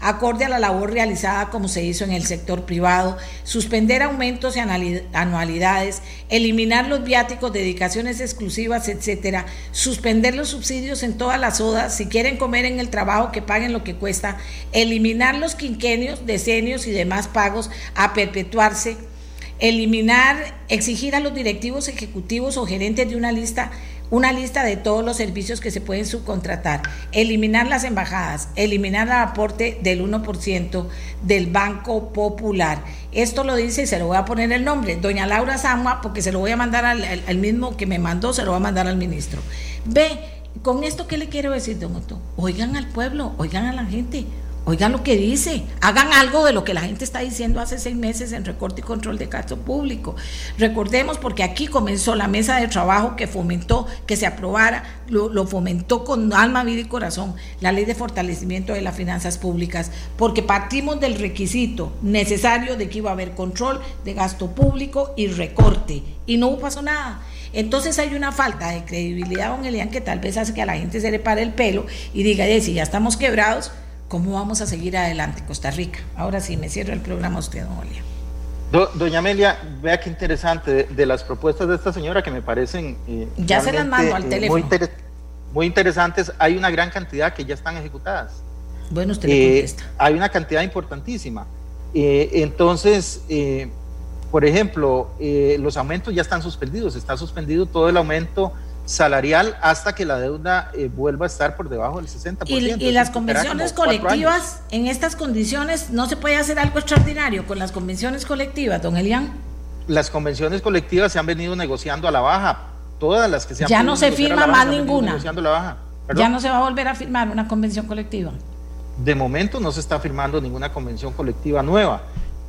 acorde a la labor realizada como se hizo en el sector privado, suspender aumentos y anualidades, eliminar los viáticos, dedicaciones exclusivas, etcétera, suspender los subsidios en todas las odas, si quieren comer en el trabajo que paguen lo que cuesta, eliminar los quinquenios, decenios y demás pagos a perpetuarse, eliminar, exigir a los directivos ejecutivos o gerentes de una lista una lista de todos los servicios que se pueden subcontratar, eliminar las embajadas, eliminar el aporte del 1% del Banco Popular. Esto lo dice y se lo voy a poner el nombre, doña Laura Samua, porque se lo voy a mandar al, mismo que me mandó, se lo voy a mandar al ministro. Ve, con esto, ¿qué le quiero decir, don Otto? Oigan al pueblo, oigan a la gente, Oigan lo que dice, hagan algo de lo que la gente está diciendo hace seis meses en recorte y control de gasto público. Recordemos porque aquí comenzó la mesa de trabajo que fomentó que se aprobara, lo, fomentó con alma, vida y corazón la ley de fortalecimiento de las finanzas públicas, porque partimos del requisito necesario de que iba a haber control de gasto público y recorte, y no pasó nada. Entonces hay una falta de credibilidad, don Elian, que tal vez hace que a la gente se le pare el pelo y diga, si ya estamos quebrados, cómo vamos a seguir adelante Costa Rica. Ahora sí, me cierro el programa usted, don Olia. doña Amelia, vea qué interesante de, las propuestas de esta señora que me parecen... Eh, ya se las mando al eh, teléfono. Muy, interesantes. Hay una gran cantidad que ya están ejecutadas. Bueno, usted le eh, contesta. Hay una cantidad importantísima. entonces, por ejemplo, los aumentos ya están suspendidos. Está suspendido todo el aumento salarial hasta que la deuda eh, vuelva a estar por debajo del 60%. Y, y las convenciones colectivas, en estas condiciones, ¿no se puede hacer algo extraordinario con las convenciones colectivas, don Elian? Las convenciones colectivas se han venido negociando a la baja, todas las que se han Ya no se firma más ninguna. Ya no se va a volver a firmar una convención colectiva. De momento no se está firmando ninguna convención colectiva nueva.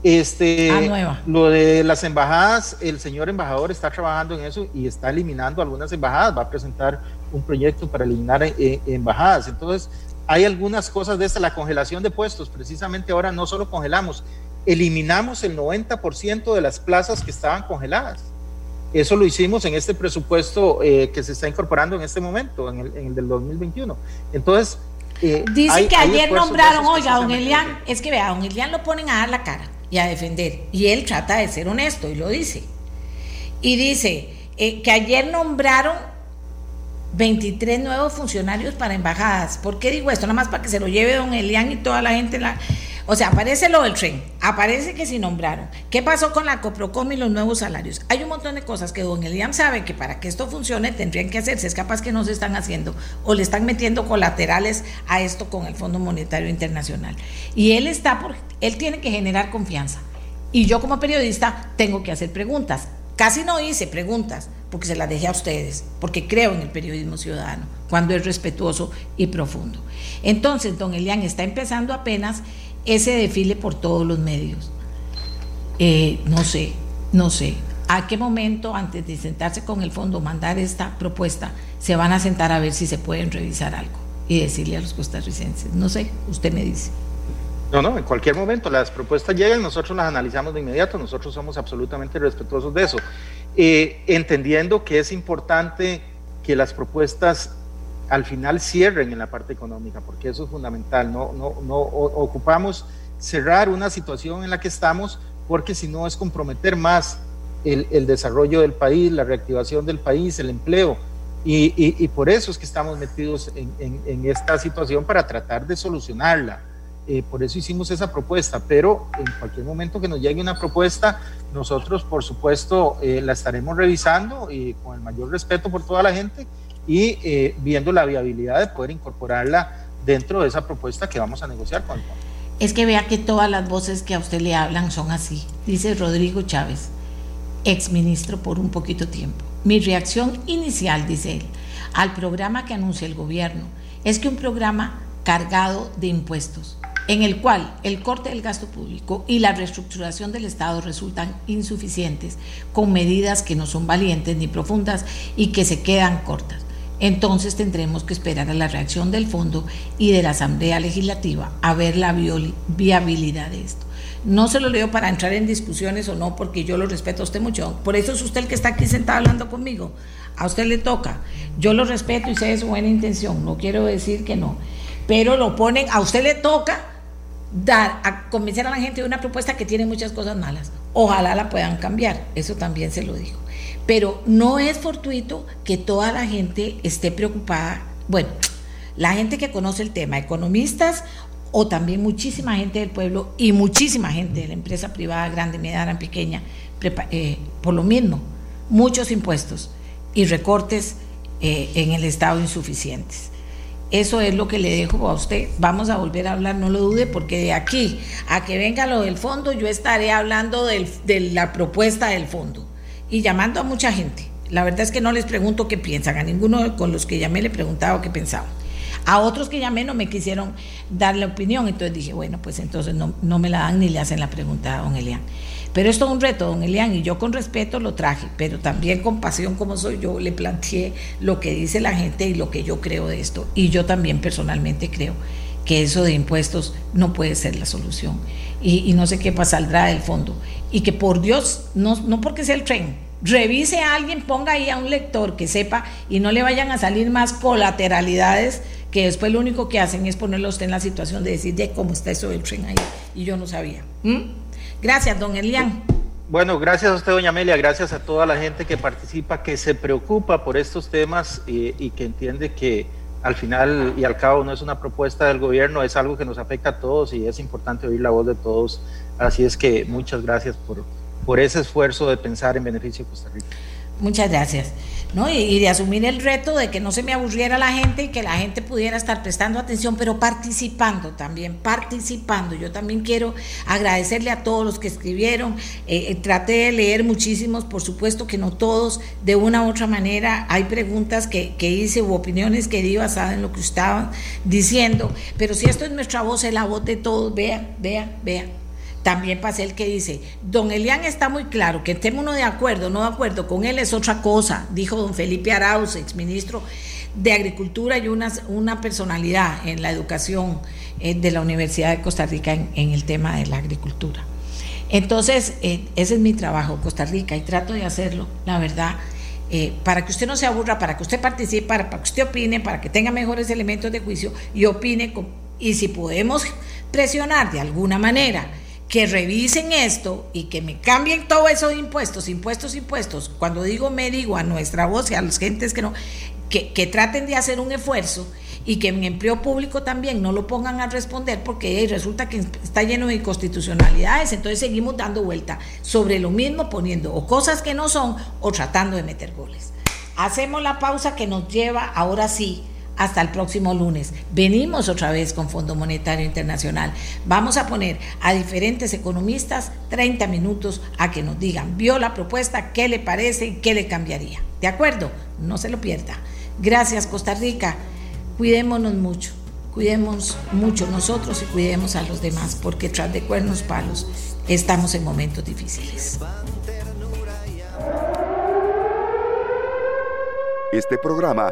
Este, ah, Lo de las embajadas, el señor embajador está trabajando en eso y está eliminando algunas embajadas, va a presentar un proyecto para eliminar eh, eh, embajadas. Entonces, hay algunas cosas de esta, la congelación de puestos, precisamente ahora no solo congelamos, eliminamos el 90% de las plazas que estaban congeladas. Eso lo hicimos en este presupuesto eh, que se está incorporando en este momento, en el, en el del 2021. Entonces, Dice que ayer nombraron, oiga, don Elian, es que vea, don Elian lo ponen a dar la cara y a defender. Y él trata de ser honesto y lo dice. Y dice eh, que ayer nombraron 23 nuevos funcionarios para embajadas. ¿Por qué digo esto? Nada más para que se lo lleve don Elian y toda la gente. La... O sea, aparece lo del tren, aparece que sí nombraron. ¿Qué pasó con la Coprocom y los nuevos salarios? Hay un montón de cosas que don Elian sabe que para que esto funcione tendrían que hacerse. Es capaz que no se están haciendo o le están metiendo colaterales a esto con el Fondo Monetario Internacional. Y él está por, él tiene que generar confianza. Y yo como periodista tengo que hacer preguntas. Casi no hice preguntas porque se las dejé a ustedes, porque creo en el periodismo ciudadano, cuando es respetuoso y profundo. Entonces, don Elian está empezando apenas ese desfile por todos los medios. Eh, no sé, no sé. ¿A qué momento, antes de sentarse con el fondo, mandar esta propuesta, se van a sentar a ver si se pueden revisar algo y decirle a los costarricenses? No sé, usted me dice. No, no, en cualquier momento las propuestas llegan, nosotros las analizamos de inmediato, nosotros somos absolutamente respetuosos de eso, eh, entendiendo que es importante que las propuestas al final cierren en la parte económica, porque eso es fundamental, no, no, no ocupamos cerrar una situación en la que estamos, porque si no es comprometer más el, desarrollo del país, la reactivación del país, el empleo, y, por eso es que estamos metidos en esta situación para tratar de solucionarla. Eh, por eso hicimos esa propuesta, pero en cualquier momento que nos llegue una propuesta, nosotros por supuesto eh, la estaremos revisando y con el mayor respeto por toda la gente y eh, viendo la viabilidad de poder incorporarla dentro de esa propuesta que vamos a negociar con el fondo. Es que vea que todas las voces que a usted le hablan son así, dice Rodrigo Chávez, ex ministro por un poquito tiempo. Mi reacción inicial, dice él, al programa que anuncia el gobierno es que un programa cargado de impuestos en el cual el corte del gasto público y la reestructuración del Estado resultan insuficientes, con medidas que no son valientes ni profundas y que se quedan cortas. Entonces tendremos que esperar a la reacción del Fondo y de la Asamblea Legislativa a ver la viabilidad de esto. No se lo leo para entrar en discusiones o no, porque yo lo respeto a usted mucho. Por eso es usted el que está aquí sentado hablando conmigo. A usted le toca. Yo lo respeto y sé de su buena intención. No quiero decir que no. Pero lo ponen, a usted le toca dar, a convencer a la gente de una propuesta que tiene muchas cosas malas. Ojalá la puedan cambiar, eso también se lo digo. Pero no es fortuito que toda la gente esté preocupada. Bueno, la gente que conoce el tema, economistas o también muchísima gente del pueblo y muchísima gente de la empresa privada, grande, mediana, pequeña, eh, por lo mismo, muchos impuestos y recortes eh, en el Estado insuficientes. Eso es lo que le dejo a usted. Vamos a volver a hablar, no lo dude, porque de aquí a que venga lo del fondo, yo estaré hablando de la propuesta del fondo y llamando a mucha gente. La verdad es que no les pregunto qué piensan, a ninguno con los que llamé le preguntaba qué pensaban. A otros que llamé no me quisieron dar la opinión, entonces dije, bueno, pues entonces no, no me la dan ni le hacen la pregunta a don Elian. Pero esto es un reto, don Elian, y yo con respeto lo traje, pero también con pasión como soy yo, le planteé lo que dice la gente y lo que yo creo de esto. Y yo también personalmente creo que eso de impuestos no puede ser la solución. Y, no sé qué saldrá del fondo. Y que por Dios, no, no porque sea el tren, revise a alguien, ponga ahí a un lector que sepa y no le vayan a salir más colateralidades que después lo único que hacen es ponerlo usted en la situación de decir, de cómo está eso del tren ahí. Y yo no sabía. Gracias, don Elian. Bueno, gracias a usted, doña Amelia, gracias a toda la gente que participa, que se preocupa por estos temas y, que entiende que al final y al cabo no es una propuesta del gobierno, es algo que nos afecta a todos y es importante oír la voz de todos. Así es que muchas gracias por, por ese esfuerzo de pensar en beneficio de Costa Rica. Muchas gracias. ¿No? Y, de asumir el reto de que no se me aburriera la gente y que la gente pudiera estar prestando atención, pero participando también, participando. Yo también quiero agradecerle a todos los que escribieron. Eh, eh, traté de leer muchísimos, por supuesto que no todos, de una u otra manera. Hay preguntas que, que hice u opiniones que di basadas en lo que estaban diciendo, pero si esto es nuestra voz, es la voz de todos, vean, vean, vean. También pasé el que dice, don Elian está muy claro, que estemos uno de acuerdo, no de acuerdo con él es otra cosa, dijo don Felipe Arauz, exministro de Agricultura y una, una personalidad en la educación eh, de la Universidad de Costa Rica en, el tema de la agricultura. Entonces, eh, ese es mi trabajo, Costa Rica, y trato de hacerlo, la verdad, eh, para que usted no se aburra, para que usted participe, para, para, que usted opine, para que tenga mejores elementos de juicio y opine, y si podemos presionar de alguna manera que revisen esto y que me cambien todos esos impuestos, impuestos, impuestos. Cuando digo me digo a nuestra voz y a las gentes que no, que, que traten de hacer un esfuerzo y que en empleo público también no lo pongan a responder porque resulta que está lleno de inconstitucionalidades, entonces seguimos dando vuelta sobre lo mismo poniendo o cosas que no son o tratando de meter goles. Hacemos la pausa que nos lleva ahora sí hasta el próximo lunes. Venimos otra vez con Fondo Monetario Internacional. Vamos a poner a diferentes economistas 30 minutos a que nos digan, vio la propuesta, qué le parece y qué le cambiaría. ¿De acuerdo? No se lo pierda. Gracias Costa Rica. Cuidémonos mucho. Cuidemos mucho nosotros y cuidemos a los demás, porque tras de cuernos palos estamos en momentos difíciles. Este programa